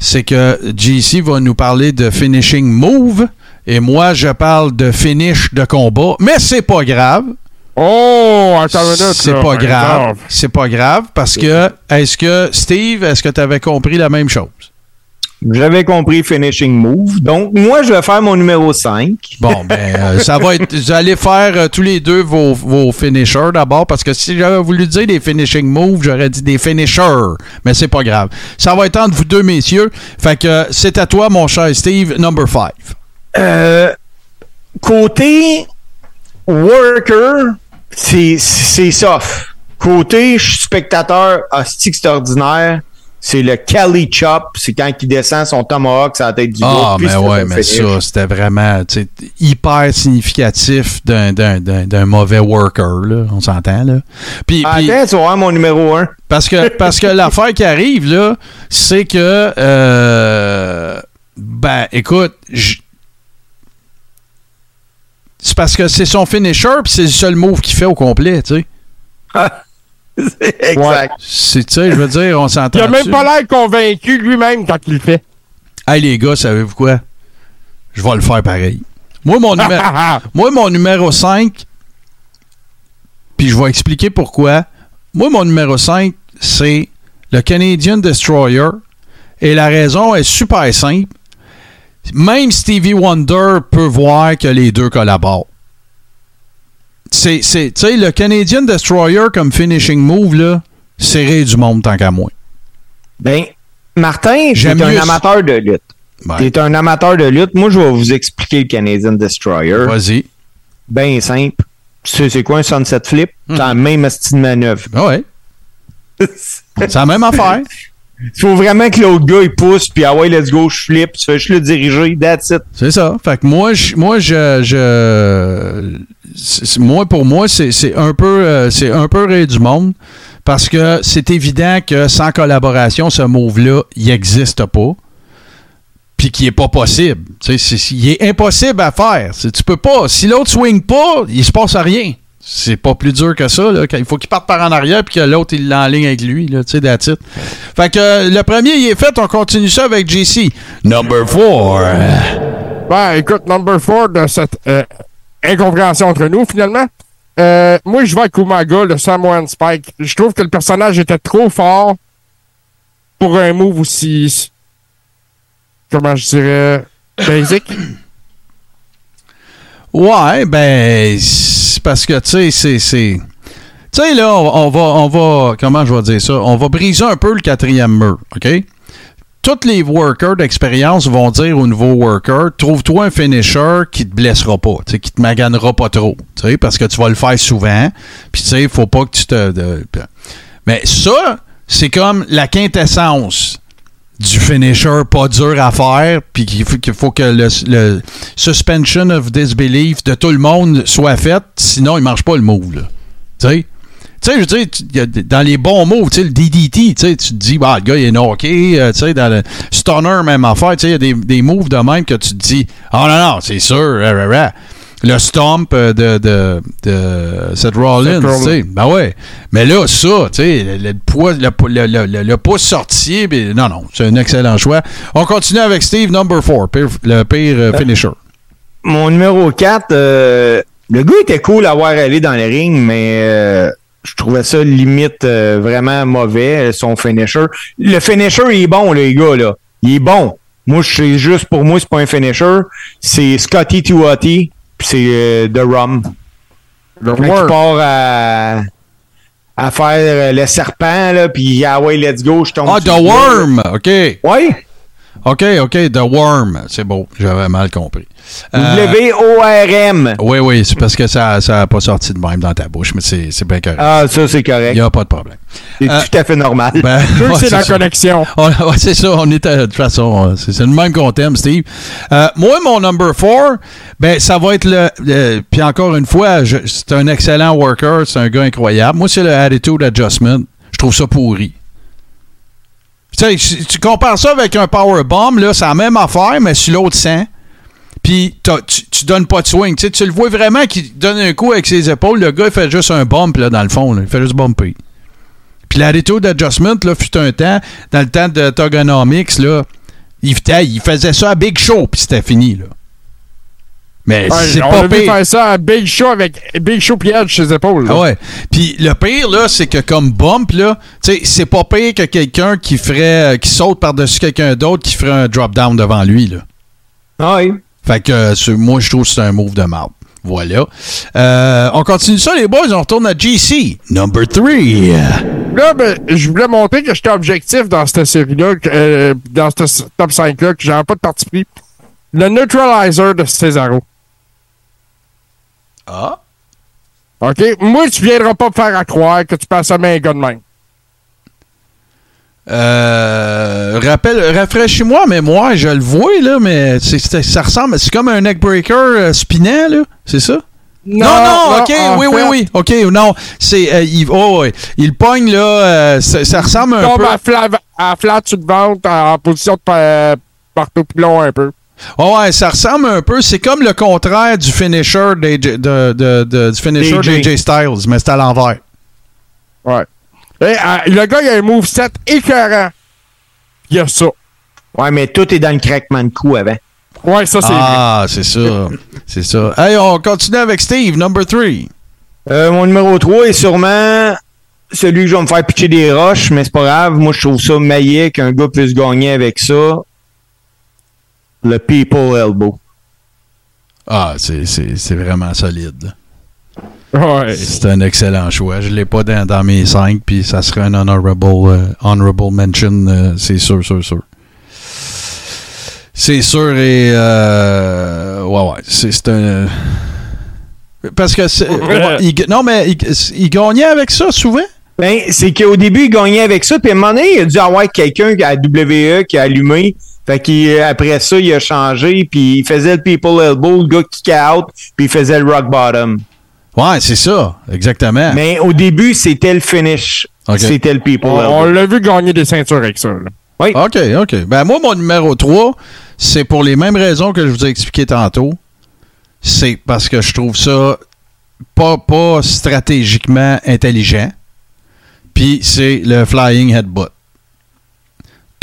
C'est que JC va nous parler de finishing move. Et moi, je parle de finish de combat. Mais c'est pas grave. Oh, attends une minute. C'est pas grave. C'est pas grave parce que est-ce que Steve, est-ce que tu avais compris la même chose? J'avais compris finishing move. Donc, moi, je vais faire mon numéro 5. Bon, ben, euh, ça va être. Vous allez faire euh, tous les deux vos, vos finishers d'abord, parce que si j'avais voulu dire des finishing moves, j'aurais dit des finishers. Mais c'est pas grave. Ça va être entre vous deux, messieurs. Fait que euh, c'est à toi, mon cher Steve, number 5. Euh, côté worker, c'est soft. Côté je suis spectateur, hostie c'est ordinaire, c'est le Cali Chop. C'est quand il descend son tomahawk sur la tête du Ah, gars, mais ouais, un mais ça, c'était vraiment hyper significatif d'un- mauvais worker, là. On s'entend, là. Puis, puis- Attends, tu mon numéro 1. Parce que, <laughs> parce que l'affaire qui arrive, là, c'est que, euh, ben, écoute, c'est parce que c'est son finisher, puis c'est le seul move qu'il fait au complet, tu sais. <laughs> <laughs> exact. C'est, tu sais, je veux dire, on s'entend. Il a même pas l'air convaincu lui-même quand il le fait. Hey, les gars, savez-vous quoi? Je vais le faire pareil. Moi, mon, numéro, <laughs> moi, mon numéro 5, puis je vais expliquer pourquoi. Moi, mon numéro 5, c'est le Canadian Destroyer. Et la raison est super simple. Même Stevie Wonder peut voir que les deux collaborent. C'est, c'est, tu sais, le Canadian Destroyer comme finishing move, là, serré du monde tant qu'à moi. Ben, Martin, J'aime j'aime un mieux- amateur de lutte. Ben, T'es un amateur de lutte. Moi, je vais vous expliquer le Canadian Destroyer. vas-y. Ben simple. Tu sais, c'est quoi un sunset flip? C'est la même style de manœuvre. Ah ouais. <laughs> C'est la même affaire. Il faut vraiment que l'autre gars, il pousse, puis ah ouais, let's go, je flip, tu fais juste le diriger, that's it. C'est ça. Fait que moi, je, moi, je, je- moi pour moi, c'est, un peu, euh, c'est un peu du monde parce que c'est évident que sans collaboration, ce move-là, il n'existe pas. puis qui est pas possible. Tu sais, il est impossible à faire. Tu peux pas. Si l'autre swing pas, il se passe rien. C'est pas plus dur que ça. Là. Il faut qu'il parte par en arrière puis que l'autre il l'enligne avec lui. Là, tu sais, that's it. Fait que euh, le premier il est fait. On continue ça avec JC. Number four. Ben, écoute, number four de cette euh, incompréhension entre nous, finalement. Euh, moi, je vais avec Umaga, le Samoan Spike. Je trouve que le personnage était trop fort pour un move aussi. Comment je dirais. Basic. Ouais, ben, parce que, tu sais, c'est. Tu sais, là, on, va, on va. Comment je vais dire ça? On va briser un peu le quatrième mur, OK? Tous les workers d'expérience vont dire au nouveau worker trouve-toi un finisher qui te blessera pas, qui te maganera pas trop, parce que tu vas le faire souvent. Puis, tu sais, il faut pas que tu te. mais ça, c'est comme la quintessence du finisher pas dur à faire, puis qu'il faut, faut que le, suspension of disbelief de tout le monde soit fait, sinon il marche pas le move. Tu sais? Tu sais, je dans les bons moves, tu sais, le DDT, tu sais, tu te dis, bah, le gars, il est knocké, euh, tu sais, dans le stunner, même affaire, tu sais, il y a des, des moves de même que tu te dis, oh non, non, c'est sûr, rah. Le stomp euh, de, de, de Seth Rollins, Seth ben ouais. Mais là, ça, le, le poids, le, le, le, le- le pouce sorti, ben, non, non, c'est un excellent choix. On continue avec Steve, number 4, le pire euh, finisher. Mon numéro 4, le gars était cool à voir aller dans le ring, mais euh, je trouvais ça limite euh, vraiment mauvais, son finisher. Le finisher, il est bon, les gars, là. Il est bon. Moi, je sais juste, pour moi, c'est pas un finisher. C'est Scotty Tuati, puis c'est euh, The Rum. Le Worm. part à, à faire euh, le serpent, là, puis ah ouais, let's go, je tombe Ah, The là. Worm! OK. Ouais. OK, OK, The Worm. C'est beau, j'avais mal compris. Euh, W-O-R-M. oui, oui, c'est parce que ça n'a pas sorti de même dans ta bouche, mais c'est c'est bien correct. Ah, ça, c'est Il correct. n'y a pas de problème. C'est euh, tout à fait normal. Ben, <laughs> ouais, c'est la ça. connexion. <laughs> On- ouais, c'est ça, on est à- de toute façon, euh, c'est c'est le même qu'on t'aime, Steve. Euh, moi, mon number 4, ben, ça va être le. le- Puis encore une fois, je- c'est un excellent worker, c'est un gars incroyable. Moi, c'est le Attitude Adjustment. Je trouve ça pourri. Tu tu compares ça avec un Powerbomb, c'est la même affaire, mais sur l'autre sang. Puis tu, tu donnes pas de swing. Tu le vois vraiment qu'il donne un coup avec ses épaules. Le gars, il fait juste un bump là, dans le fond. Il fait juste bumper. Puis l'attitude adjustment, là, fut un temps, dans le temps de Togonomics, il faisait ça à Big Show, puis c'était fini, là. Mais Ouais, c'est pas pire. faire ça à Big Show avec Big Show piège sur ses épaules. là. Ah ouais. Puis le pire, là, c'est que comme bump, là, tu sais, c'est pas pire que quelqu'un qui ferait, euh, qui saute par-dessus quelqu'un d'autre qui ferait un drop-down devant lui, là. Ah oui. Fait que euh, moi, je trouve que c'est un move de marde. Voilà. Euh, on continue ça, les boys. On retourne à GC. Number 3. Là, ben, je voulais montrer que j'étais objectif dans cette série-là, que, euh, dans ce top 5-là, que j'avais pas de parti pris. Le neutralizer de Cesaro. Ah. OK? Moi, tu viendras pas me faire à croire que tu passes à main un gars de même. Euh, rappelle, rafraîchis-moi, mais moi, je le vois, là, mais ça ressemble, c'est comme un neckbreaker euh, spinant, là, c'est ça? Non, non, ok, oui, oui, fait, oui, ok, non, c'est, euh, il, oh, ouais, il pogne, là, euh, ça, ressemble un peu. à flat, à flat sur le ventre en, en position de pa- partout pilon un peu. Oh, ouais, ça ressemble un peu, c'est comme le contraire du finisher d'AJ de, de, de- du finisher d'AJ Styles, mais c'est à l'envers. Ouais. Et, euh, le gars, il a un moveset écœurant. Il y a ça. Ouais, mais tout est dans le craquement de cou avant. Ouais, ça, c'est Ah, c'est ça, c'est ça. Hey, on continue avec Steve, number 3. Euh, mon numéro 3 est sûrement celui que je vais me faire pitcher des roches, mais c'est pas grave. Moi, je trouve ça maillet qu'un gars puisse gagner avec ça. Le People Elbow. Ah, c'est, c'est, c'est vraiment solide. Ouais. C'est un excellent choix. Je l'ai pas dans, dans mes cinq, puis ça serait un honorable, euh, honorable mention, euh, c'est sûr, sûr, sûr. C'est sûr et euh, ouais, ouais, c'est, un. Parce que c'est, Ouais. il- non mais il, il gagnait avec ça souvent? Ben, c'est qu'au début, il gagnait avec ça, puis à un moment donné, il a dû avoir quelqu'un à WWE qui a allumé. Fait qu'après ça, il a changé, puis il faisait le People Elbow, le gars kick out, puis il faisait le Rock Bottom. Ouais, c'est ça, exactement. Mais au début, c'était le finish. C'était le People On, on Elbow. l'a vu gagner des ceintures avec ça. là. OK, OK. Ben moi, mon numéro 3, c'est pour les mêmes raisons que je vous ai expliqué tantôt. C'est parce que je trouve ça pas, pas stratégiquement intelligent. Puis c'est le flying headbutt.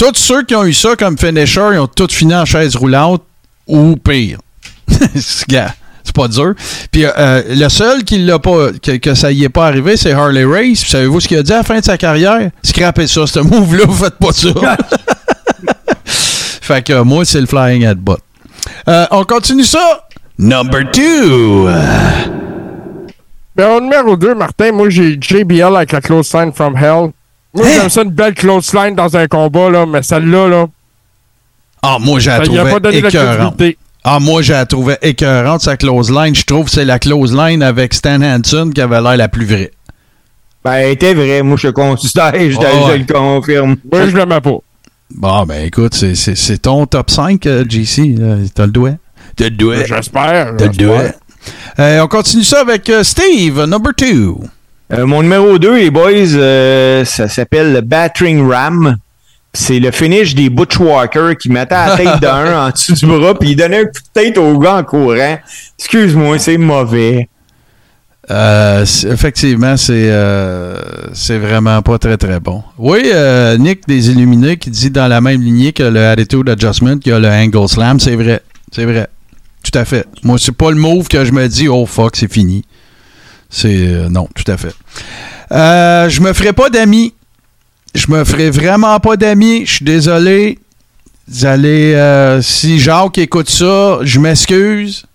Tous ceux qui ont eu ça comme finisher, ils ont tous fini en chaise roulante ou pire. <laughs> Gars, c'est pas dur. Puis euh, le seul qui l'a pas, que, que ça y est pas arrivé, c'est Harley Race. Puis Savez-vous ce qu'il a dit à la fin de sa carrière? Scrapez ça, ce move-là, vous <laughs> faites pas ça. <laughs> fait que moi, c'est le flying headbutt. Euh, on continue ça. Number two. Ben, au numéro 2, Martin, moi, j'ai JBL avec la close line from hell. Moi, Hein? j'aime ça une belle close line dans un combat, là, mais celle-là, là, Ah, moi, j'ai la ben, trouvé écœurante. Ah, moi, j'ai la trouvé écœurante, sa close line. Je trouve que c'est la close line avec Stan Hansen qui avait l'air la plus vraie. Ben, elle était vrai. Moi, je le considère. Je, Oh, je ouais. le confirme. Moi, je l'aimais pas. Bon, ben écoute, c'est- c'est c'est ton top 5, euh, JC. T'as le doigt? T'as le doigt. J'espère. T'as le doigt. Euh, on continue ça avec euh, Steve, number 2. Euh, mon numéro 2, les boys, euh, ça s'appelle le Battering Ram. C'est le finish des Butchwalkers qui mettait la tête d'un <laughs> en dessous du bras puis il donnait un coup de tête au gars en courant. Excuse-moi, c'est mauvais. Euh, effectivement, c'est euh, c'est vraiment pas très très bon. Oui, euh, Nick des Illuminés qui dit dans la même lignée que le Attitude Adjustment, qu'il y a le Angle Slam, c'est vrai. C'est vrai. Tout à fait. Moi, c'est pas le move que je me dis, oh fuck, c'est fini. Euh, non, tout à fait. Euh, je me ferai pas d'amis. Je me ferai vraiment pas d'amis. Je suis désolé. Vous allez. euh, si Jacques écoute ça, je m'excuse.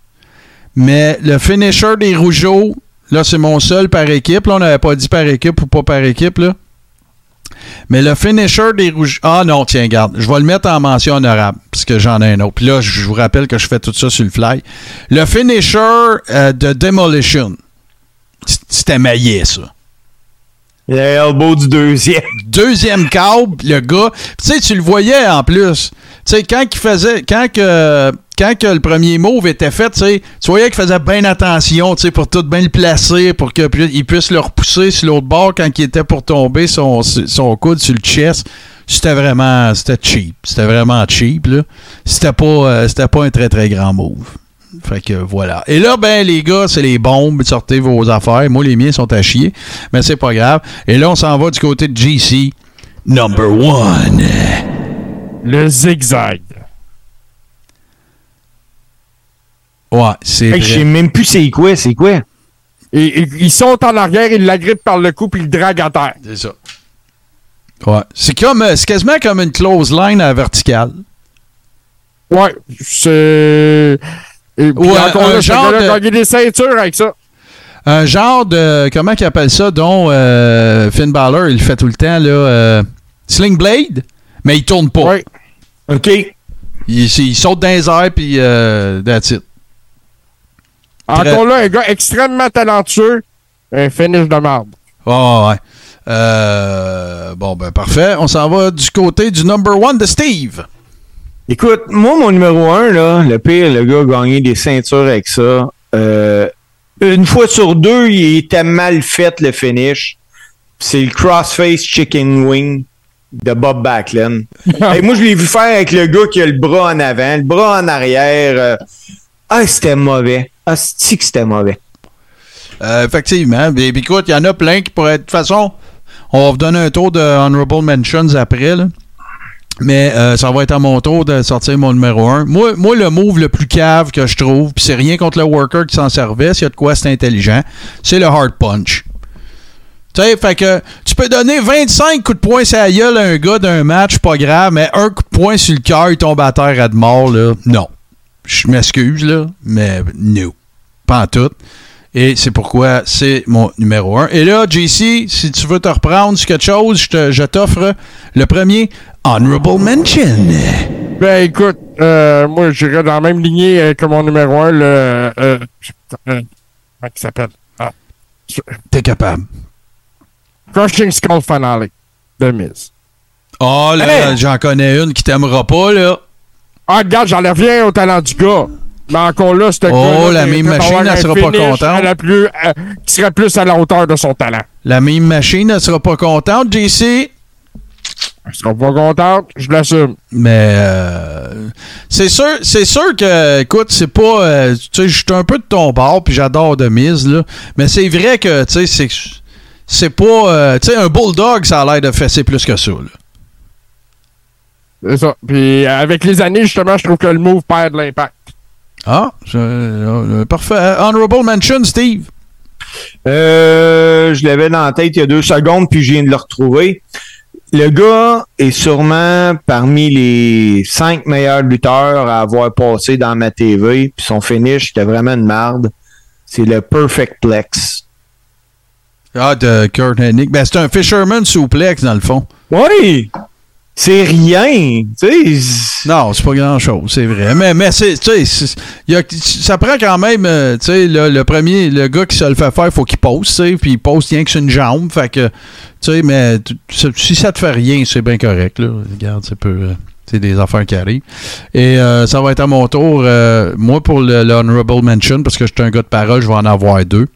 Mais le finisher des Rougeaux, là, c'est mon seul par équipe. On n'avait pas dit par équipe ou pas par équipe. Mais le finisher des Rougeaux. Ah non, tiens, garde. Je vais le mettre en mention honorable, parce que j'en ai un autre. Puis là, je vous rappelle que je fais tout ça sur le fly. Le finisher euh, de Demolition. C'était maillé, ça. Le elbow du deuxième. <laughs> Deuxième câble, le gars. Tu sais, tu le voyais en plus. Tu sais, quand il faisait. Quand que. Quand que le premier move était fait, tu voyais qu'il faisait bien attention, pour tout bien le placer, pour qu'il puisse le repousser sur l'autre bord quand il était pour tomber son, son coude sur le chest. C'était vraiment, c'était cheap. C'était vraiment cheap. C'était pas, euh, c'était pas un très, très grand move. Fait que voilà. Et là, ben, les gars, c'est les bombes. Sortez vos affaires. Moi, les miens sont à chier. Mais c'est pas grave. Et là, on s'en va du côté de GC. Number one. Le zigzag. Ouais, c'est Hey, je sais même plus c'est quoi, c'est quoi. Et, et- ils sont en arrière, ils l'agrippent par le cou puis ils le draguent à terre. C'est ça. Ouais. C'est comme, euh, c'est quasiment comme une close line à la verticale. Ouais, c'est. Et puis Ouais, encore un là, genre gars-là de- a gagné des ceintures avec ça. Un genre de. Comment qu'ils appellent ça, dont euh, Finn Balor, il le fait tout le temps, là. euh, Sling Blade, mais il tourne pas. Ouais. OK. Il, il saute dans les airs, puis euh, that's it. Encore là, un gars extrêmement talentueux, un finish de marbre. Oh, ouais. Euh, bon, ben parfait. On s'en va du côté du number one de Steve. Écoute, moi, mon numéro un, là, le pire, le gars a gagné des ceintures avec ça. Euh, une fois sur deux, il était mal fait, le finish. C'est le crossface chicken wing de Bob Backlund. <laughs> Hey, moi, je l'ai vu faire avec le gars qui a le bras en avant, le bras en arrière. euh, ah, c'était mauvais. Ah, c'est que c'était mauvais? Euh, effectivement. Et puis écoute, il y en a plein qui pourraient. De toute façon, on va vous donner un tour de Honorable Mentions après. Là. Mais euh, ça va être à mon tour de sortir mon numéro 1. Moi, le move le plus cave que je trouve, puis c'est rien contre le worker qui s'en servait, s'il y a de quoi c'est intelligent, c'est le hard punch. Tu sais, fait que tu peux donner 25 coups de poing sur la gueule à un gars d'un match, pas grave, mais un coup de poing sur le cœur, il tombe à terre à de mort, là. Non. Je m'excuse, là, mais no. Pas en tout. Et c'est pourquoi c'est mon numéro 1. Et là, JC, si tu veux te reprendre sur quelque chose, je t'offre le premier Honorable Mention. Ben écoute, euh, moi j'irais dans la même lignée euh, que mon numéro 1, le. Euh, euh, comment il s'appelle? Ah. T'es capable. Crushing Skull Finale de Miz. Oh là, Hey! j'en connais une qui t'aimera pas, là. Ah, regarde, j'en reviens au talent du gars. Mais encore là, ce Oh, la même machine, elle sera pas contente. la plus, euh, qui serait plus à la hauteur de son talent. La même machine ne sera pas contente, JC. Elle sera pas contente, je l'assume. Mais euh, c'est sûr, c'est sûr que, écoute, c'est pas, euh, tu sais, je suis un peu de ton bord, puis j'adore de mise là, mais c'est vrai que, tu sais, c'est, c'est pas, euh, tu sais, un bulldog, ça a l'air de fesser plus que ça. Là. C'est ça. Puis avec les années, justement, je trouve que le move perd de l'impact. Ah, je- euh, parfait. Honorable mention, Steve. Euh, je l'avais dans la tête il y a deux secondes, puis je viens de le retrouver. Le gars est sûrement parmi les cinq meilleurs lutteurs à avoir passé dans ma TV, puis son finish était vraiment une marde. C'est le Perfect Plex. Ah, de Kurt Hennig. Ben, c'est un Fisherman suplex, dans le fond. Oui! C'est rien! Non, c'est pas grand-chose, c'est vrai. Mais, mais c'est, ça prend quand même, euh, le, le premier, le gars qui se le fait faire, faut qu'il pose, puis il pose rien que sur une jambe. Fait que, mais si ça te fait rien, c'est bien correct, là. Regarde, c'est peu. euh, c'est des affaires qui arrivent. Et euh, ça va être à mon tour. moi, pour le, le Honorable Mention, parce que je suis un gars de parole, je vais en avoir deux.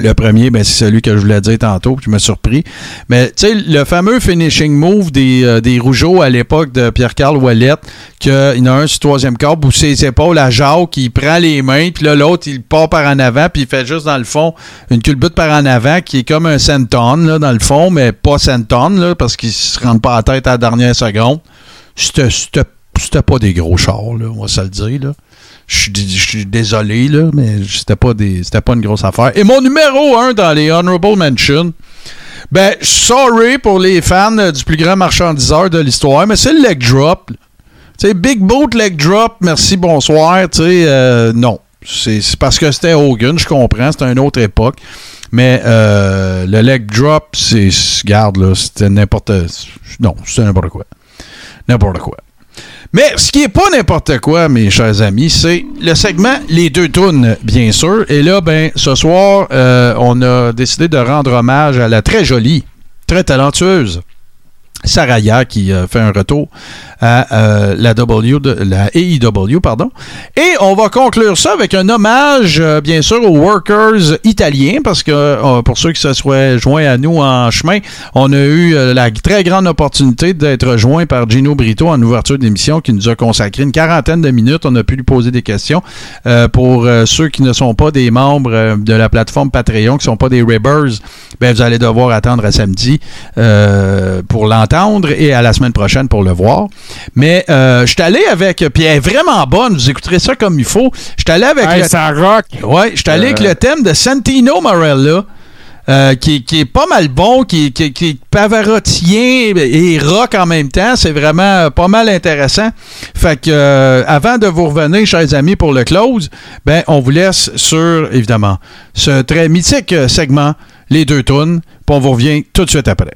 Le premier, ben, c'est celui que je voulais dire tantôt, puis je me surpris. Mais tu sais, le fameux finishing move des, euh, des Rougeaux à l'époque de Pierre-Carl Ouellette, qu'il y en a un sur le troisième câble où ses épaules à Jacques, il prend les mains, puis là, l'autre, il part par en avant, puis il fait juste dans le fond une culbute par en avant qui est comme un senton, là, dans le fond, mais pas senton, là, parce qu'il se rentre pas à tête à la dernière seconde. C'était pas des gros chars, là, on va se le dire, là. Je suis désolé, là, mais c'était pas des pas une grosse affaire. Et mon numéro 1 dans les Honorable Mentions, ben, sorry pour les fans du plus grand marchandiseur de l'histoire, mais c'est le leg drop. Tu sais, Big Boot leg drop, merci, bonsoir. Tu sais, euh, non. C'est c'est parce que c'était Hogan, je comprends, c'était une autre époque. Mais euh, le leg drop, c'est. Garde, là, c'était n'importe. Non, c'était n'importe quoi. N'importe quoi. Mais ce qui est pas n'importe quoi, mes chers amis, c'est le segment Les deux tunes, bien sûr. Et là, ben, ce soir, euh, on a décidé de rendre hommage à la très jolie, très talentueuse Saraya qui euh, fait un retour à euh, la W la AEW pardon. Et on va conclure ça avec un hommage euh, bien sûr aux workers italiens parce que euh, pour ceux qui se soient joints à nous en chemin on a eu la très grande opportunité d'être joint par Gino Brito en ouverture d'émission qui nous a consacré une quarantaine de minutes. On a pu lui poser des questions pour ceux qui ne sont pas des membres de la plateforme Patreon qui ne sont pas des Ribbers ben vous allez devoir attendre à samedi pour l'entendre et à la semaine prochaine pour le voir. Mais euh, je suis allé avec, puis elle est vraiment bonne, vous écouterez ça comme il faut. Je suis allé avec Hey, le, ça rock! ouais, je suis allé avec Euh. le thème de Santino Marella. euh, qui, qui est pas mal bon, qui, qui, qui est pavarotien et rock en même temps. C'est vraiment euh, pas mal intéressant. Fait que euh, avant de vous revenir, chers amis, pour le close, ben on vous laisse sur, évidemment, ce très mythique euh, segment, les deux tunes, puis on vous revient tout de suite après.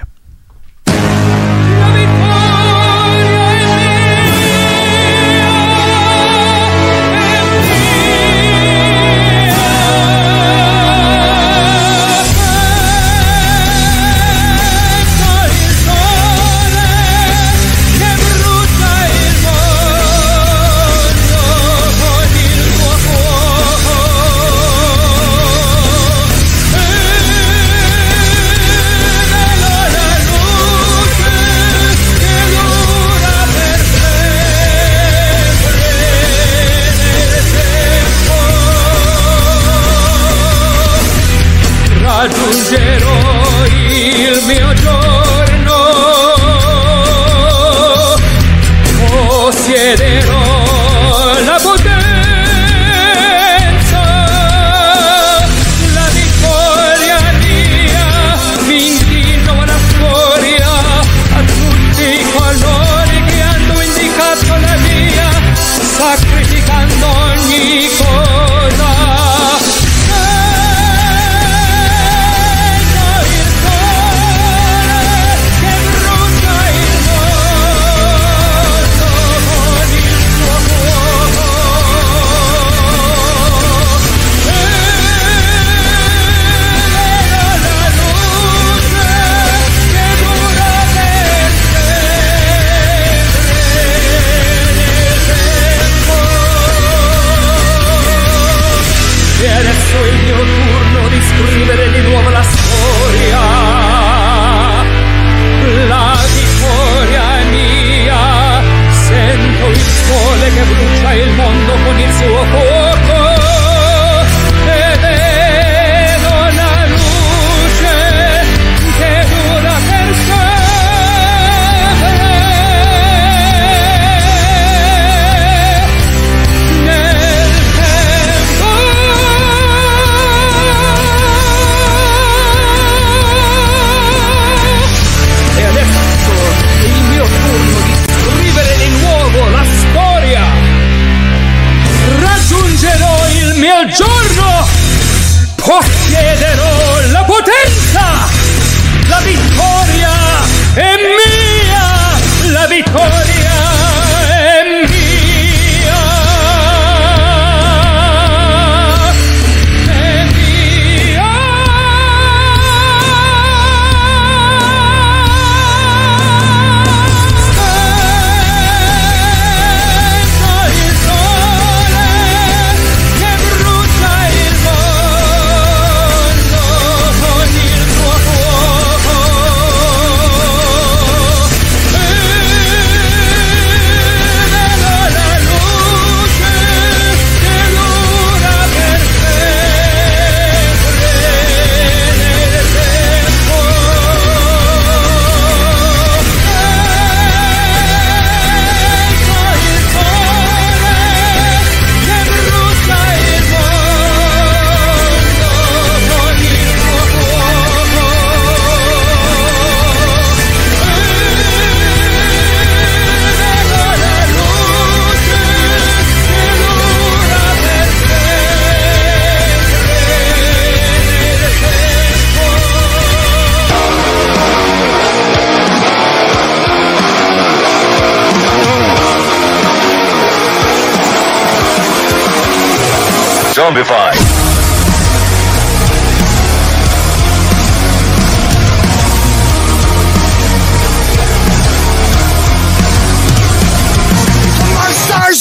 Zombify.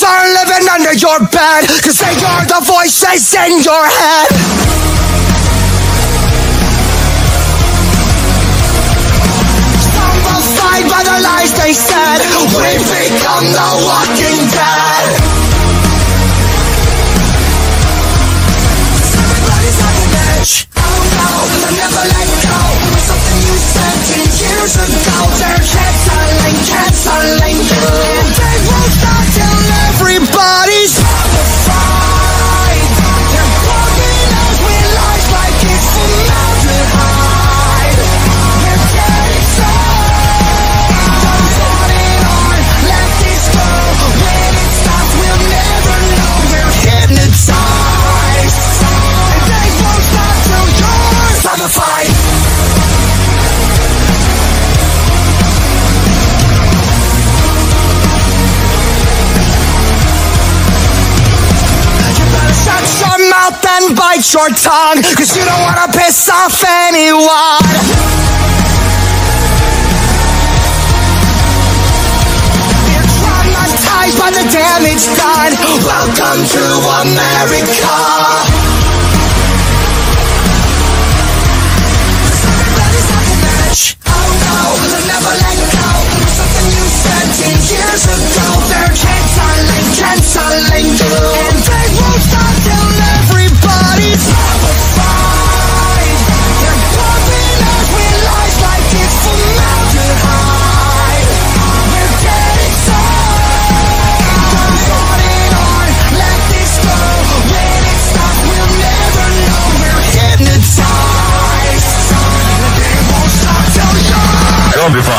are living under your bed. Cause they are the voices in your head. Zombified by the lies they said. We've become the walking dead. Soldiers and soldiers, cats bite your tongue, cause you don't wanna piss off anyone. by the damage done. Welcome to America. on before.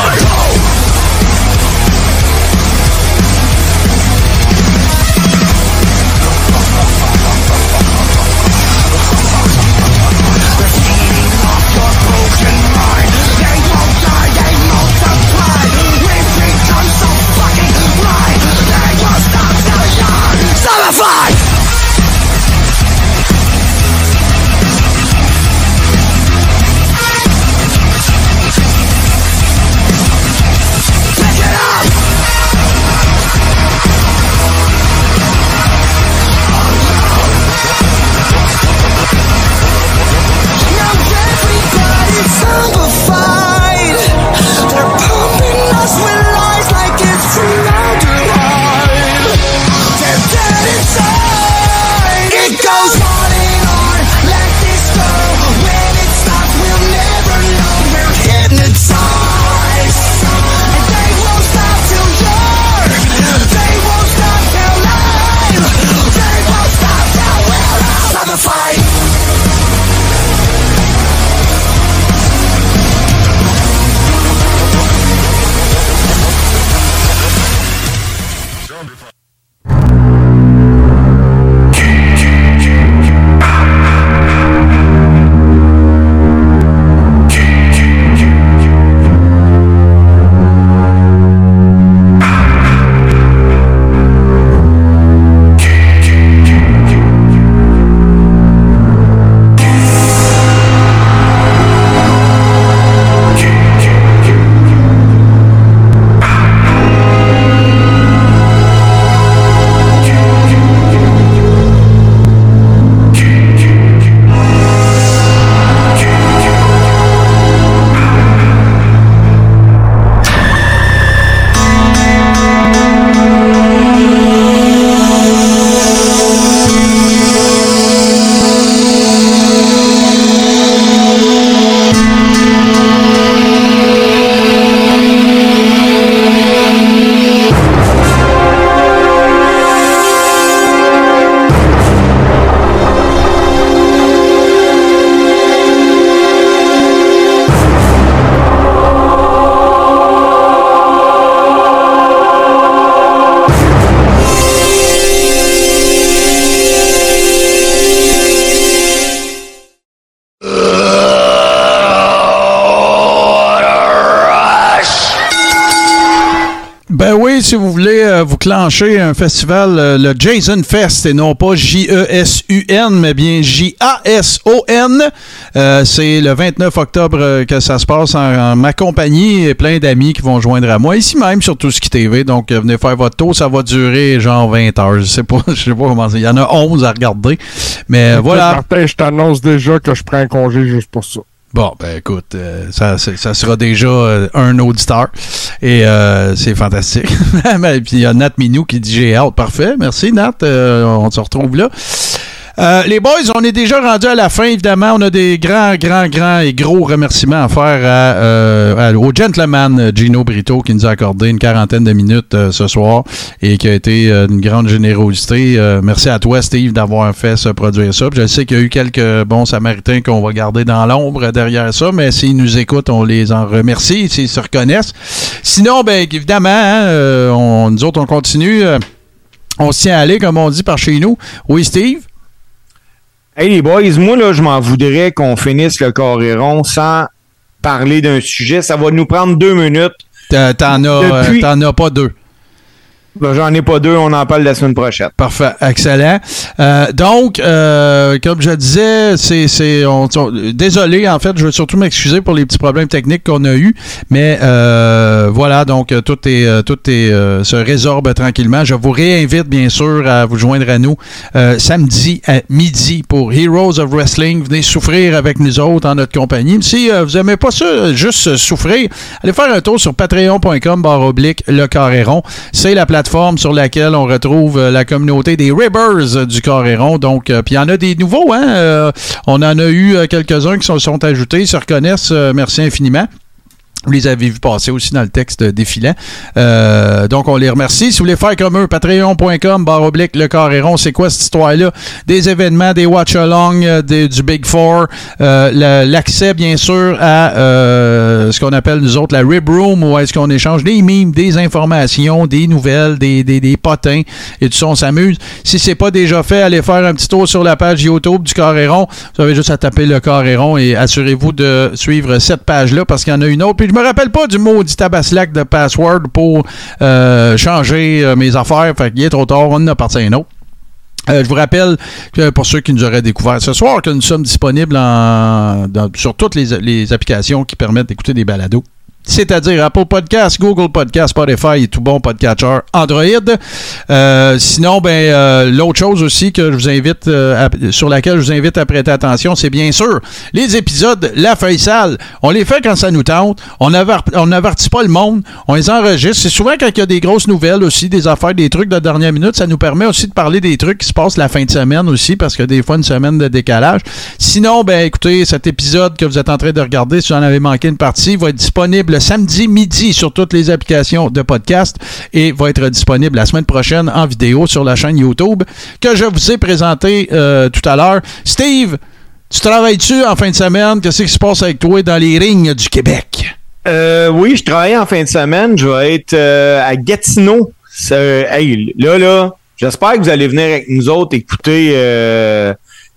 Vous voulez euh, vous clencher un festival, euh, le Jason Fest, et non pas J-E-S-U-N, mais bien J-A-S-O-N. Euh, c'est le 29 octobre euh, que ça se passe en, en ma compagnie et plein d'amis qui vont joindre à moi, ici même sur Tout qui TV. Donc, euh, venez faire votre tour. Ça va durer genre 20 heures. Je sais pas, <laughs> je sais pas comment c'est. Il y en a 11 à regarder. Mais euh, voilà. Martin, je t'annonce déjà que je prends un congé juste pour ça. Bon, ben écoute, euh, ça, ça sera déjà euh, un auditeur. Et euh, c'est fantastique. <laughs> Ben, Puis il y a Nat Minou qui dit j'ai hâte. Parfait. Merci, Nat. Euh, on se retrouve là. Euh, les boys, on est déjà rendu à la fin, évidemment. On a des grands, grands, grands et gros remerciements à faire à, euh, au gentleman euh, Gino Brito qui nous a accordé une quarantaine de minutes euh, ce soir et qui a été d'une grande générosité. Merci à toi, Steve, d'avoir fait se produire ça. Je sais qu'il y a eu quelques bons samaritains qu'on va garder dans l'ombre derrière ça, mais s'ils nous écoutent, on les en remercie, s'ils se reconnaissent. Sinon, ben évidemment, hein, on, nous autres, on continue. on se tient aller, comme on dit par chez nous. Oui, Steve? Hey les boys, moi là, je m'en voudrais qu'on finisse le Coréron sans parler d'un sujet. Ça va nous prendre deux minutes. T'en as, euh, Depuis- as pas deux. Ben, J'en ai pas deux, on en parle la semaine prochaine. Parfait, excellent. Euh, donc, euh, comme je disais, c'est, désolé, en fait, je veux surtout m'excuser pour les petits problèmes techniques qu'on a eus, mais euh, voilà, donc tout est, tout est, se résorbe tranquillement. Je vous réinvite bien sûr à vous joindre à nous samedi à midi pour Heroes of Wrestling. Venez souffrir avec nous autres en notre compagnie. Si vous aimez pas ça, juste souffrir, allez faire un tour sur patreon.com barre oblique le Carréron. C'est la sur laquelle on retrouve euh, la communauté des Ribbers du Carréron. Donc, euh, puis il y en a des nouveaux, hein. Euh, on en a eu quelques-uns qui se sont, ajoutés, ils se reconnaissent. Merci infiniment. Vous les avez vus passer aussi dans le texte défilant. Euh, donc, on les remercie. Si vous voulez faire comme eux, patreon.com, barre oblique, le carréron, c'est quoi cette histoire-là? Des événements, des watch-along, euh, du Big Four, euh, l'accès, bien sûr, à ce qu'on appelle, nous autres, la Rib Room, où est-ce qu'on échange des mimes, des informations, des nouvelles, des, des, des potins, et tout ça, on s'amuse. Si c'est pas déjà fait, allez faire un petit tour sur la page YouTube du Carréron. Vous avez juste à taper le Carréron et assurez-vous de suivre cette page-là parce qu'il y en a une autre. Puis je me rappelle pas du maudit tabaslac de password pour euh, changer euh, mes affaires. Fait qu'il est trop tard, on en a parti un autre. Euh, je vous rappelle que pour ceux qui nous auraient découvert ce soir, que nous sommes disponibles sur toutes les, les applications qui permettent d'écouter des balados. C'est-à-dire Apple Podcast, Google Podcast, Spotify et tout bon podcatcher Android. Euh, sinon, ben euh, l'autre chose aussi que je vous invite euh, sur laquelle je vous invite à prêter attention, c'est bien sûr les épisodes La Feuille Sale. On les fait quand ça nous tente. On n'avertit pas le monde. On les enregistre. C'est souvent quand il y a des grosses nouvelles aussi, des affaires, des trucs de dernière minute. Ça nous permet aussi de parler des trucs qui se passent la fin de semaine aussi, parce que des fois, une semaine de décalage. Sinon, ben écoutez, cet épisode que vous êtes en train de regarder, si vous en avez manqué une partie, va être disponible samedi midi sur toutes les applications de podcast et va être disponible la semaine prochaine en vidéo sur la chaîne YouTube que je vous ai présenté euh, tout à l'heure. Steve, tu travailles-tu en fin de semaine? Qu'est-ce qui se passe avec toi dans les rings du Québec? Euh, oui, je travaille en fin de semaine. Je vais être euh, à Gatineau. Hey, là, là, j'espère que vous allez venir avec nous autres écouter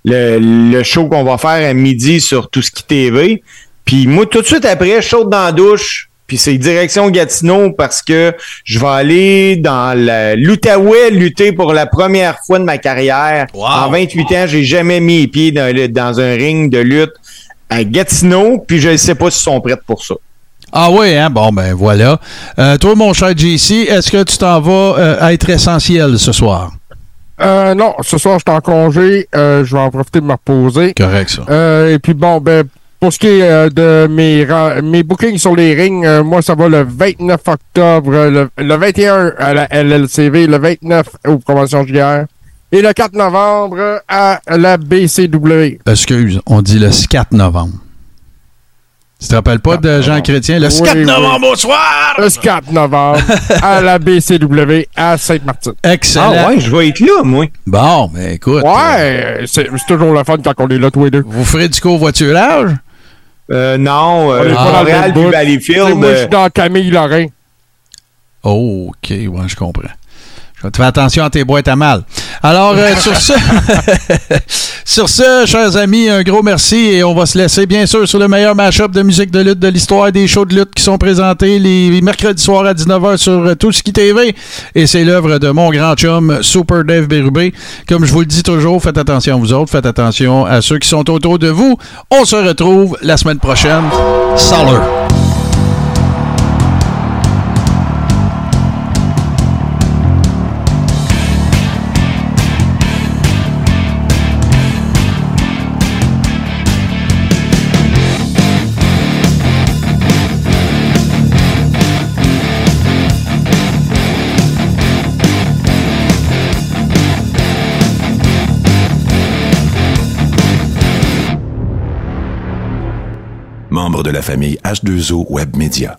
le, le show qu'on va faire à midi sur Tout ce qui TV. Puis moi, tout de suite après, je saute dans la douche. Puis c'est direction Gatineau parce que je vais aller dans l'Outaouais lutter pour la première fois de ma carrière. En 28 ans, j'ai jamais mis les pieds dans, le- dans un ring de lutte à Gatineau. Puis je ne sais pas s'ils sont prêts pour ça. Ah oui, hein? Bon, ben voilà. Euh, toi, mon cher JC, est-ce que tu t'en vas euh, être essentiel ce soir? Euh, non, ce soir, je suis en congé. Euh, je vais en profiter de me reposer. Correct, ça. Euh, et puis bon, ben, pour ce qui est euh, de mes, bookings sur les rings, euh, moi, ça va le 29 octobre, euh, le, le 21 à la LLCV, le 29 aux Conventions JR, et le 4 novembre à la BCW. Excuse, on dit le 4 novembre. Tu te rappelles pas de Jean Chrétien? Le Oui, 4 oui. novembre au soir! Le 4 novembre à la BCW à Sainte-Martine. Excellent. Ah ouais, je vais être là, moi. Bon, ben écoute. Ouais, c'est c'est toujours le fun quand on est là tous les deux. vous ferez du covoiturage? Euh, non, On euh, est pas Montréal puis. Valleyfield. Moi, je euh, suis dans Camille Lorrain. Oh, OK, ouais, je comprends. Tu fais attention à tes boîtes à mal. Alors, euh, sur ce, <laughs> sur ce, chers amis, un gros merci et on va se laisser, bien sûr, sur le meilleur mashup de musique de lutte de l'histoire, des shows de lutte qui sont présentés les mercredis soirs à 19h sur Touski TV. Et c'est l'œuvre de mon grand chum, Super Dave Bérubé. Comme je vous le dis toujours, faites attention à vous autres, faites attention à ceux qui sont autour de vous. On se retrouve la semaine prochaine. Salut! La famille H2O Web Media.